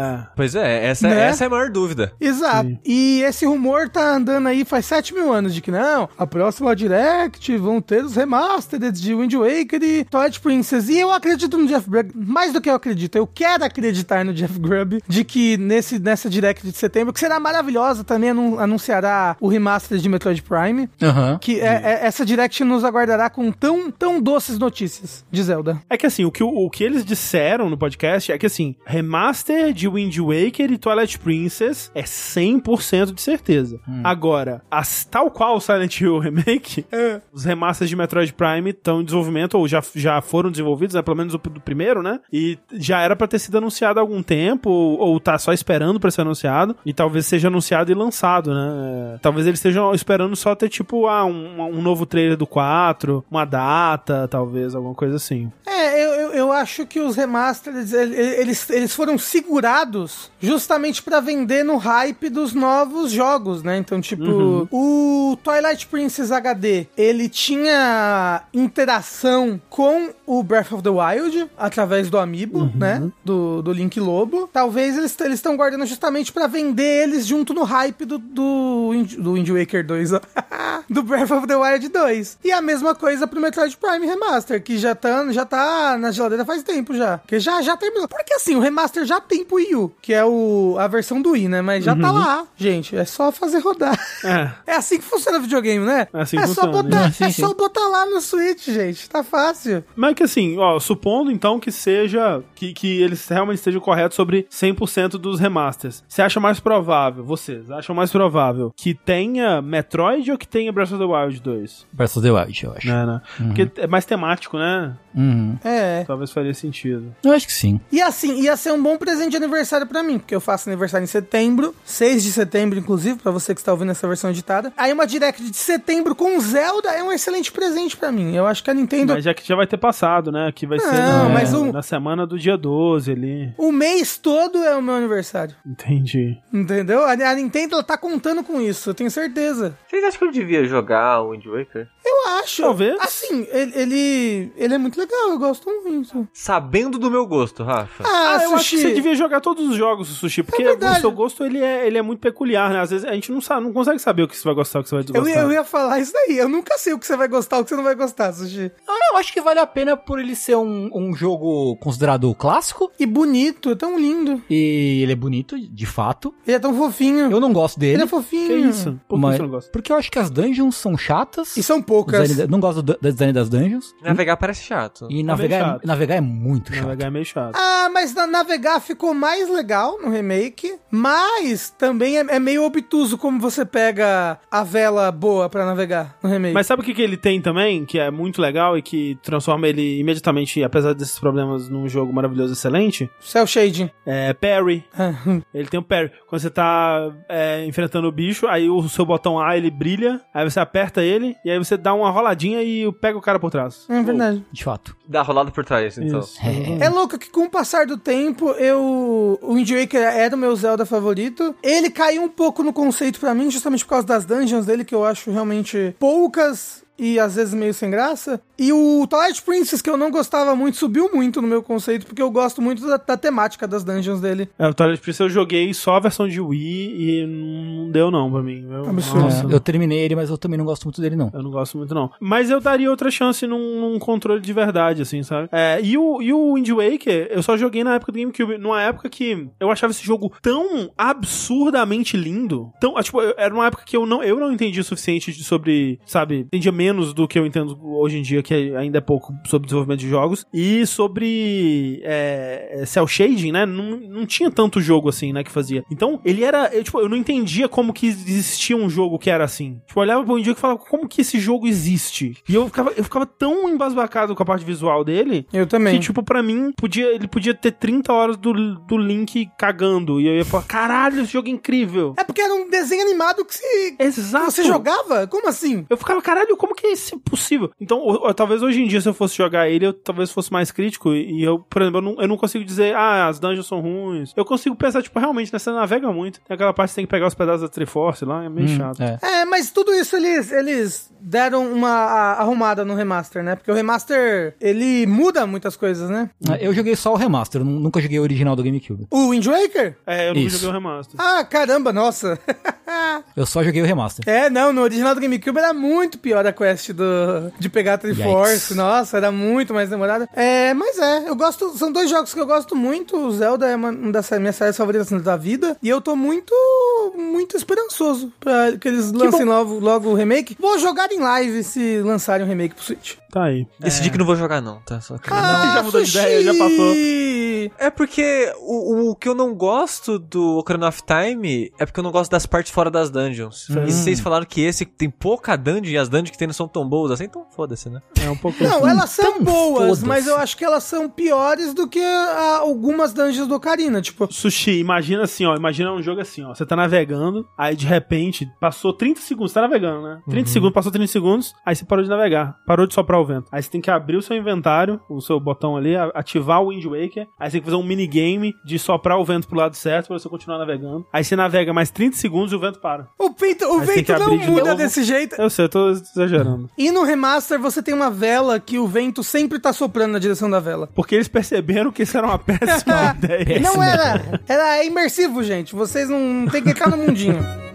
é. Pois é, essa, Né? essa é a maior dúvida. Exato. Sim. E esse rumor tá andando aí faz 7 mil anos de que não, a próxima Direct vão ter os remastered de Wind Waker e Twilight Princess. E eu acredito no Jeff Grubb, mais do que eu acredito, eu quero acreditar no Jeff Grubb, de que nesse, nessa Direct de setembro, que será maravilhosa, também anun- anunciará o remaster de Metroid Prime, Aham. que é, é- essa Direct nos aguardará com tão, tão doces notícias de Zelda. É que assim, o que, o, o que eles disseram no podcast é que assim, remaster de Wind Waker e Twilight Princess é 100% de certeza. Agora, as, tal qual o Silent Hill (laughs) Remake, os remasters de Metroid Prime estão em desenvolvimento, ou já, já foram desenvolvidos, né, pelo menos o do primeiro, né? E já era pra ter sido anunciado há algum tempo, ou, ou tá só esperando pra ser anunciado, e talvez seja anunciado e lançado, né? Talvez eles estejam esperando só ter, tipo, ah, um, um novo trailer do 4, uma data, talvez, alguma coisa assim. É, eu, eu, eu acho que os remasters, ele- eles, eles foram segurados justamente pra vender no hype dos novos jogos, né? Então, tipo, o Twilight Princess HD, ele tinha interação com o Breath of the Wild através do Amiibo, né? Do, do Link Lobo. Talvez eles eles estão guardando justamente pra vender eles junto no hype do, do, Wind- do Wind Waker 2, ó. (laughs) do Breath of the Wild 2. E a mesma coisa pro Metroid Prime Remaster, que já tá, já tá na geladeira faz tempo já. Que já, já terminou. Porque assim, o remaster já tem pro Wii U, que é o, a versão do Wii, né? Mas já tá lá, gente. É só fazer rodar. É. (laughs) É assim que funciona o videogame, né? É assim é que só funciona, botar, né? Sim, é só botar lá no Switch, gente. Tá fácil. Mas que assim, ó, supondo então que seja, que, que eles realmente estejam corretos sobre 100% dos remasters, você acha mais provável, vocês acham mais provável que tenha Metroid ou que tenha Breath of the Wild 2? Breath of the Wild, eu acho. Né, né? Porque é mais temático, né? Uhum. É. Talvez faria sentido. Eu acho que sim. E assim, ia ser um bom presente de aniversário pra mim, porque eu faço aniversário em setembro, 6 de setembro, inclusive, pra você que está ouvindo essa versão editada. Aí uma direct de setembro com Zelda é um excelente presente pra mim. Eu acho que a Nintendo. Mas já que já vai ter passado, né? Que vai ser Não, na, mas o- na semana do dia 12 ali. O mês todo é o meu aniversário. Entendi. Entendeu? A, a Nintendo ela tá contando com isso, eu tenho certeza. Vocês acham que eu devia jogar o Wind Waker? Eu acho. Talvez. Assim, ele, ele, ele é muito legal, eu gosto muito. Sabendo do meu gosto, Rafa. Ah, Ah, eu acho Sushi. que você devia jogar todos os jogos, Sushi, porque o verdade. seu gosto ele é, ele é muito peculiar, né? Às vezes a gente não sabe, não consegue saber o que você vai gostar, o que você vai Eu desgostar. ia, eu ia falar isso daí. Eu nunca sei o que você vai gostar, o que você não vai gostar, Sushi. Ah, eu acho que vale a pena por ele ser um, um jogo considerado clássico. E bonito, é tão lindo. E ele é bonito, de fato. Ele é tão fofinho. Eu não gosto dele. Ele é fofinho. Que isso? Por que mas- você não gosta? Porque eu acho que as dungeons são chatas. E são poucas. design não gosto do, design das dungeons. Navegar parece chato. E navegar, chato. é, navegar é muito chato. Navegar é meio chato. Ah, mas na navegar ficou mais legal no remake, mas também é, é meio obtuso como você pega a vela boa pra navegar no remake. Mas sabe o que, que ele tem também, que é muito legal e que transforma ele imediatamente, apesar desses problemas, num jogo maravilhoso e excelente? Cell shading. É parry. (laughs) Ele tem o parry. Quando você tá é, enfrentando o bicho, aí o seu botão A ele brilha, aí você aperta ele, e aí você dá uma roladinha e pega o cara por trás. É verdade. De fato. Dá rolada por trás, então. Isso. (laughs) É louco que com o passar do tempo, eu. O Wind Waker era o meu Zelda favorito. Ele caiu um pouco no conceito pra mim, justamente por causa das dungeons dele, que eu acho realmente poucas. E às vezes meio sem graça. E o Twilight Princess, que eu não gostava muito, subiu muito no meu conceito, porque eu gosto muito da, da temática das dungeons dele. É, o Twilight Princess eu joguei só a versão de Wii e não deu não pra mim. Eu, Absurdo. nossa, É, eu terminei ele, mas eu também não gosto muito dele, não. Eu não gosto muito, não. Mas eu daria outra chance num, num controle de verdade, assim, sabe? É, e, o, e o Wind Waker, eu só joguei na época do GameCube. Numa época que eu achava esse jogo tão absurdamente lindo. Tão, ah, tipo, era uma época que eu não, eu não entendia o suficiente de- sobre, sabe? Entendia menos do que eu entendo hoje em dia, que ainda é pouco sobre desenvolvimento de jogos. E sobre é, é, cel shading, né? Não, não tinha tanto jogo assim, né? Que fazia. Então, ele era. Eu, tipo, eu não entendia como que existia um jogo que era assim. Tipo, eu olhava pro Wind Waker e falava, como que esse jogo existe? E eu ficava, eu ficava tão embasbacado com a parte visual dele. Eu também. Que, tipo, pra mim, podia, ele podia ter 30 horas do, do Link cagando. E eu ia falar, caralho, esse jogo é incrível. É porque era um desenho animado que, se, que Exato. você jogava? Como assim? Eu ficava, caralho, como que é isso possível? Então, o- o- talvez hoje em dia, se eu fosse jogar ele, eu talvez fosse mais crítico. E eu, por exemplo, eu não, eu não consigo dizer, ah, as dungeons são ruins. Eu consigo pensar, tipo, realmente, né, você navega muito. Tem aquela parte que você tem que pegar os pedaços da Triforce lá, é meio chato. É. É, mas tudo isso eles, eles deram uma a- arrumada no remaster, né? Porque o remaster, ele muda muitas coisas, né? Eu joguei só o remaster, nunca joguei o original do GameCube. O Wind Waker? É, eu nunca Isso. joguei o remaster. Ah, caramba, nossa. (laughs) Eu só joguei o remaster. é, não, no original do GameCube era muito pior a quest do, de pegar a Triforce. Yikes. Nossa, era muito mais demorada. É, mas é, eu gosto, são dois jogos que eu gosto muito. O Zelda é uma, uma das minhas séries favoritas da vida. E eu tô muito, muito esperançoso pra que eles lancem logo, logo o remake. Vou jogar em live se lançarem o remake pro Switch. Tá aí. Decidi que não vou jogar, não, tá? Só que- já mudou de ideia, já passou. É porque o, o que eu não gosto do Ocarina of Time é porque eu não gosto das partes fora das dungeons. E vocês falaram que esse tem pouca dungeon e as dungeons que tem não são tão boas assim, então foda-se, né? É um pouco. Não, elas são Então, boas, mas eu acho que elas são piores do que a- algumas dungeons do Ocarina. Tipo, Sushi, imagina assim, ó. Imagina um jogo assim, ó. Você tá navegando, aí de repente passou 30 segundos, você tá navegando, né? 30 segundos, passou 30 segundos, aí você parou de navegar, parou de soprar o vento. Aí você tem que abrir o seu inventário, o seu botão ali, ativar o Wind Waker. Aí você tem que fazer um minigame de soprar o vento pro lado certo pra você continuar navegando. Aí você navega mais 30 segundos e o vento para. o, peito, o Aí vento não de muda novo. desse jeito. Eu sei, eu tô exagerando. E no remaster você tem uma vela que o vento sempre tá soprando na direção da vela. Porque eles perceberam que isso era uma péssima (laughs) ideia. Não era. Era imersivo, gente. Vocês não, não tem que entrar no mundinho. (laughs)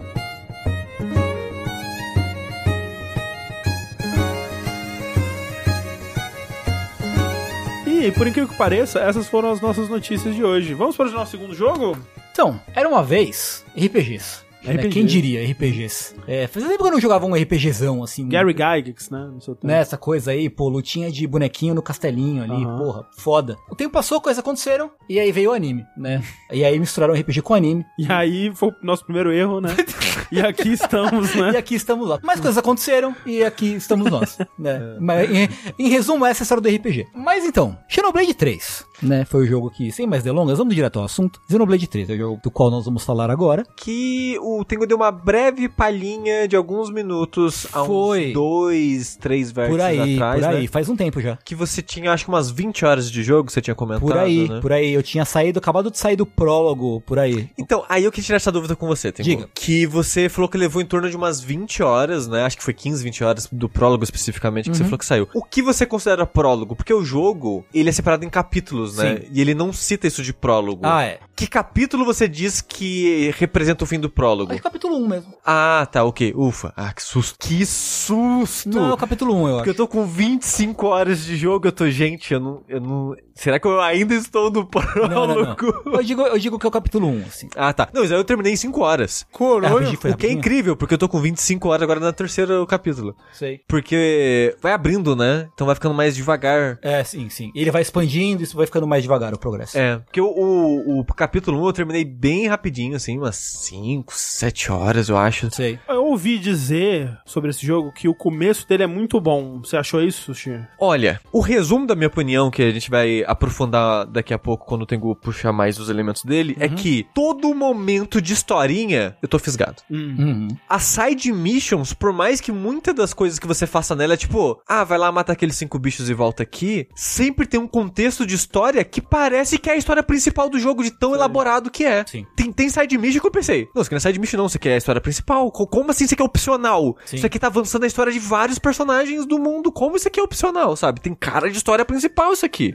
E, por incrível que pareça, essas foram as nossas notícias de hoje. Vamos para o nosso segundo jogo? Então, era uma vez RPGs. Né? Quem diria RPGs? É, fazia tempo que eu não jogava um RPGzão, assim. Gary Gygax, né? No seu tempo. Né, essa coisa aí, pô, lutinha de bonequinho no castelinho ali, Aham. porra, foda. O tempo passou, coisas aconteceram, e aí veio o anime, né? e aí misturaram RPG com anime, E aí foi o nosso primeiro erro, né? (laughs) e aqui estamos, e né? aqui estamos nós. Mas coisas aconteceram, e aqui estamos nós, né? Mas, em, em resumo, essa é a história do RPG. Mas então, Xenoblade 3, né? Foi o jogo que, sem mais delongas, vamos direto ao assunto. Xenoblade 3 é o jogo do qual nós vamos falar agora. Que o o Tengu deu uma breve palhinha de alguns minutos há Foi. uns dois, três vértices Por aí, atrás, por aí. né? Faz um tempo já. Que você tinha, acho que umas 20 horas de jogo, você tinha comentado, Por aí, né? por aí. Eu tinha saído, acabado de sair do prólogo, por aí. Então, aí eu queria tirar essa dúvida com você, Tengu. Diga. Que você falou que levou em torno de umas 20 horas, né? Acho que foi 15, 20 horas do prólogo especificamente Uhum. que você falou que saiu. O que você considera prólogo? Porque o jogo, ele é separado em capítulos, né? Sim. E ele não cita isso de prólogo. Ah, é. Que capítulo você diz que representa o fim do prólogo? Acho que capítulo 1 mesmo. Ah, tá, ok. Ufa. Ah, que susto. Que susto! Não, é o capítulo 1, eu Porque acho. eu tô com 25 horas de jogo, eu tô, gente, eu não, eu não... Será que eu ainda estou no prólogo? (laughs) Não, não, não. Eu digo, eu digo que é o capítulo 1, assim. Ah, tá. Não, mas aí eu terminei em 5 horas. É, rapidinho, foi O que é incrível, porque eu tô com 25 horas agora no terceiro capítulo. Sei. Porque vai abrindo, né? Então vai ficando mais devagar. É, sim, sim. E ele vai expandindo, isso vai ficando mais devagar o progresso. É, porque o, o, o capítulo 1 eu terminei bem rapidinho, assim, umas 5, 7 horas, eu acho. Sei. Eu ouvi dizer sobre esse jogo que o começo dele é muito bom. Você achou isso, Xi? Olha, o resumo da minha opinião, que a gente vai aprofundar daqui a pouco quando o Tengu puxar mais os elementos dele, é que todo momento de historinha eu tô fisgado. Uhum. As side missions, por mais que muitas das coisas que você faça nela é tipo, ah, vai lá matar aqueles cinco bichos e volta aqui, sempre tem um contexto de história que parece que é a história principal do jogo, de tão elaborado que é. Sim. Tem, tem side mission que eu pensei, não, isso aqui não é side mission não, isso aqui é a história principal. Co- Como assim isso aqui é opcional? Sim. Isso aqui tá avançando a história de vários personagens do mundo, como isso aqui é opcional, sabe? Tem cara de história principal isso aqui.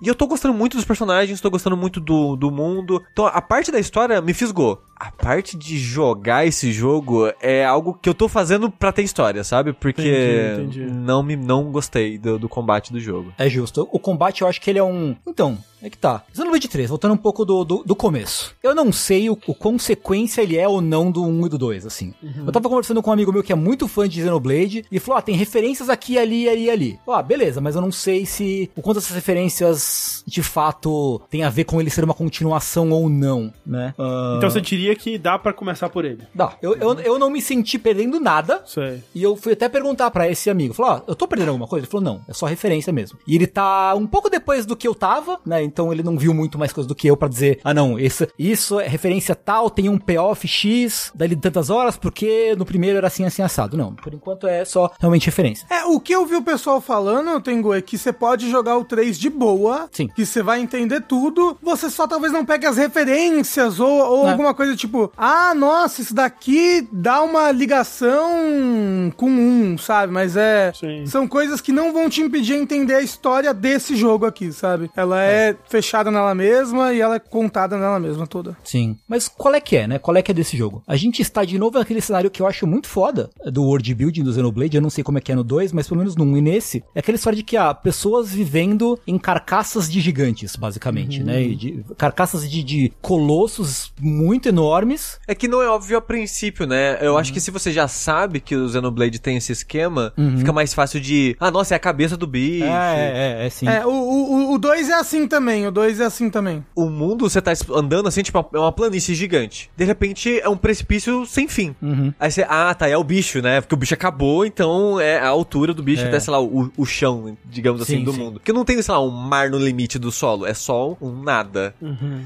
E eu tô gostando muito dos personagens, tô gostando muito do, do mundo. Então, a parte da história me fisgou. A parte de jogar esse jogo é algo que eu tô fazendo pra ter história, sabe? Porque Entendi, entendi. não me não gostei do, do combate do jogo. É justo. O combate eu acho que ele é um. Então, é que tá. Xenoblade 3, voltando um pouco do, do, do começo. Eu não sei o, o consequência ele é ou não do 1 e do 2, assim. Eu tava conversando com um amigo meu que é muito fã de Xenoblade e falou: ah, tem referências aqui, ali, ali, ali. Ah, beleza, mas eu não sei se o quanto essas referências de fato tem a ver com ele ser uma continuação ou não, né? Ah, Então você diria que dá pra começar por ele. Dá. Eu, eu, eu não me senti perdendo nada. Aí. E eu fui até perguntar pra esse amigo, falou, ó, eu tô perdendo alguma coisa? Ele falou, não, é só referência mesmo. E ele tá um pouco depois do que eu tava, né, então ele não viu muito mais coisa do que eu pra dizer, ah não, isso, isso é referência tal, tem um payoff X, dali de tantas horas, porque no primeiro era assim, assim, assado. Não, por enquanto é só realmente referência. É, o que eu vi o pessoal falando, Tengu, é que você pode jogar o 3 de boa. Sim. Que você vai entender tudo. Você só talvez não pegue as referências ou, ou É. alguma coisa tipo, ah, nossa, isso daqui dá uma ligação com um, sabe? Mas é. Sim. São coisas que não vão te impedir de entender a história desse jogo aqui, sabe? Ela é, fechada nela mesma e ela é contada nela mesma toda. Sim. Mas qual é que é, né? Qual é que é desse jogo? A gente está de novo naquele cenário que eu acho muito foda do world building do Xenoblade. Eu não sei como é que é no 2, mas pelo menos no 1 e nesse. É aquela história de que há pessoas vivendo em carcaças de gigantes, basicamente, né? E de, carcaças de, de colossos muito enormes. É que não é óbvio a princípio, né? Eu acho que se você já sabe que o Xenoblade tem esse esquema, fica mais fácil de, ah, nossa, é a cabeça do bicho. É, é, é, sim. É, o 2 é assim também, o 2 é assim também. o mundo, você tá andando assim, tipo, é uma planície gigante. De repente, é um precipício sem fim. Aí você, ah, tá, é o bicho, né? Porque o bicho acabou, então é a altura do bicho É. até, sei lá, o, o chão, digamos assim, Sim, do sim. mundo. Porque não tem, sei lá, um mar no limite do solo, é só um nada.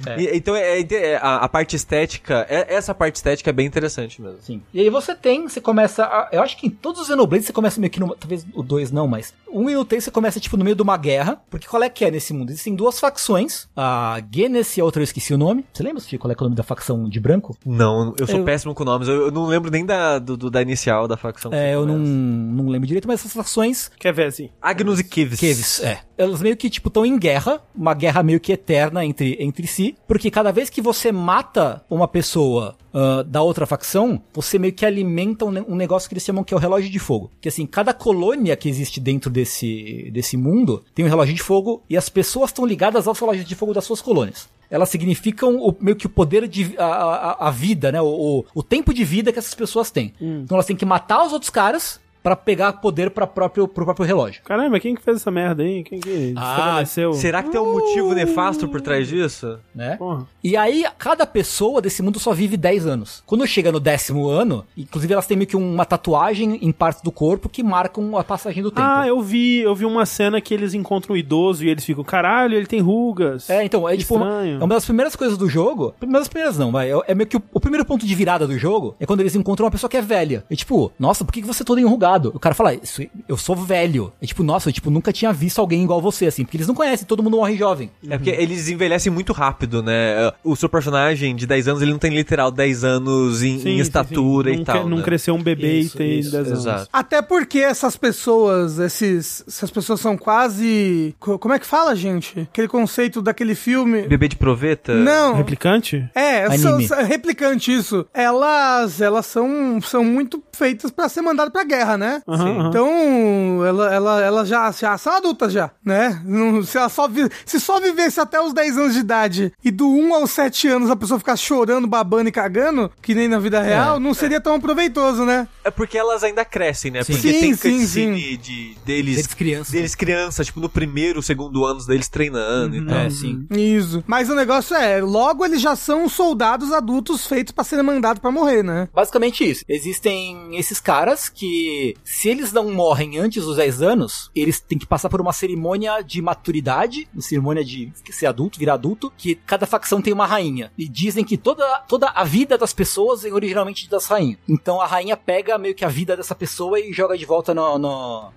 É. E- então, é, é- a, a parte estética, é- essa parte estética é bem interessante mesmo. Sim. E aí você tem, você começa. a- eu acho que em todos os Xenoblades você começa meio que no. Talvez o 2 não, mas. 1 e o 3 você começa tipo no meio de uma guerra. Porque qual é que é nesse mundo? Existem duas facções. A Genes e a outra eu esqueci o nome. Você lembra Steve, qual é, é o nome da facção de branco? Não, eu sou Eu- péssimo com nomes, eu, eu não lembro nem da, do, do- da inicial da facção. É, eu não, não lembro direito, mas essas facções. Quer ver assim? Agnus e Kives. Keves, é. Elas meio que, tipo, estão em guerra, uma guerra meio que eterna entre, entre si, porque cada vez que você mata uma pessoa ah, da outra facção, você meio que alimenta um, um negócio que eles chamam que é o relógio de fogo. Que assim, cada colônia que existe dentro desse, desse mundo tem um relógio de fogo e as pessoas estão ligadas aos relógios de fogo das suas colônias. Elas significam o, meio que o poder de a, a, a vida, né? O, o, o tempo de vida que essas pessoas têm. Então elas têm que matar os outros caras pra pegar poder pra próprio, pro próprio relógio. Caramba, quem que fez essa merda, hein? Quem que Ah? Será que tem um motivo nefasto por trás disso? Né? Porra. E aí, cada pessoa desse mundo só vive 10 anos. Quando chega no décimo ano, inclusive elas têm meio que uma tatuagem em parte do corpo que marcam a passagem do tempo. Ah, eu vi, eu vi uma cena que eles encontram um idoso e eles ficam, caralho, ele tem rugas. É, então, é Que tipo, estranho. é uma das primeiras coisas do jogo. Uma das primeiras não, vai. É, é meio que o, o primeiro ponto de virada do jogo é quando eles encontram uma pessoa que é velha. É tipo, nossa, por que você é todo enrugado? O cara fala, isso, eu sou velho. É tipo, nossa, eu tipo, nunca tinha visto alguém igual você, assim, porque eles não conhecem, todo mundo morre jovem. É porque eles envelhecem muito rápido, né? O seu personagem de 10 anos, ele não tem literal 10 anos em, Sim, em sim, estatura sim. e Não tal. Não né? cresceu um bebê Isso, e tem isso, 10 anos. exato. Até porque essas pessoas, esses, essas pessoas são quase. co- Como é que fala, gente? Aquele conceito daquele filme. Bebê de proveta? Não. Replicante? É, Anime. são, replicante isso. Elas, elas são, são muito feitas pra ser mandadas pra guerra, né? Aham, aham. Então, ela, ela, elas já, já são adultas já, né? Não- se, ela só vi- se só vivesse até os 10 anos de idade e do 1 aos 7 anos a pessoa ficar chorando, babando e cagando, que nem na vida real, não seria tão proveitoso, né? É porque elas ainda crescem, né? Sim. Porque Sim, tem sim, cutscene de deles, Deles crianças. deles crianças, tipo, no primeiro, segundo anos deles treinando e tal. É, sim. Isso. Mas o negócio é, logo eles já são soldados adultos feitos pra serem mandados pra morrer, né? Basicamente isso. Existem esses caras que, se eles não morrem antes dos 10 anos, eles têm que passar por uma cerimônia de maturidade, uma cerimônia de ser adulto, virar adulto, que cada facção tem uma rainha. E dizem que toda, toda a vida das pessoas vem originalmente das rainhas. Então a rainha pega meio que a vida dessa pessoa e joga de volta no, no,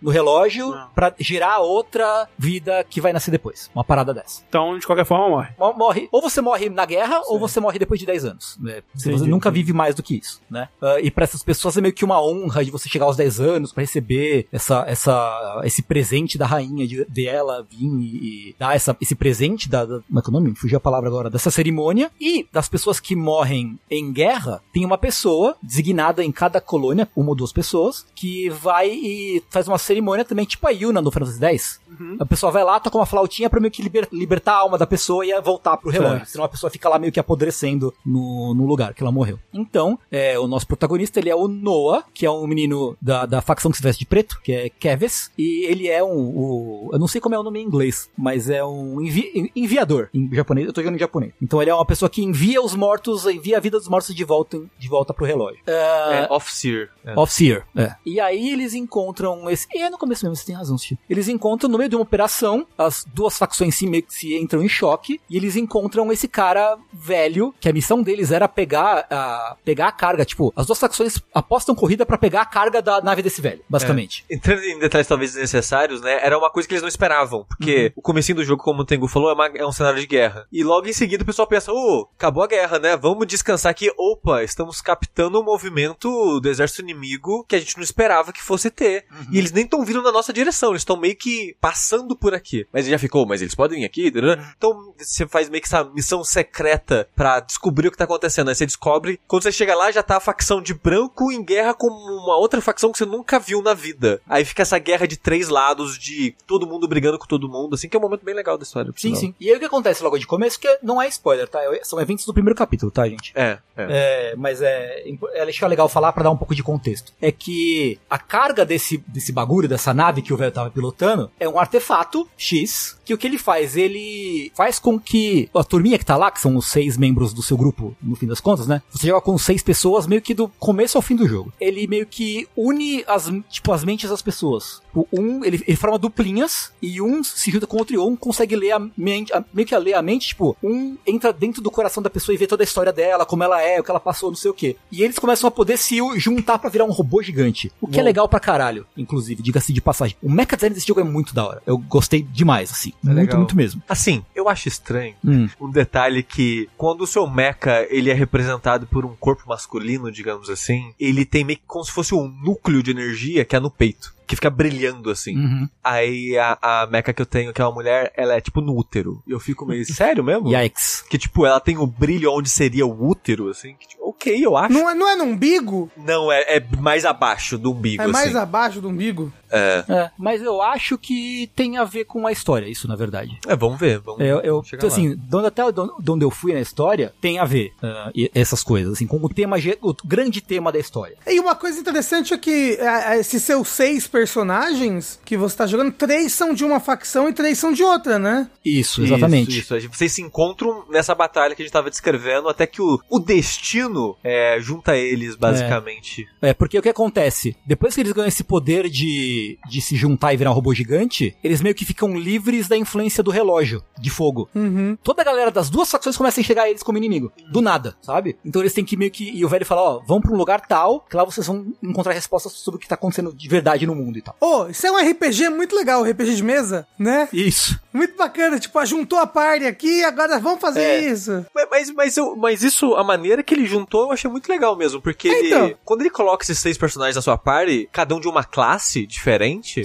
no relógio pra gerar outra vida que vai nascer depois. Uma parada dessa. Então, de qualquer forma, morre. Mo- Morre, ou você morre na guerra, ou você morre depois de 10 anos. né? Você Entendi. nunca vive mais do que isso, né? Ah, e pra essas pessoas é meio que uma honra de você chegar aos 10 anos pra receber essa, essa, esse presente da rainha, de, de ela vir e, e dar essa, esse presente da, da. Como é que é o nome? Fugiu a palavra agora. Dessa cerimônia. E das pessoas que morrem em guerra, tem uma pessoa designada em cada colônia, uma ou duas pessoas, que vai e faz uma cerimônia também, tipo a Yuna no Final Fantasy X. A pessoa vai lá, toca uma flautinha pra meio que liber- libertar a alma da pessoa e voltar pro relógio. Certo. Senão a pessoa fica lá meio que apodrecendo no, no lugar que ela morreu. Então, é, o nosso protagonista, ele é o Noah, que é um menino da, da facção que se veste de preto, que é Keves. E ele é um, o- eu não sei como é o nome em inglês, mas é um envi- enviador em japonês. Eu tô jogando em japonês. Então ele é uma pessoa que envia os mortos, envia a vida dos mortos de volta, de volta pro relógio. É, Off-Seer. É. Off-Seer, é. E aí eles encontram esse. E é no começo mesmo, você tem razão, Steve. Eles encontram no meio de uma operação, as duas facções se, se entram em choque, e eles encontram esse cara velho, que a missão deles era pegar a, pegar a carga. Tipo, as duas facções apostam corrida pra pegar a carga da nave desse velho, basicamente. Entrando em detalhes talvez desnecessários, né? Era uma coisa que eles não esperavam. Porque o comecinho do jogo, como o Tengu falou, é, uma- é um cenário de guerra. E logo em seguida o pessoal pensa, ô, acabou a guerra, né? Vamos descansar aqui. Opa, estamos captando um movimento do exército inimigo que a gente não esperava que fosse ter. E eles nem estão vindo na nossa direção, eles estão meio que passando por aqui. Mas já ficou, mas eles podem vir aqui? Então você faz meio que essa missão secreta pra descobrir o que tá acontecendo. Aí você descobre, quando você chega lá, já tá a facção de branco em guerra com uma outra facção que você nunca viu na vida. Aí fica essa guerra de três lados, de todo mundo brigando com todo mundo, assim, que é um momento bem legal da história. Sim, sim. E aí o que acontece logo de começo, que não é spoiler, tá? São eventos do primeiro capítulo, tá, gente? É, é. É, mas é, é acho que é legal falar pra dar um pouco de contexto. É que a carga desse, desse bagulho, dessa nave que o velho tava pilotando, é um artefato X, que o que ele faz? Ele faz com que a turminha que tá lá, que são os seis membros do seu grupo, no fim das contas, né? Você joga com seis pessoas meio que do começo ao fim do jogo. Ele meio que une as, tipo, as mentes das pessoas. O um, ele, ele forma duplinhas, e um se junta com o outro, e um consegue ler a mente, a- meio que a ler a mente, tipo, um entra dentro do coração da pessoa e vê toda a história dela, como ela é, o que ela passou, não sei o quê. E eles começam a poder se juntar pra virar um robô gigante. O que é legal pra caralho, inclusive, diga-se de passagem. O mecha design desse jogo é muito da hora. Eu gostei demais, assim. muito, legal. muito mesmo. Assim, eu acho estranho Hum. um detalhe que quando o seu mecha ele é representado por um corpo masculino, digamos assim, ele tem meio que como se fosse um núcleo de energia que é no peito. que fica brilhando assim. Uhum. Aí a, a mecha que eu tenho, que é uma mulher, ela é tipo no útero. E eu fico meio, (laughs) sério mesmo? Yikes. Que tipo, ela tem o brilho onde seria o útero, assim. Que, tipo, ok, eu acho. Não é, não é no umbigo? Não, é, é mais abaixo do umbigo, É mais assim. abaixo do umbigo? É. É, mas eu acho que tem a ver com a história, isso na verdade. É, vamos ver. Vamos Eu, eu chegar então, assim, de onde, até de onde eu fui na história, tem a ver e- essas coisas, assim, com o tema, o grande tema da história. E uma coisa interessante é que é, é, esses seus seis personagens que você tá jogando, três são de uma facção e três são de outra, né? Isso, exatamente. Isso, isso. Vocês se encontram nessa batalha que a gente tava descrevendo, até que o, o destino é, junta eles, basicamente. É, porque o que acontece? Depois que eles ganham esse poder de, de se juntar e virar um robô gigante, eles meio que ficam livres da influência do relógio de fogo. Uhum. Toda a galera das duas facções começa a enxergar eles como inimigo. Do nada, sabe? Então eles têm que meio que. E o velho fala: ó, vão pra um lugar tal, que lá vocês vão encontrar respostas sobre o que tá acontecendo de verdade no mundo e tal. Ô, isso é um RPG muito legal, RPG de mesa, né? Isso. Muito bacana, tipo, ah, juntou a party aqui, agora vamos fazer É. isso. Mas, mas, mas, eu- mas isso, a maneira que ele juntou, eu achei muito legal mesmo. Porque ele, Então. quando ele coloca esses seis personagens na sua party, cada um de uma classe diferente,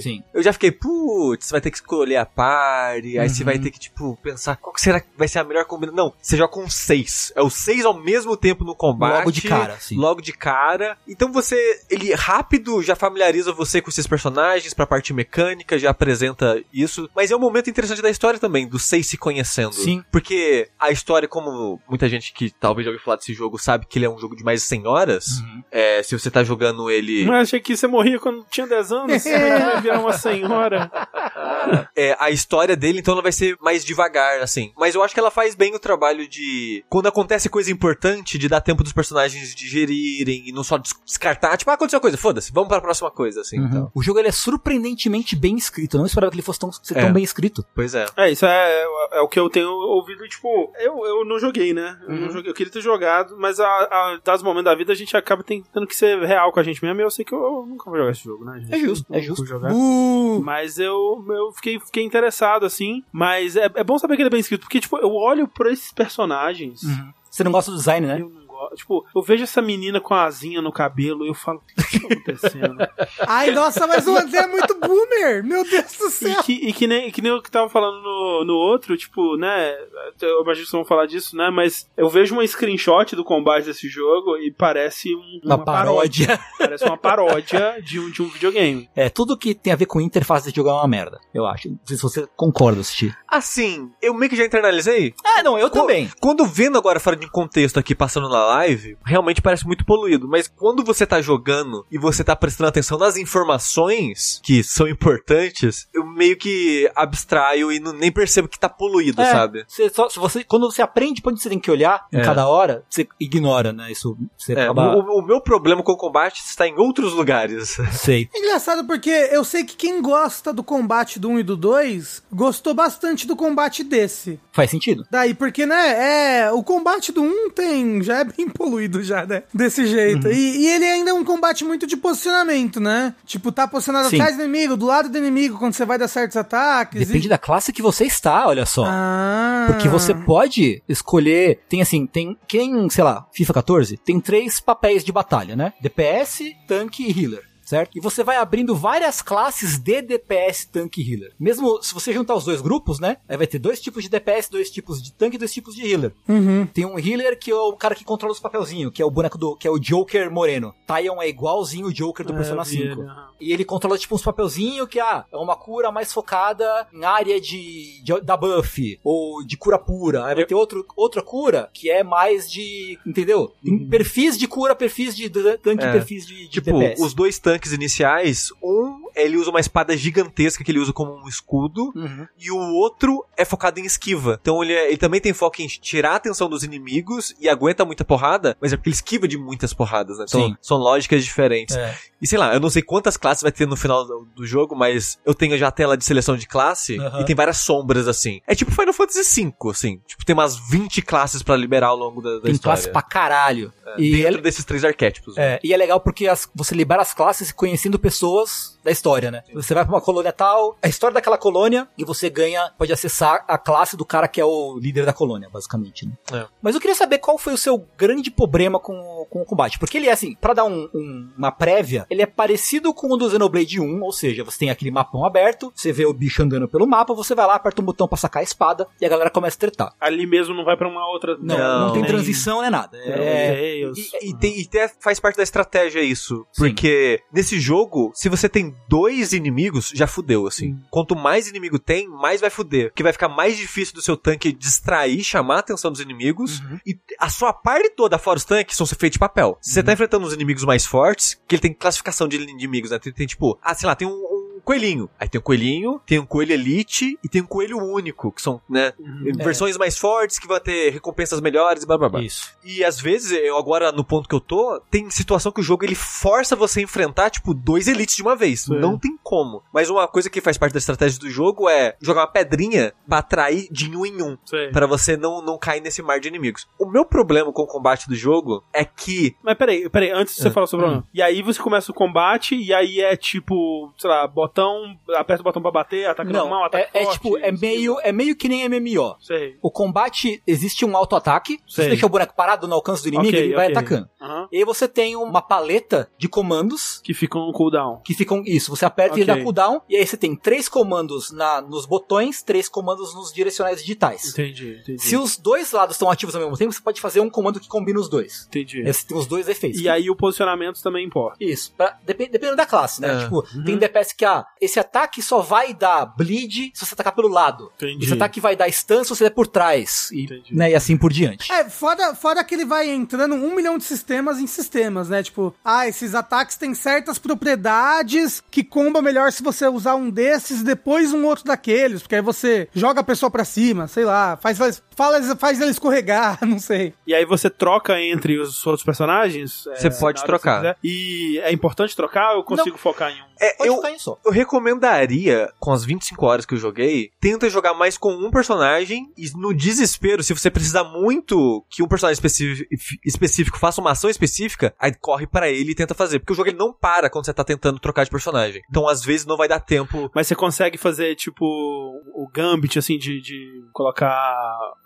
Sim. eu já fiquei, putz, vai ter que escolher a party, aí você vai ter que, tipo, pensar qual que será que vai ser a melhor combinação. Não, você joga com seis. É os seis ao mesmo tempo no combate. Logo de cara, sim. Logo de cara. Então você, ele rápido já familiariza você com esses personagens pra parte mecânica, já apresenta isso. Mas é um momento interessante da história também, dos seis se conhecendo. Sim. Porque a história, como muita gente que talvez já ouviu falar desse jogo sabe que ele é um jogo de mais de 100 horas, Uhum. é, se você tá jogando ele. Mas achei que você morria quando tinha 10 anos, (laughs) ia virar uma senhora. é, a história dele, então ela vai ser mais devagar, assim. Mas eu acho que ela faz bem o trabalho de. Quando acontece coisa importante, de dar tempo dos personagens digerirem e não só des- descartar. Tipo, ah, aconteceu coisa, foda-se, vamos pra próxima coisa, assim. Então. O jogo ele é surpreendentemente bem escrito. Eu não esperava que ele fosse tão, ser É. tão bem escrito. Pois é. É, isso é, é o que eu tenho ouvido, tipo, eu, eu não joguei, né? Eu, Uhum. não joguei, eu queria ter jogado, mas a, a, dados momentos da vida a gente acaba tentando que ser real com a gente mesmo, e eu sei que eu, eu nunca vou jogar esse jogo, né, gente? É justo, Eu é justo. Jogar. Uh, Mas eu, eu fiquei, fiquei interessado, assim. Mas é, é bom saber que ele é bem escrito, porque, tipo, eu olho pra esses personagens. Você não gosta do design, né? Eu. Tipo, eu vejo essa menina com a asinha no cabelo e eu falo, o que tá acontecendo? (laughs) ai, nossa, mas o André é muito boomer, meu Deus do céu. E que, e que nem, que nem eu que tava falando no, no outro, tipo, né? Eu imagino que vocês vão falar disso, né? Mas eu vejo uma screenshot do combate desse jogo e parece um- Uma, paródia. (laughs) Parece uma paródia de um, de um videogame. É, tudo que tem a ver com interface de jogo é uma merda, eu acho. Não sei se você concorda, assistir. Assim, eu meio que já internalizei. Ah, não, eu Co- também. Quando vendo agora fora de contexto aqui, passando na live, realmente parece muito poluído. Mas quando você tá jogando e você tá prestando atenção nas informações que são importantes, eu meio que abstraio e não- nem percebo que tá poluído, É, sabe? Você só, se você, quando você aprende pra onde você tem que olhar em É. cada hora, você ignora, né? Isso você É, acaba. o, o meu problema com o combate está em outros lugares. (laughs) Sei. É engraçado porque eu sei que quem gosta do combate do 1 e do 2 gostou bastante do combate desse. Faz sentido. Daí, porque, né, é, o combate do 1 tem, já é (laughs) bem poluído já, né, desse jeito. E, e ele ainda é um combate muito de posicionamento, né? Tipo, tá posicionado Sim. atrás do inimigo, do lado do inimigo, quando você vai dar certos ataques. Depende e... da classe que você está, olha só. Ah. Porque você pode escolher. Tem assim, tem. Quem, sei lá, FIFA 14, tem três papéis de batalha, né? DPS, tanque e healer. Certo? E você vai abrindo várias classes de DPS, tanque e healer. Mesmo se você juntar os dois grupos, né? Aí vai ter dois tipos de DPS, dois tipos de tanque e dois tipos de healer. Uhum. Tem um healer que é o cara que controla os papelzinhos, que é o boneco do. que é o Joker moreno. Tyon é igualzinho o Joker do É, Persona eu vi 5. ele, aham. E ele controla tipo uns papelzinhos que ah, é uma cura mais focada em área de, de- da buff ou de cura pura. Aí vai ter outro, outra cura que é mais de, entendeu? Em perfis de cura, perfis de tanque, É. perfis de, de Tipo, DPS. os dois tanques iniciais, um, ele usa uma espada gigantesca que ele usa como um escudo, Uhum. e o outro é focado em esquiva. Então ele, é- ele também tem foco em tirar a atenção dos inimigos e aguenta muita porrada, mas é porque ele esquiva de muitas porradas, né? Então, Sim. são lógicas diferentes. É. E sei lá, eu não sei quantas classes vai ter no final do, do jogo, mas eu tenho já a tela de seleção de classe Aham. e tem várias sombras assim. É tipo Final Fantasy V, assim. Tipo, tem umas 20 classes pra liberar ao longo da, da Tem história. classe pra caralho. e, Dentro é, desses três arquétipos. é, e é legal porque as- você libera as classes conhecendo pessoas da história, né? Você vai pra uma colônia tal, a história daquela colônia, e você ganha, pode acessar a classe do cara que é o líder da colônia, basicamente, né? É. Mas eu queria saber qual foi o seu grande problema com, com o combate. Porque ele é assim, pra dar um- um- uma prévia, ele é parecido com o do Xenoblade 1, ou seja, você tem aquele mapão aberto, você vê o bicho andando pelo mapa, você vai lá, aperta um botão pra sacar a espada e a galera começa a tretar. Ali mesmo não vai pra uma outra. Não, Não, não, tem nem- transição, nem nada. É, Deus. E, e tem- e até faz parte da estratégia isso. Sim. Porque nesse jogo, se você tem dois inimigos, já fudeu, assim. Quanto mais inimigo tem, mais vai fuder. Porque vai ficar mais difícil do seu tanque distrair, chamar a atenção dos inimigos. E a sua parte toda, fora os tanques, são feitos de papel. Se você tá enfrentando os inimigos mais fortes, que ele tem classificação de inimigos, né? Tem, tem, tipo, ah, sei lá, tem um coelhinho. Aí tem um coelhinho, tem um coelho elite e tem um coelho único, que são, né, versões mais fortes que vão ter recompensas melhores e blá blá blá. Isso. E às vezes, eu agora no ponto que eu tô, tem situação que o jogo ele força você a enfrentar, tipo, dois elites de uma vez. Sim. Não tem como. Mas uma coisa que faz parte da estratégia do jogo é jogar uma pedrinha pra atrair de um em um. Pra você não, não cair nesse mar de inimigos. O meu problema com o combate do jogo é que. Mas peraí, peraí, antes de você É. falar sobre o problema. E aí você começa o combate, e aí é tipo, sei lá, botão, aperta o botão pra bater, ataque Não, normal, ataque é, é forte, tipo, é meio, é meio que nem MMO. Sei. O combate, existe um auto-ataque, você deixa o boneco parado no alcance do inimigo, Ok, ele vai ok. atacando. Aham. E aí você tem uma paleta de comandos Que fica um cooldown. que ficam isso. Você aperta e ele dá cooldown, e aí você tem três comandos na, nos botões, três comandos nos direcionais digitais. Entendi, entendi. Se os dois lados estão ativos ao mesmo tempo, você pode fazer um comando que combina os dois. Entendi. Aí você tem os dois efeitos. E aí o posicionamento também importa. Isso, pra, depen- dependendo da classe, né? É. Tipo, tem DPS que, ah, esse ataque só vai dar bleed se você atacar pelo lado. Entendi. Esse ataque vai dar stun se você der por trás. E, Entendi. né, e assim por diante. É, fora, fora que ele vai entrando um milhão de sistemas em sistemas, né? Tipo, ah, esses ataques têm certas propriedades que comba melhor se você usar um desses e depois um outro daqueles, porque aí você joga a pessoa pra cima, sei lá, faz, faz, fala, faz ele escorregar, (laughs) não sei. E aí você troca entre os outros personagens. é, Você pode hora que trocar. E é importante trocar ou eu consigo focar em um? É, Pode eu, ficar em só. eu recomendaria, com as 25 horas que eu joguei, tenta jogar mais com um personagem e no desespero, se você precisar muito que um personagem específico, faça uma ação específica, aí corre pra ele e tenta fazer. Porque o jogo ele não para quando você tá tentando trocar de personagem. Então às vezes não vai dar tempo. Mas você consegue fazer, tipo, o Gambit, assim, de, de colocar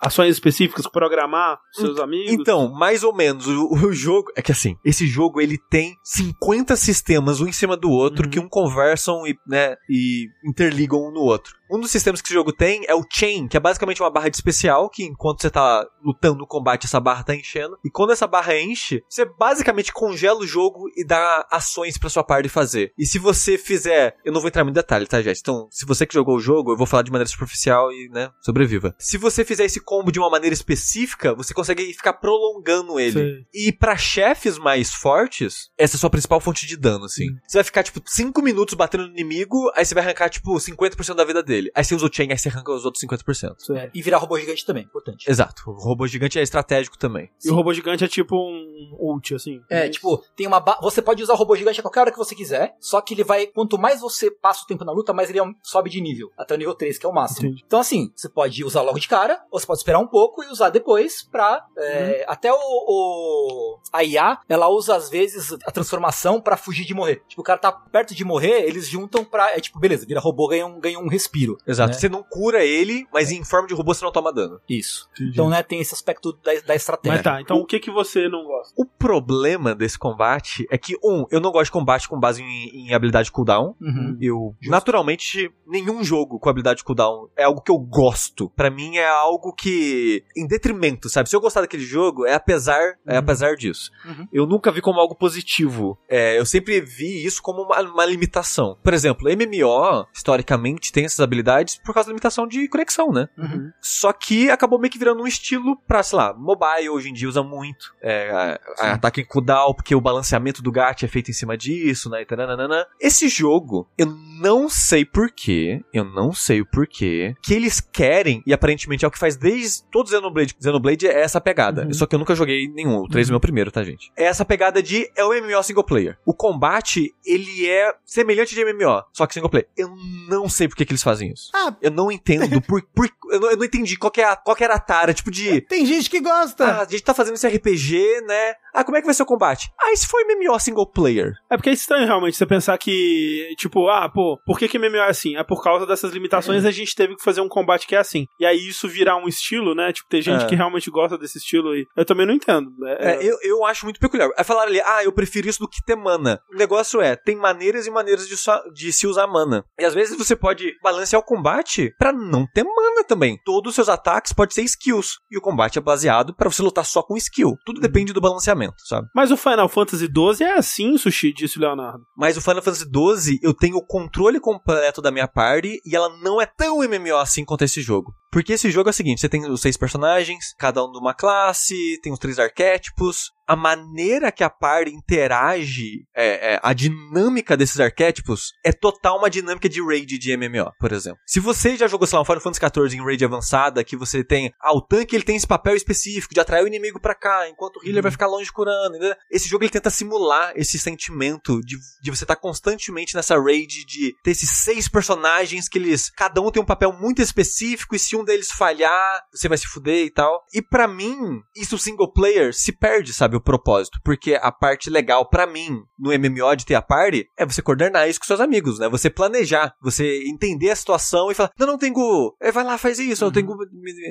ações específicas, programar seus amigos. Então, mais ou menos, o, o jogo. É que assim, esse jogo ele tem 50 sistemas um em cima do outro Uhum. que um conversam e, né, e interligam um no outro. Um dos sistemas que esse jogo tem é o Chain, que é basicamente uma barra de especial, que enquanto você tá lutando no combate, essa barra tá enchendo. E quando essa barra enche, você basicamente congela o jogo e dá ações pra sua parte fazer. E se você fizer. Eu não vou entrar muito em detalhe, tá, gente? Então, se você que jogou o jogo, eu vou falar de maneira superficial e, né, sobreviva. Se você fizer esse combo de uma maneira específica, você consegue ficar prolongando ele. Sei. E pra chefes mais fortes, essa é a sua principal fonte de dano, assim. Você vai ficar, tipo, 5 minutos batendo no inimigo, aí você vai arrancar, tipo, 50% da vida dele. Aí você usa o chain, aí você arranca os outros 50%. É, e virar robô gigante também, importante. Exato. O robô gigante é estratégico também. E o robô gigante é tipo um ult, assim. É, tipo, tem uma ba- você pode usar o robô gigante a qualquer hora que você quiser, só que ele vai, quanto mais você passa o tempo na luta, mais ele é sobe de nível, até o nível 3, que é o máximo. Entendi. Então assim, você pode usar logo de cara, ou você pode esperar um pouco e usar depois pra, é, até o, o- a IA, ela usa às vezes a transformação pra fugir de morrer. Tipo, o cara tá perto de morrer, eles juntam pra, é tipo, beleza, vira robô, ganha um, ganha um respiro. Exato. né? Você não cura ele, mas em forma de robô você não toma dano. Isso. Entendi. Então, né, tem esse aspecto da, da estratégia. Mas tá, então o que que você não gosta? O problema desse combate é que, um, eu não gosto de combate com base em, em habilidade cooldown. Uhum. Eu, naturalmente, nenhum jogo com habilidade cooldown é algo que eu gosto. Pra mim é algo que, em detrimento, sabe? Se eu gostar daquele jogo, é apesar, é apesar disso. Uhum. Eu nunca vi como algo positivo. É, eu sempre vi isso como uma, uma limitação. Por exemplo, MMO, historicamente, tem essas habilidades por causa da limitação de conexão, né? Uhum. Só que acabou meio que virando um estilo pra, sei lá, mobile hoje em dia usa muito. É, a- a- ataque em cooldown, porque o balanceamento do GAT é feito em cima disso, né? e taranana. Esse jogo, eu não sei porquê, eu não sei o porquê, que eles querem, e aparentemente é o que faz desde todo Xenoblade. Xenoblade é essa pegada. Só que eu nunca joguei nenhum. O 3 é o meu primeiro, tá, gente? É essa pegada de. É o MMO single player. O combate, ele é semelhante de MMO, só que single player. Eu não sei por que, que eles fazem isso. Ah, Eu não entendo por. por eu, não, eu não entendi qual, que é a, qual que era a tara, tipo de. tem gente que Ah, gosta. a gente tá fazendo esse RPG, né? Ah, como é que vai ser o combate? Ah, esse foi MMO single player. É porque é estranho realmente você pensar que, tipo, ah, pô, por que, que MMO é assim? É por causa dessas limitações a gente teve que fazer um combate que é assim. E aí isso virar um estilo, né? Tipo, tem gente É. que realmente gosta desse estilo e eu também não entendo. É, É, eu, eu acho muito peculiar. É falar ali, ah, eu prefiro isso do que ter mana. O negócio é, tem maneiras e maneiras de, só- de se usar mana. E às vezes você pode balancear o combate pra não ter mana também. Todos os seus ataques podem ser skills. E o combate é baseado pra você lutar só com skill. Tudo depende do balanceamento, sabe? Mas o Final Fantasy XII é assim, Sushi, disse o Leonardo. Mas o Final Fantasy XII, eu tenho o controle completo da minha party e ela não é tão MMO assim quanto esse jogo. Porque esse jogo é o seguinte, você tem os seis personagens, cada um de uma classe, tem os três arquétipos. A maneira que a party interage, é, é, a dinâmica desses arquétipos, é total uma dinâmica de raid de MMO, por exemplo. Se você já jogou, sei lá, um Final Fantasy XIV em raid avançada, que você tem, ah, o tanque ele tem esse papel específico de atrair o inimigo pra cá, enquanto o healer vai ficar longe curando, entendeu? Esse jogo ele tenta simular esse sentimento de, de você estar constantemente nessa raid de ter esses seis personagens que eles, cada um tem um papel muito específico e se um deles falhar, você vai se fuder e tal. E pra mim, isso single player se perde, sabe, o propósito, porque a parte legal pra mim no MMO de ter a party é você coordenar isso com seus amigos, né? Você planejar, você entender a situação e falar: "Não, não tenho, é, vai lá, faz isso, eu tenho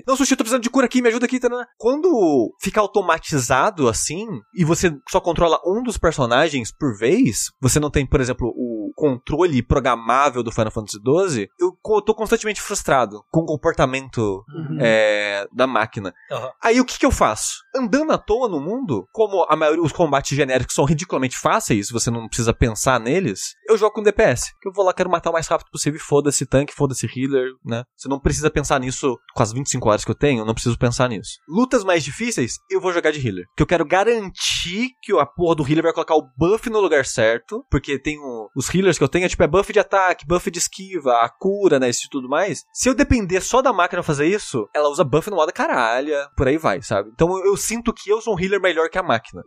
não, sushi, eu tô precisando de cura aqui, me ajuda aqui, tá, né? Quando fica automatizado assim e você só controla um dos personagens por vez, você não tem, por exemplo, o controle programável do Final Fantasy XII, eu tô constantemente frustrado com o comportamento é, da máquina. Aham. Aí o que, que eu faço? Andando à toa no mundo, como a maioria os combates genéricos são ridiculamente fáceis, você não precisa pensar neles, eu jogo com DPS. Que eu vou lá, quero matar o mais rápido possível, e foda-se tanque, foda-se healer, né? Você não precisa pensar nisso com as 25 horas que eu tenho, eu não preciso pensar nisso. Lutas mais difíceis, eu vou jogar de healer. Que eu quero garantir que a porra do healer vai colocar o buff no lugar certo, porque tem o- os healers que eu tenho, é tipo, é buff de ataque, buff de esquiva, a cura, né, isso e tudo mais. Se eu depender só da máquina fazer isso, ela usa buff no modo caralha, por aí vai, sabe? Então eu, eu sinto que eu sou um healer melhor que a máquina.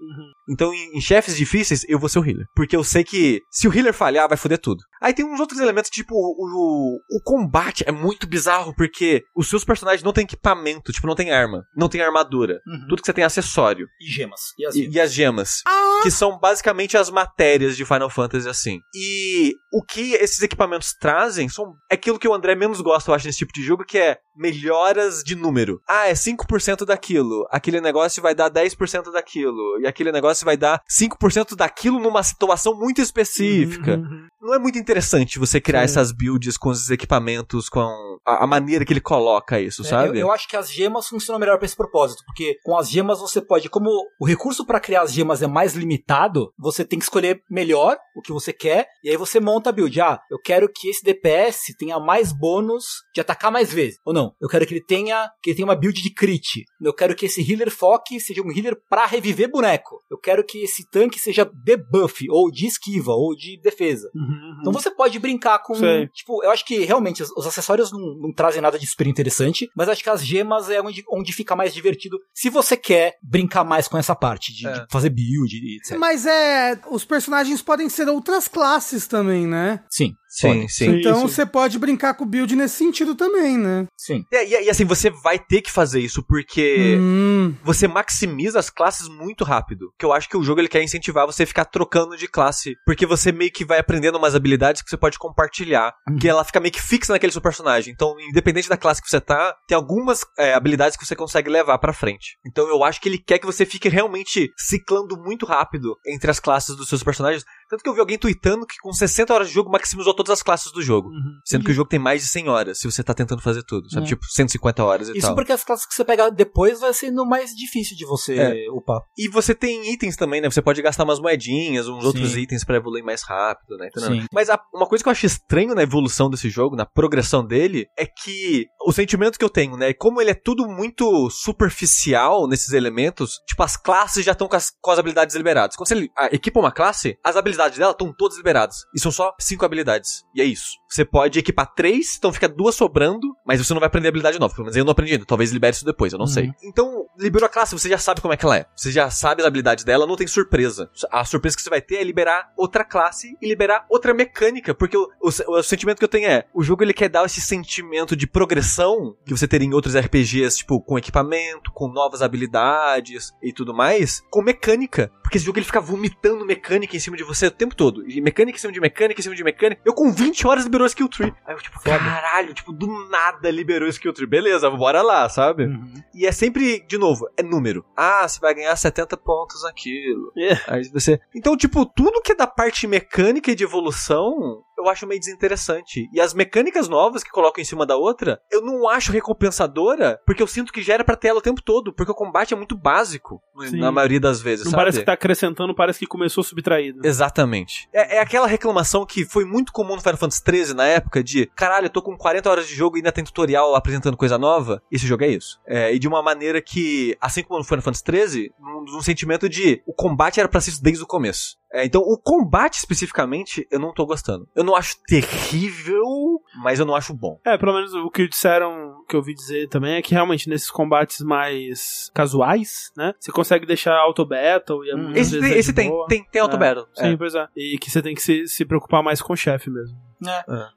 Então em, em chefes difíceis, eu vou ser o healer. Porque eu sei que se o healer falhar, vai foder tudo. Aí tem uns outros elementos, tipo, o, o, o combate é muito bizarro, porque os seus personagens não têm equipamento, tipo, não tem arma, não tem armadura. Uhum. Tudo que você tem é acessório. E gemas. E as E, e as gemas. Que são basicamente as matérias de Final Fantasy assim. E o que esses equipamentos trazem são é aquilo que o André menos gosta, eu acho, nesse tipo de jogo, que é melhoras de número. Ah, é 5% daquilo. Aquele negócio vai dar 10% daquilo. E aquele negócio vai dar 5% daquilo numa situação muito específica. Uhum. Não é muito interessante você criar Sim. essas builds com esses equipamentos, com a, a maneira que ele coloca isso, É, sabe? Eu, eu acho que as gemas funcionam melhor pra esse propósito, porque com as gemas você pode, como o recurso pra criar as gemas é mais limitado, você tem que escolher melhor o que você quer, e aí você monta a build. Ah, eu quero que esse DPS tenha mais bônus de atacar mais vezes. Ou não, eu quero que ele tenha que ele tenha uma build de crit. Eu quero que esse healer foque seja um healer pra reviver boneco. Eu quero que esse tanque seja debuff, ou de esquiva, ou de defesa. Uhum. Então você pode brincar com. Sei. Tipo, eu acho que realmente os, os acessórios não, não trazem nada de super interessante, mas acho que as gemas é onde, onde fica mais divertido se você quer brincar mais com essa parte de, É. de fazer build e etc. Mas é. Os personagens podem ser outras classes também, né? Sim, Sim, pode. sim. Então Isso. você pode brincar com o build nesse sentido também, né? Sim. É, e, e assim, você vai ter que fazer isso, porque Hum, você maximiza as classes muito rápido. Que eu acho que o jogo ele quer incentivar você a ficar trocando de classe. Porque você meio que vai aprendendo umas habilidades que você pode compartilhar. Que ela fica meio que fixa naquele seu personagem. Então, independente da classe que você tá, tem algumas é, habilidades que você consegue levar pra frente. Então eu acho que ele quer que você fique realmente ciclando muito rápido entre as classes dos seus personagens. Tanto que eu vi alguém tweetando que com 60 horas de jogo maximizou todas as classes do jogo. Sendo que o jogo tem mais de 100 horas, se você tá tentando fazer tudo. Sabe? É. Tipo, 150 horas e Isso tal. porque as classes que você pegar depois vai sendo mais difícil de você É. upar. E você tem itens também, né? Você pode gastar umas moedinhas, uns Sim. outros itens pra evoluir mais rápido, né? Sim. Mas a- uma coisa que eu acho estranho na evolução desse jogo, na progressão dele, é que o sentimento que eu tenho, né? Como ele é tudo muito superficial nesses elementos, tipo, as classes já estão com as, com as habilidades liberadas. Quando você ah, equipa uma classe, as habilidades habilidades dela estão todas liberadas. E são só cinco habilidades. E é isso. Você pode equipar três, então fica duas sobrando, mas você não vai aprender habilidade nova. Pelo menos eu não aprendi ainda. Talvez libere isso depois, eu não sei. Então, liberou a classe, você já sabe como é que ela é. Você já sabe as habilidades dela, não tem surpresa. A surpresa que você vai ter é liberar outra classe e liberar outra mecânica. Porque o, o, o sentimento que eu tenho é: o jogo ele quer dar esse sentimento de progressão que você teria em outros RPGs, tipo, com equipamento, com novas habilidades e tudo mais, com mecânica. Porque esse jogo ele fica vomitando mecânica em cima de você o tempo todo. E mecânica em cima de mecânica em cima de mecânica. Eu com 20 horas liberou skill tree. Aí eu, tipo, caralho, tipo, do nada liberou skill tree. Beleza, bora lá, sabe? E é sempre, de novo, é número. Ah, você vai ganhar 70 pontos naquilo. Aí você. Então, tipo, tudo que é da parte mecânica e de evolução, eu acho meio desinteressante. E as mecânicas novas que colocam em cima da outra, eu não acho recompensadora, porque eu sinto que já era pra ter ela o tempo todo, porque o combate é muito básico, Sim. na maioria das vezes, Não sabe? parece que tá acrescentando, parece que começou subtraído. Exatamente. É, é aquela reclamação que foi muito comum no Final Fantasy XIII na época de caralho, eu tô com 40 horas de jogo e ainda tem tutorial apresentando coisa nova. Esse jogo é isso. É, e de uma maneira que, assim como no Final Fantasy XIII, num, num sentimento de o combate era pra ser isso desde o começo. É, então, o combate especificamente, eu não tô gostando. Eu não acho terrível, mas eu não acho bom. É, pelo menos o que disseram, que eu ouvi dizer também, é que realmente nesses combates mais casuais, né? Você consegue deixar auto battle e é muitas Esse, é esse tem, boa. tem, tem auto É. Sim, É. pois é. E que você tem que se, se preocupar mais com o chefe mesmo.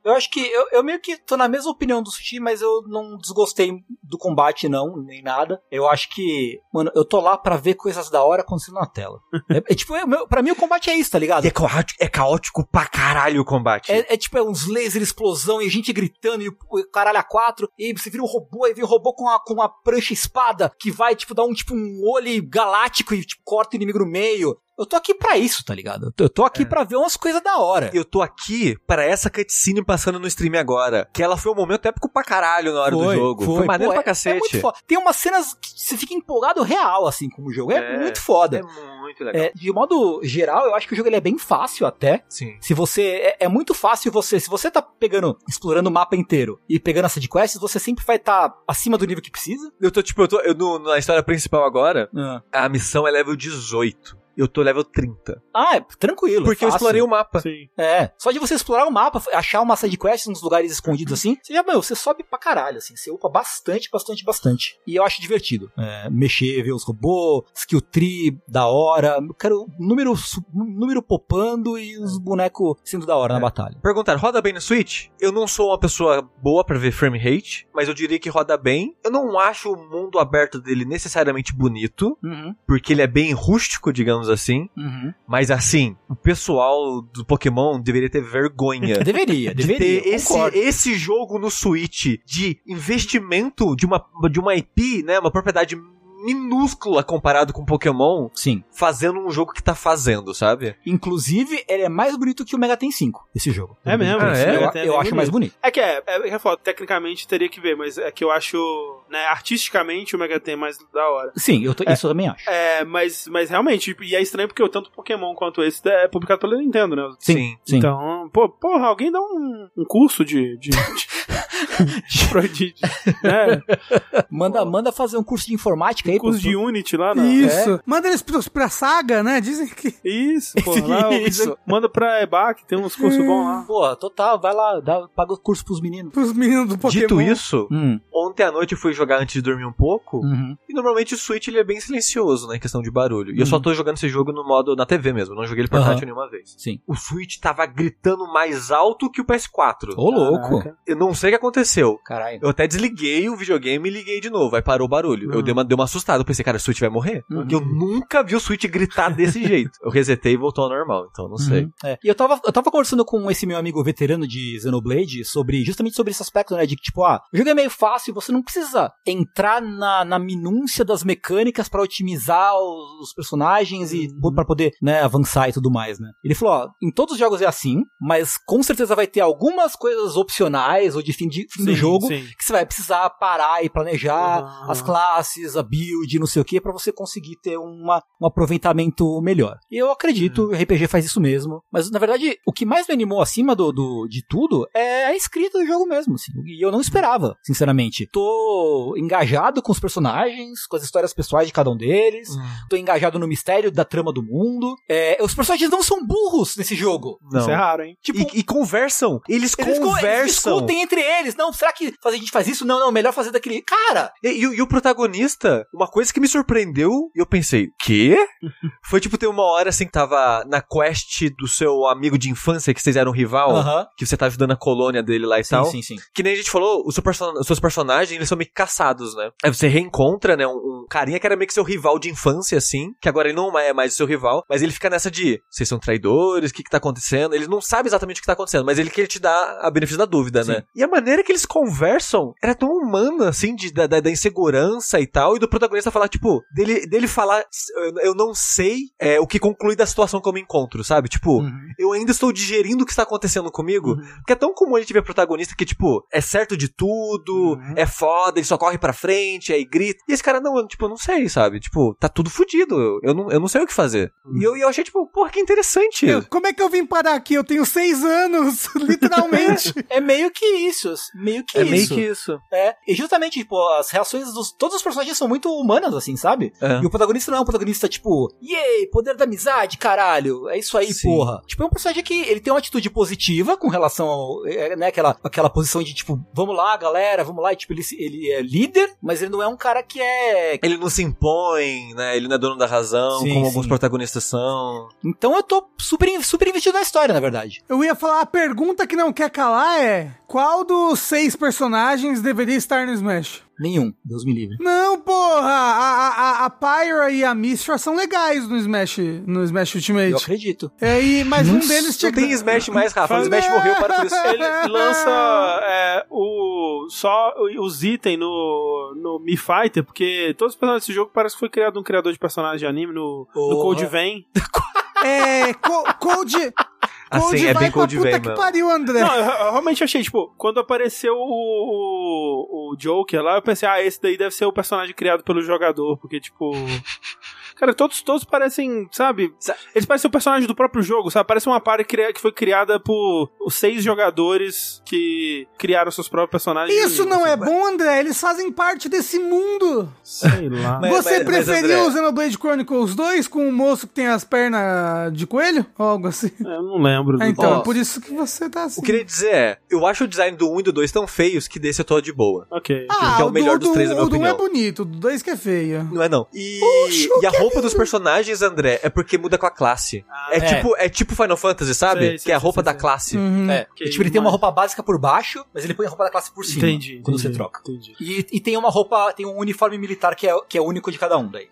Eu acho que eu, eu meio que tô na mesma opinião do Sushi, mas eu não desgostei do combate, não, nem nada. Eu acho que, mano, eu tô lá pra ver coisas da hora acontecendo na tela. (laughs) é, é tipo, é, meu- pra mim o combate é isso, tá ligado? E é caótico, é caótico pra caralho o combate. É, é tipo, é uns laser explosão e gente gritando e o caralho a quatro, e você vira um robô, aí vem um robô com a, com uma prancha espada que vai, tipo, dar um tipo um olho galáctico e tipo, corta o inimigo no meio. Eu tô aqui pra isso, tá ligado? Eu tô, aqui pra ver umas coisas da hora. Eu tô aqui para essa cutscene passando no stream agora. Que ela foi um momento épico pra caralho na hora do jogo. Foi, maneiro Pô, pra é- cacete. É muito foda. Tem umas cenas que você fica empolgado real, assim, com o jogo. É, É, muito foda. É muito legal. É, de modo geral, eu acho que o jogo ele é bem fácil até. Sim. Se você. É, é muito fácil você. Se você tá pegando, explorando o mapa inteiro e pegando as sidequests, você sempre vai estar acima do nível que precisa. Eu tô, tipo, eu tô eu, no- na história principal agora, Ah, a missão é level 18. Eu tô level 30. Ah, é tranquilo. Porque eu fácil. explorei o mapa. Sim. É, só de você explorar o mapa, achar uma sidequest nos lugares escondidos assim, você já, meu, você sobe pra caralho, assim, você upa bastante, bastante, bastante. E eu acho divertido. É, mexer, ver os robôs, skill tree, da hora. Eu quero número, número popando e os bonecos sendo da hora na batalha. Perguntar, roda bem no Switch? Eu não sou uma pessoa boa pra ver frame rate, mas eu diria que roda bem. Eu não acho o mundo aberto dele necessariamente bonito, Uhum, porque ele é bem rústico, digamos assim. uhum. Mas assim, o pessoal do Pokémon deveria ter vergonha (laughs) Deveria, de deveria. ter esse, esse jogo no Switch de investimento de uma, de uma IP, né? Uma propriedade minúscula comparado com Pokémon, Sim. fazendo um jogo que tá fazendo, sabe? Inclusive, ele é mais bonito que o Mega Ten 5, esse jogo. É mesmo, Ah, esse é? Mega Eu, eu bem acho mais bonito. É que é, é, é que eu falo, tecnicamente teria que ver, mas é que eu acho, né, artisticamente o Mega Ten é mais da hora. Sim, eu tô- isso eu também acho. É, mas, mas realmente, e é estranho porque tanto Pokémon quanto esse é publicado pela Nintendo, né? Sim, sim. Então, pô, porra, alguém dá um, um curso de. de, (laughs) de, de, né? Manda, manda fazer um curso de informática aí. curso pô. de Unity lá na. Isso. Manda eles pra, pra saga, né? Dizem que. Isso, pô. Lá, Isso. Manda pra EBAC, tem uns cursos bons lá. Pô, total, vai lá, dá, paga o curso pros meninos. Pros meninos do Pokémon. Dito isso, Hum, ontem à noite eu fui jogar antes de dormir um pouco. uhum. E normalmente o Switch ele é bem silencioso, né, em questão de barulho. E eu só tô jogando esse jogo no modo na TV mesmo, não joguei ele portátil Aham. nenhuma vez. Sim. O Switch tava gritando mais alto que o PS4. Ô, louco. Caraca. Eu não sei o que aconteceu. Caralho. Eu até desliguei o videogame e liguei de novo. Aí parou o barulho. Eu Uhum. dei uma, dei uma assustada. Eu pensei, cara, o Switch vai morrer? Uhum. Porque eu nunca vi o Switch gritar desse (laughs) jeito. Eu resetei e voltou ao normal, então não sei. Uhum. É. E eu tava, eu tava conversando com esse meu amigo veterano de Xenoblade sobre justamente sobre esse aspecto, né? De que, tipo, ah, o jogo é meio fácil, você não precisa entrar na, na minúcia das mecânicas pra otimizar os, os personagens e Uhum. pra poder, né, avançar e tudo mais, né? Ele falou, ó, em todos os jogos é assim, mas com certeza vai ter algumas coisas opcionais ou de fim de, fim Sim, do jogo, sim. que você vai precisar parar e planejar Aham. as classes, a build, não sei o que, pra você conseguir ter uma, um aproveitamento melhor. E eu acredito, Hum. o RPG faz isso mesmo. Mas na verdade, o que mais me animou acima do, do- de tudo é a escrita do jogo mesmo. Assim, e eu não esperava, sinceramente. Tô engajado com os personagens, com as histórias pessoais de cada um deles. Hum. Tô engajado no mistério da trama do mundo. É, os personagens não são burros nesse jogo. Não. Isso é raro, hein? Tipo, E, e conversam. Eles, eles, co- eles conversam. discutem entre eles. Não, será que a gente faz isso? Não, não, melhor fazer daquele. Cara! E, e o- e o protagonista, uma coisa que me surpreendeu, e eu pensei, quê? (laughs) Foi tipo ter uma hora assim que tava na quest do seu amigo de infância, que vocês eram rival, Aham. que você tá ajudando a colônia dele lá e Sim, tal. sim, sim. Que nem a gente falou, os, seu person- os seus personagens, eles são meio que caçados, né? Aí você reencontra, né, um, um carinha que era meio que seu rival de infância, assim, que agora ele não é mais seu rival, mas ele fica nessa de, vocês são traidores, o que que tá acontecendo? Ele não sabe exatamente o que tá acontecendo, mas ele quer te dar a benefício da dúvida, né? Sim. E a maneira que eles conversam era tão humana, assim, de, da, da, da insegurança e tal, e do protagonista falar, tipo, dele, dele falar, eu, eu não sei é, o que conclui da situação que eu me encontro, sabe? Tipo, Uhum. eu ainda estou digerindo o que está acontecendo comigo. Porque é tão comum a gente ver protagonista que, tipo, é certo de tudo, Uhum. é foda, ele só corre pra frente, aí grita. E esse cara, não, eu, tipo, eu não sei, sabe? Tipo, tá tudo fudido. Eu, eu, não, eu não sei o que fazer. Uhum. E eu, eu achei, tipo, porra, que interessante. Eu- como é que eu vim parar aqui? Eu tenho seis anos, (laughs) literalmente. (laughs) É meio que isso. Meio que é isso. meio que isso. É. E justamente, tipo, as reações dos. Todos os personagens são muito humanas, assim, sabe? É. E o protagonista não é um protagonista, tipo, yay, poder da amizade, caralho. É isso aí, Sim. porra. Tipo, é um personagem que ele tem uma atitude positiva com relação ao. é, né, aquela, aquela posição de, tipo, vamos lá, galera, vamos lá. E, tipo, ele, se- ele é líder, mas ele não é um cara que é. Ele não se impõe, né? Ele não é dono da razão, Sim, como sim. alguns protagonistas são. Então eu tô super, super investido na história, na verdade. Eu ia falar, a pergunta que não quer calar é: qual dos seis personagens deveria estar no Smash? Nenhum, Deus me livre. Não, porra! A, a, a, Pyra e a Mistra são legais no Smash, no Smash Ultimate. Eu acredito. É, e, mas um deles tinha Não tem que. Smash mais, Rafa. O Smash morreu para isso. Ele (laughs) lança é, o, só os itens no, no Mi Fighter, porque todos os personagens desse jogo parece que foi criado um criador de personagem de anime no, no. Code Vein. É. Co Code. Assim, é vai bem pra Code puta que pariu, André. Não, eu, eu realmente achei, tipo, quando apareceu o, o, o Joker lá, eu pensei, ah, esse daí deve ser o personagem criado pelo jogador, porque, tipo. Cara, todos, todos parecem, sabe? Eles parecem o personagem do próprio jogo, sabe? Parece uma party que foi criada por os seis jogadores que criaram seus próprios personagens. Isso não é bom, André. Eles fazem parte desse mundo. Sei lá. (laughs) Mas- Você mas, preferiu André- o Xenoblade Chronicles 2 com o moço que tem as pernas de coelho? Ou algo assim? Eu não lembro. Ah, então, é por isso que você tá assim. O que eu queria dizer é, eu acho o design do 1 e do 2 tão feios que desse eu tô de boa. Ok. Ah, que é o melhor do, dos três, na minha O do 1 é opinião. bonito, o do 2 que é feio. Não é não. E, Oxe, o e a é roupa dos personagens, André, é porque muda com a classe. é, é. tipo é tipo Final Fantasy, sabe? Sei, sei, que é a roupa sei, da classe. Uhum. É. Tipo, ele tem uma roupa básica por baixo, mas ele põe a roupa da classe por cima. Entendi. Quando entendi, você troca. Entendi. E, e tem uma roupa, tem um uniforme militar que é, que é único de cada um daí.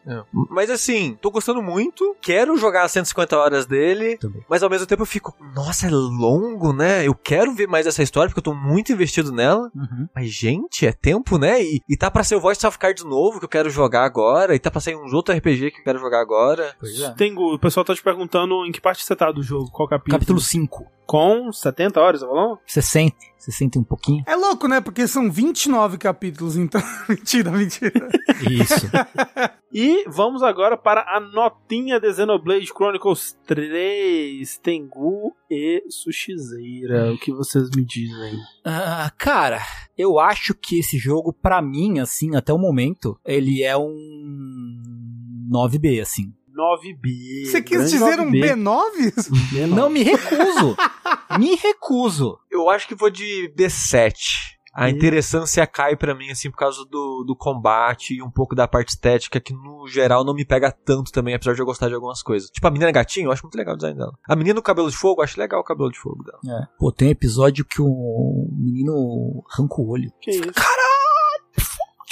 Mas assim, tô gostando muito, quero jogar as 150 horas dele, Também. mas ao mesmo tempo eu fico, nossa, é longo, né? Eu quero ver mais essa história porque eu tô muito investido nela. Mas, gente, é tempo, né? E, e tá pra ser o Voice of Cards novo que eu quero jogar agora, e tá pra sair uns outro RPG que eu quero jogar agora. Pois é. Tengu, o pessoal tá te perguntando em que parte você tá do jogo, qual capítulo. Capítulo 5. Com 70 horas, você falou? 60. 60 e um pouquinho. É louco, né? Porque são 29 capítulos, então. (laughs) mentira, mentira. Isso. (laughs) E vamos agora para a notinha de Xenoblade Chronicles 3, Tengu e Sushizeira. O que vocês me dizem? Ah, cara, eu acho que esse jogo, pra mim, assim, até o momento, ele é um 9B, assim. 9B. Você quis dizer um 9B. B9? B9. Não, me recuso. me recuso. Eu acho que vou de B7. A interessância cai pra mim, assim, por causa do, do combate e um pouco da parte estética, que no geral não me pega tanto também, apesar de eu gostar de algumas coisas. Tipo, a menina gatinho, eu acho muito legal o design dela. A menina do cabelo de fogo, eu acho legal o cabelo de fogo dela. É. Pô, tem um episódio que o menino arranca o olho. Que isso?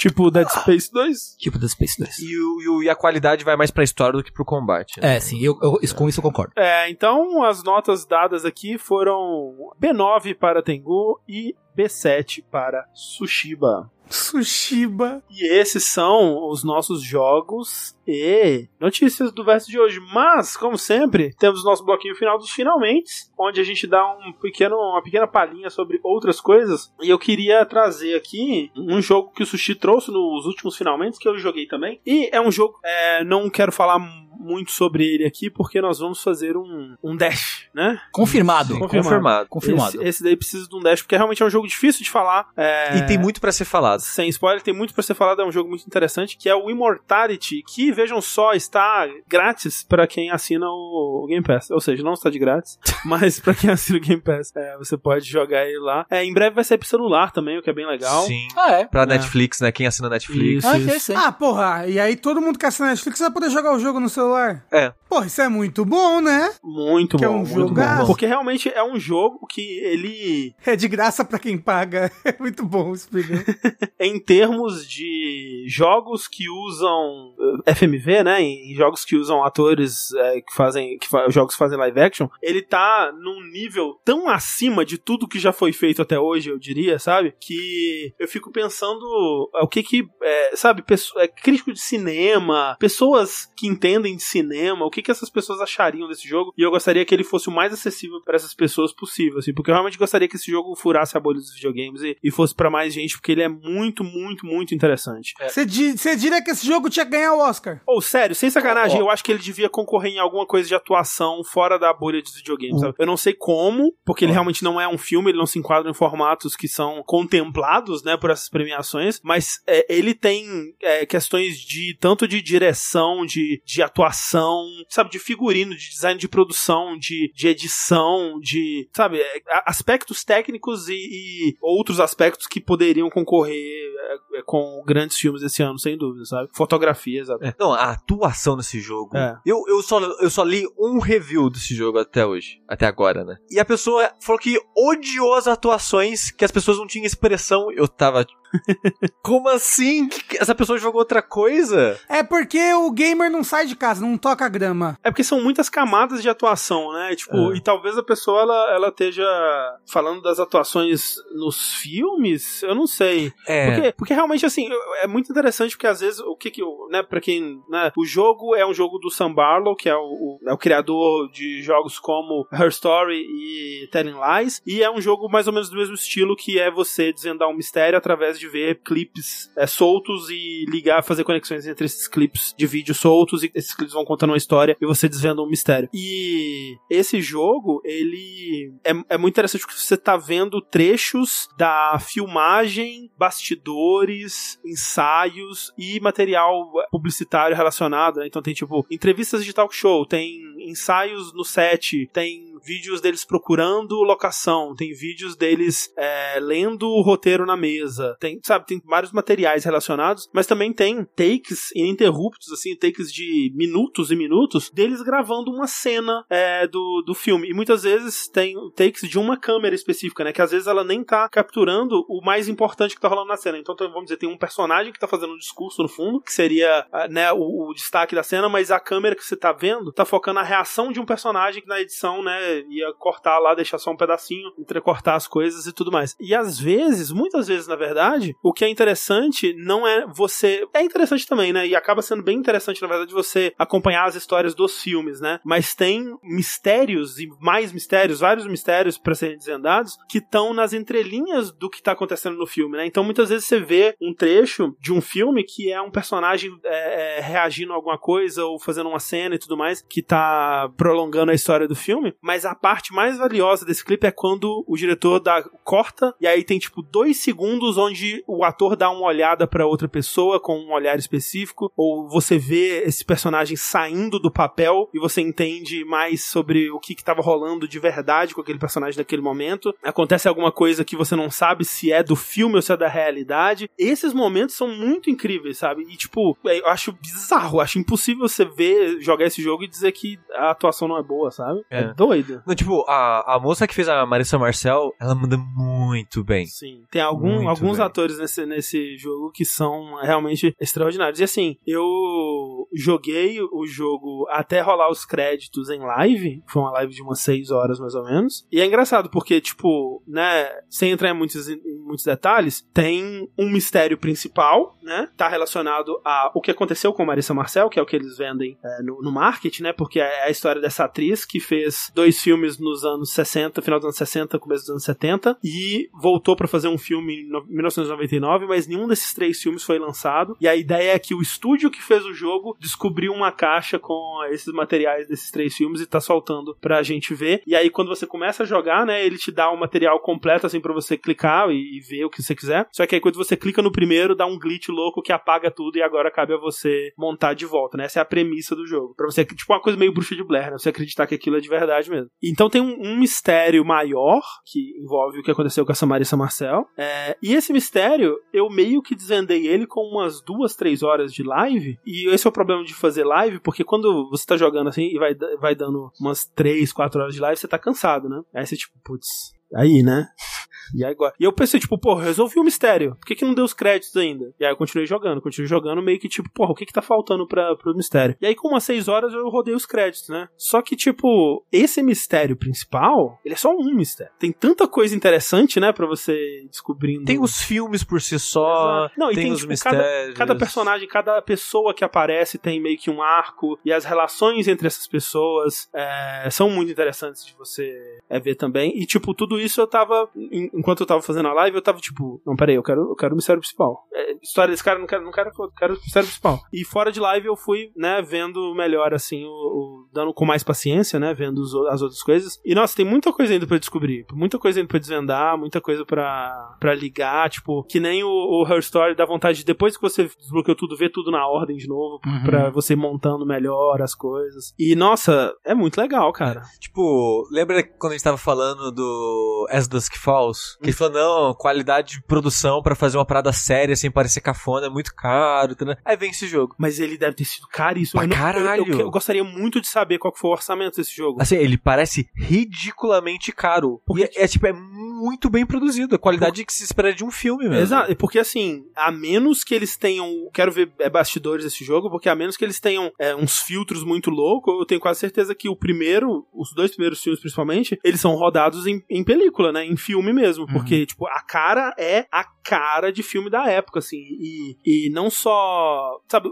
Tipo Dead Space 2? Tipo da Space 2. E, o, e, o- e a qualidade vai mais pra história do que pro combate. né? É, sim, eu, eu- isso- com isso eu concordo. É, então as notas dadas aqui foram B9 para Tengu e B7 para Sushiba. Sushiba. E esses são os nossos jogos e notícias do verso de hoje. Mas, como sempre, temos nosso bloquinho final dos finalmente, onde a gente dá um pequeno, uma pequena palhinha sobre outras coisas. E eu queria trazer aqui um jogo que o Sushi trouxe nos últimos finalmente, que eu joguei também. E é um jogo, é, não quero falar sobre ele aqui, porque nós vamos fazer um, um dash, né? Confirmado. Sim, confirmado. confirmado. Confirmado. Esse, esse daí precisa de um dash, porque realmente é um jogo difícil de falar. é, E tem muito pra ser falado. sem spoiler, tem muito pra ser falado, é um jogo muito interessante, que é o Immortality, que, vejam só, está grátis pra quem assina o Game Pass. Ou seja, não está de grátis, (laughs) mas pra quem assina o Game Pass, é, você pode jogar ele lá. É, em breve vai sair pro celular também, o que é bem legal. Sim. Ah, é? Pra É. Netflix, né? Quem assina Netflix. Isso, Ah, isso. Ah, porra, e aí todo mundo que assina Netflix vai poder jogar o jogo no celular. É. Porra, isso é muito bom, né? Muito Que é bom, um muito jogaço. bom. Porque realmente é um jogo que ele, É de graça pra quem paga. (laughs) É muito bom o (laughs) em termos de jogos que usam eh, FMV, né? Em jogos que usam atores eh, que fazem. Que fa- jogos que fazem live action, ele tá num nível tão acima de tudo que já foi feito até hoje, eu diria, sabe? Que eu fico pensando eh, o que que. eh, sabe, pesso- eh, crítico de cinema, pessoas que entendem de cinema, o que que essas pessoas achariam desse jogo. E eu gostaria que ele fosse o mais acessível para essas pessoas possível, assim, porque eu realmente gostaria que esse jogo furasse a bolha dos videogames e, e fosse pra mais gente, porque ele é muito, muito, muito interessante. Você di- você diria que esse jogo tinha que ganhar o Oscar? Ou, sério, sem sacanagem, Ó, ó. eu acho que ele devia concorrer em alguma coisa de atuação fora da bolha dos videogames, sabe? Eu não sei como, porque ele realmente não é um filme, ele não se enquadra em formatos que são contemplados, né, por essas premiações, mas é, ele tem é, questões de tanto de direção, de, de atuação, sabe, de figurino, de design de produção, de, de edição, de, sabe, é, aspectos técnicos e, e outros aspectos que poderiam concorrer é, é, com grandes filmes esse ano, sem dúvida, sabe? Fotografia, exato. É. Não, a atuação desse jogo. É. Eu, eu, só, eu só li um review desse jogo até hoje. Até agora, né? E a pessoa falou que odiou as atuações, que as pessoas não tinham expressão. Eu tava. Como assim? Essa pessoa jogou outra coisa? É porque o gamer não sai de casa, não toca grama. É porque são muitas camadas de atuação, né? Tipo, É. e talvez a pessoa ela, ela esteja falando das atuações nos filmes, eu não sei. É. Porque, porque realmente, assim, é muito interessante porque às vezes o que que, o- né, pra quem, né, o jogo é um jogo do Sam Barlow, que é o, o- é o criador de jogos como Her Story e Telling Lies, e é um jogo mais ou menos do mesmo estilo que é você desvendar um mistério através de ver clipes é, soltos e ligar, fazer conexões entre esses clipes de vídeo soltos e esses clipes vão contando uma história e você desvenda um mistério. E esse jogo, ele é, é muito interessante porque você tá vendo trechos da filmagem, bastidores, ensaios e material publicitário relacionado. né? Então tem tipo entrevistas de talk show, tem ensaios no set, tem vídeos deles procurando locação, tem vídeos deles é, lendo o roteiro na mesa, tem, sabe, tem vários materiais relacionados, mas também tem takes ininterruptos, assim, takes de minutos e minutos deles gravando uma cena é, do, do filme. E muitas vezes tem takes de uma câmera específica, né? Que às vezes ela nem tá capturando o mais importante que tá rolando na cena. Então, vamos dizer, tem um personagem que tá fazendo um discurso no fundo, que seria né, o, o destaque da cena, mas a câmera que você tá vendo tá focando na reação de um personagem que na edição, né, ia cortar lá, deixar só um pedacinho, entrecortar as coisas e tudo mais. E às vezes, muitas vezes, na verdade, o que é interessante não é você. É interessante também, né? E acaba sendo bem interessante, na verdade, você acompanhar as histórias dos filmes, né? Mas tem mistérios e mais mistérios, vários mistérios para serem desvendados, que estão nas entrelinhas do que tá acontecendo no filme, né? Então muitas vezes você vê um trecho de um filme que é um personagem é, é, reagindo a alguma coisa ou fazendo uma cena e tudo mais, que tá prolongando a história do filme, mas a parte mais valiosa desse clipe é quando o diretor dá, corta e aí tem tipo dois segundos onde o ator dá uma olhada pra outra pessoa com um olhar específico, ou você vê esse personagem saindo do papel e você entende mais sobre o que que tava rolando de verdade com aquele personagem naquele momento. Acontece alguma coisa que você não sabe se é do filme ou se é da realidade. Esses momentos são muito incríveis, sabe? E tipo, eu acho bizarro, acho impossível você ver, jogar esse jogo e dizer que a atuação não é boa, sabe? É, É. doido. Não, tipo, a, a moça que fez a Marissa Marcel, ela manda muito bem. Sim, tem algum, Muito alguns bem. atores nesse, nesse jogo que são realmente extraordinários. E assim, eu joguei o jogo até rolar os créditos em live, foi uma live de umas 6 horas mais ou menos. E é engraçado porque, tipo, né, sem entrar em muitos, em muitos detalhes, tem um mistério principal, né? Tá relacionado a o que aconteceu com Marissa Marcel, que é o que eles vendem é, no, no marketing, né? Porque é a história dessa atriz que fez dois filmes nos anos 60, final dos anos 60, começo dos anos 70, e voltou pra fazer um filme em no- 1999, mas nenhum desses três filmes foi lançado. E a ideia é que o estúdio que fez o jogo descobriu uma caixa com esses materiais desses três filmes e tá soltando pra gente ver. E aí, quando você começa a jogar, né, ele te dá o material completo, assim, pra você clicar e, e ver o que você quiser. Só que aí, quando você clica no primeiro, dá um glitch louco que apaga tudo e agora cabe a você montar de volta, né? Essa é a premissa do jogo. Pra você, tipo, uma coisa meio bruxa de Blair, né? Você acreditar que aquilo é de verdade mesmo. Então tem um, um mistério maior que envolve o que aconteceu com essa Marissa Marcel. É, e esse mistério, eu meio que desvendei ele com umas duas, três horas de live. E esse é o problema de fazer live, porque quando você tá jogando assim e vai, vai dando umas três, quatro horas de live, você tá cansado, né? Aí você, tipo, putz, aí, né? E aí, agora? E eu pensei, tipo, porra, resolvi o mistério. Por que, que não deu os créditos ainda? E aí eu continuei jogando, continuei jogando, meio que tipo, porra, o que que tá faltando pra, pro mistério? E aí, com umas seis horas, eu rodei os créditos, né? Só que, tipo, esse mistério principal, ele é só um mistério. Tem tanta coisa interessante, né, pra você descobrindo. Tem os filmes por si só, Exato. Não, e tem, tem, os tipo, mistérios. Cada personagem, cada pessoa que aparece tem meio que um arco, e as relações entre essas pessoas é, são muito interessantes de você é, ver também. E, tipo, tudo isso eu tava, em- enquanto eu tava fazendo a live, eu tava tipo, não, peraí, eu quero, eu quero o mistério principal. É, história desse cara, não quero, não quero, eu quero o mistério principal. E fora de live eu fui, né, vendo melhor, assim, o, o- dando com mais paciência, né, vendo os as outras coisas. E, nossa, tem muita coisa ainda pra descobrir, muita coisa ainda pra desvendar, muita coisa pra, pra ligar, tipo, que nem o, o Her Story dá vontade de, depois que você desbloqueou tudo, ver tudo na ordem de novo, Uhum. pra você ir montando melhor as coisas. E, nossa, é muito legal, cara. Tipo, lembra quando a gente tava falando do As Dusk Falls? Que ele falou, não, qualidade de produção pra fazer uma parada séria sem parecer cafona é muito caro, tá, né? Aí vem esse jogo. Mas ele deve ter sido caríssimo. Eu não- eu- caralho. Eu, eu gostaria muito de saber qual foi o orçamento desse jogo. Assim, ele parece ridiculamente caro. Porque- é, é, tipo, é muito bem produzido. A qualidade que se espera de um filme mesmo. Exato, porque assim, a menos que eles tenham. Quero ver é, bastidores desse jogo, porque a menos que eles tenham é, uns filtros muito loucos, eu tenho quase certeza que o primeiro, os dois primeiros filmes principalmente, eles são rodados em, em película, né? Em filme mesmo. Porque, tipo, a cara é a cara de filme da época, assim. E, e não só. Sabe,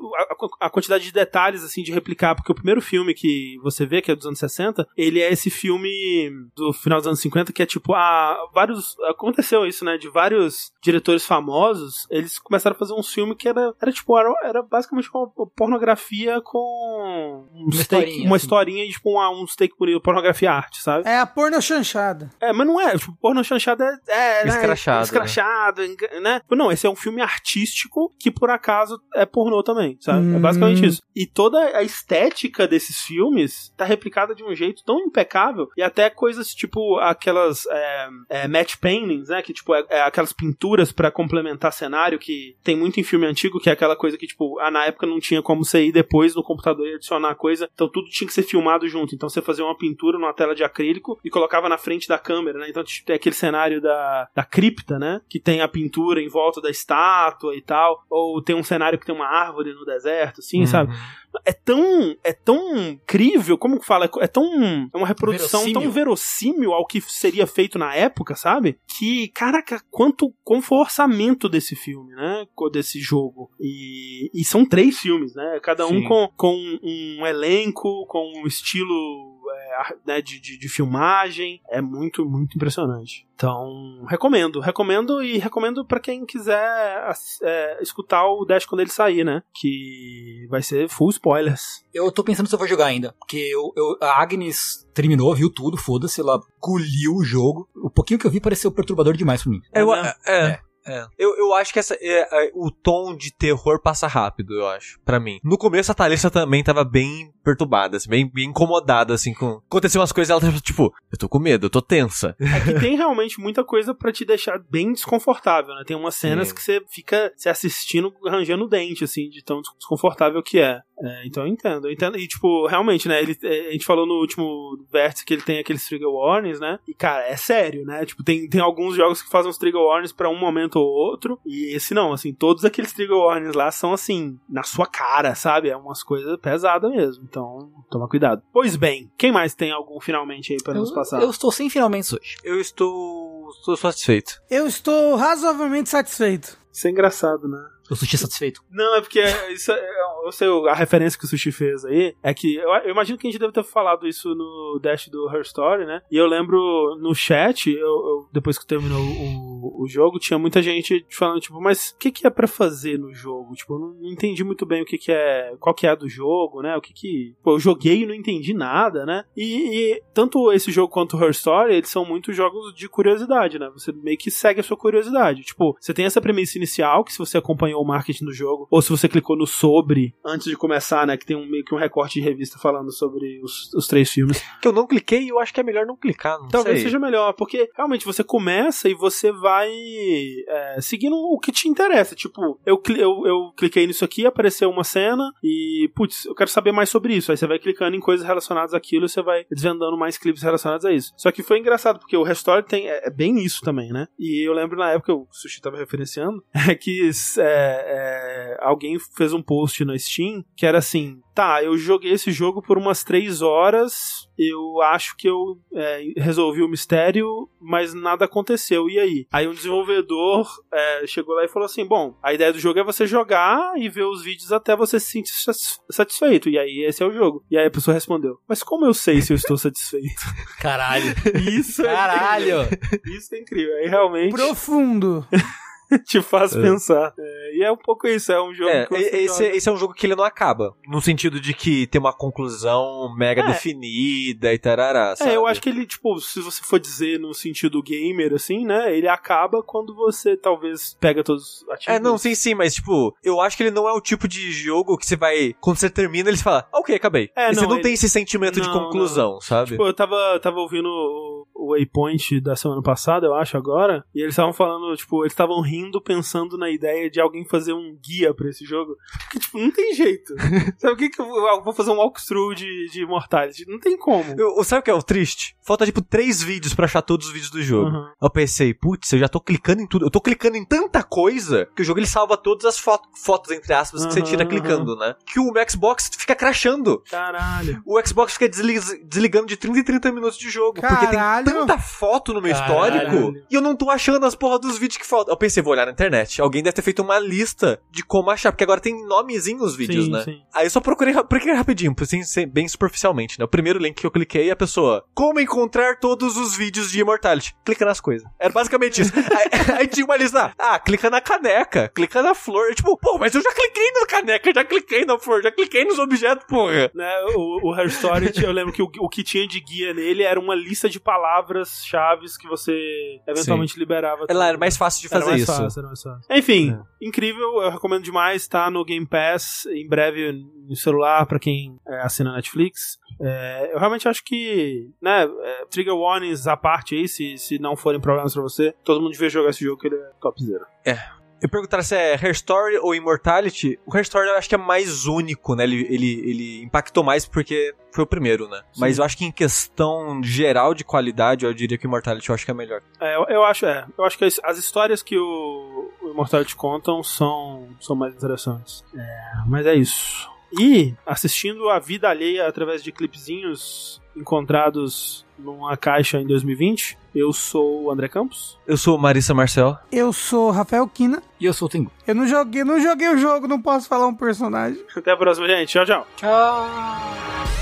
a, a quantidade de detalhes, assim, de replicar, porque o primeiro filme que você vê, que é dos anos 60, ele é esse filme do final dos anos 50, que é tipo, a vários. Aconteceu isso, né? De vários diretores famosos, eles começaram a fazer uns filmes que era, era tipo, era, era basicamente uma pornografia com um Uma steak, historinha, uma assim. historinha, tipo, uma, um steak bonito, pornografia arte, sabe? É a porno chanchada. É, mas não é. Tipo, porno chanchado é. é né, Escrachado, Escrachado, enga- né? Não, esse é um filme artístico que por acaso é pornô também, sabe? É basicamente Hum. isso. E toda a estética desses filmes tá replicada de um jeito tão impecável e até coisas tipo aquelas é, é, match paintings, né? Que tipo, é, é aquelas pinturas pra complementar cenário que tem muito em filme antigo, que é aquela coisa que, tipo, ah, na época não tinha como você ir depois no computador e adicionar coisa, então tudo tinha que ser filmado junto. Então você fazia uma pintura numa tela de acrílico e colocava na frente da câmera, né? Então tipo, tem aquele cenário da, da cripta, né? Que tem a pintura em volta da estátua e tal. Ou tem um cenário que tem uma árvore no deserto, assim, Uhum. sabe? É tão. É tão crível, como que fala? É tão. É uma reprodução Verossímil. tão verossímil ao que seria feito na época, sabe? Que, caraca, quanto. Como foi o orçamento desse filme, né? Desse jogo. E, e são três filmes, né? Cada um Sim. com, com um elenco, com um estilo é, né, de, de, de filmagem. É muito, muito impressionante. Então, recomendo. Recomendo e recomendo pra quem quiser é, escutar o Dash quando ele sair, né? Que vai ser full spoilers. Eu tô pensando se eu vou jogar ainda. Porque eu, eu- a Agnes terminou, viu tudo, foda-se, ela engoliu o jogo. O pouquinho que eu vi pareceu perturbador demais pra mim. Eu, É mesmo? é, É. Eu, eu acho que essa, é, é, o tom de terror passa rápido, eu acho, pra mim. No começo a Thalissa também tava bem perturbada, assim, bem, bem incomodada, assim, com... Aconteceu umas coisas, ela tava tipo, eu tô com medo, eu tô tensa. É que (laughs) tem realmente muita coisa pra te deixar bem desconfortável, né? Tem umas cenas Sim. que você fica se assistindo, arranjando o dente, assim, de tão desconfortável que é. É, então eu entendo, eu entendo. E, tipo, realmente, né? Ele, é, a gente falou no último vértice que ele tem aqueles trigger warnings, né? E, cara, é sério, né? Tipo, tem, tem alguns jogos que fazem os trigger warnings pra um momento ou outro. E esse não, assim, todos aqueles trigger warnings lá são, assim, na sua cara, sabe? É umas coisas pesadas mesmo. Então, toma cuidado. Pois bem, quem mais tem algum finalmente aí pra Eu, nos passar? eu estou sem finalmente hoje. Eu estou Tô satisfeito. Eu estou razoavelmente satisfeito. Isso é engraçado, né? O sushi satisfeito. Não, é porque isso é, eu sei, a referência que o Sushi fez aí é que eu, eu imagino que a gente deve ter falado isso no Dash do Her Story, né? E eu lembro no chat, eu, eu- depois que terminou o, o jogo, tinha muita gente falando, tipo, mas o que, que é pra fazer no jogo? Tipo, eu não, entendi muito bem o que, que é, qual que é a do jogo, né? O que que. Pô, eu joguei e não entendi nada, né? E, e tanto esse jogo quanto o Her Story, eles são muito jogos de curiosidade, né? Você meio que segue a sua curiosidade. Tipo, você tem essa premissa inicial, que se você acompanhou o marketing do jogo, ou se você clicou no sobre antes de começar, né? Que tem um, meio que um recorte de revista falando sobre os, os três filmes. Que eu não cliquei e eu acho que é melhor não clicar, não Talvez sei. seja melhor, porque realmente você começa e você vai é, seguindo o que te interessa. Tipo, eu, eu, eu cliquei nisso aqui, apareceu uma cena e, putz, eu quero saber mais sobre isso. Aí você vai clicando em coisas relacionadas àquilo e você vai desvendando mais clipes relacionados a isso. Só que foi engraçado, porque o Restore tem, é, é bem isso também, né? E eu lembro na época, o Sushi tava referenciando, (laughs) é que é, é, alguém fez um post no Steam que era assim: tá, eu joguei esse jogo por umas três horas, eu acho que eu é, resolvi o mistério, mas nada aconteceu. E aí? Aí um desenvolvedor é, chegou lá e falou assim: bom, a ideia do jogo é você jogar e ver os vídeos até você se sentir satis- satisfeito. E aí esse é o jogo. E aí a pessoa respondeu: mas como eu sei se eu estou satisfeito? Caralho. (laughs) Isso é Caralho. incrível. Isso é incrível. Aí realmente Profundo. (laughs) te faz pensar. É, e é um pouco isso, é um jogo É, que esse, joga. esse é um jogo que ele não acaba. No sentido de que tem uma conclusão mega É. definida e tarará, sabe? É, eu acho que ele, tipo, se você for dizer no sentido gamer, assim, né? Ele acaba quando você talvez pega todos os ativos. É, não, sim, sim, mas tipo, eu acho que ele não é o tipo de jogo que você vai. Quando você termina, ele fala, "Ah, ok, acabei. É, e você não, não ele- tem esse sentimento de Não, conclusão, sabe? Tipo, eu tava, tava ouvindo o, Waypoint da semana passada, eu acho, agora, e eles estavam falando, tipo, eles estavam rindo pensando na ideia de alguém fazer um guia pra esse jogo. Porque, tipo, não tem jeito. (laughs) Sabe o que que eu vou, fazer um walkthrough de, de Immortality? Não tem como. Eu- sabe o que é o triste? Falta, tipo, três vídeos pra achar todos os vídeos do jogo. Uhum. Eu pensei, putz, eu já tô clicando em tudo. Eu tô clicando em tanta coisa que o jogo ele salva todas as foto- fotos, entre aspas, que você tira clicando, né? Que o Xbox fica crashando. Caralho. O Xbox fica desligando de 30 em 30 minutos de jogo. Porque Caralho. tem tanta foto no meu Caralho. histórico e eu não tô achando as porra dos vídeos que faltam. Eu pensei, vou olhar na internet. Alguém deve ter feito uma lista de como achar, porque agora tem nomezinho os vídeos, Sim, né? sim. Aí eu só procurei, procurei rapidinho, assim, bem superficialmente, né? O primeiro link que eu cliquei, a pessoa, como encontrar todos os vídeos de Immortality? Clica nas coisas. Era basicamente isso. (laughs) aí, (laughs) aí tinha uma lista, ah, clica na caneca, clica na flor. Eu, Tipo, pô, mas eu já cliquei na caneca, já cliquei na flor, já cliquei nos objetos, porra. Né, o, o Her Story, eu lembro que o, o que tinha de guia nele era uma lista de palavras-chave que você eventualmente liberava. Ela era mais fácil de Era fazer mais isso. fácil, era mais fácil. Enfim, incrível, eu recomendo demais, tá no Game Pass, em breve no celular, pra quem é, assina Netflix. É, eu realmente acho que, né, é, Trigger Warnings à parte aí, se, se não forem problemas pra você, todo mundo devia jogar esse jogo que ele é topzera. Eu perguntaram se é Hair Story ou Immortality. O Hair Story eu acho que é mais único, né? Ele, ele, ele impactou mais porque foi o primeiro, né? Mas eu acho que em questão geral de qualidade, eu diria que o Immortality eu acho que é melhor. É, eu, eu acho, é, eu acho que as, as histórias que o, o Immortality contam são, são mais interessantes. É, mas é isso. E assistindo a vida alheia através de clipezinhos encontrados numa caixa em 2020, eu sou o André Campos. Eu sou Marissa Marcel. Eu sou Rafael Kina. E eu sou o Tengu. Eu não joguei, não joguei o jogo, não posso falar um personagem. Até a próxima, gente. Tchau, tchau. Today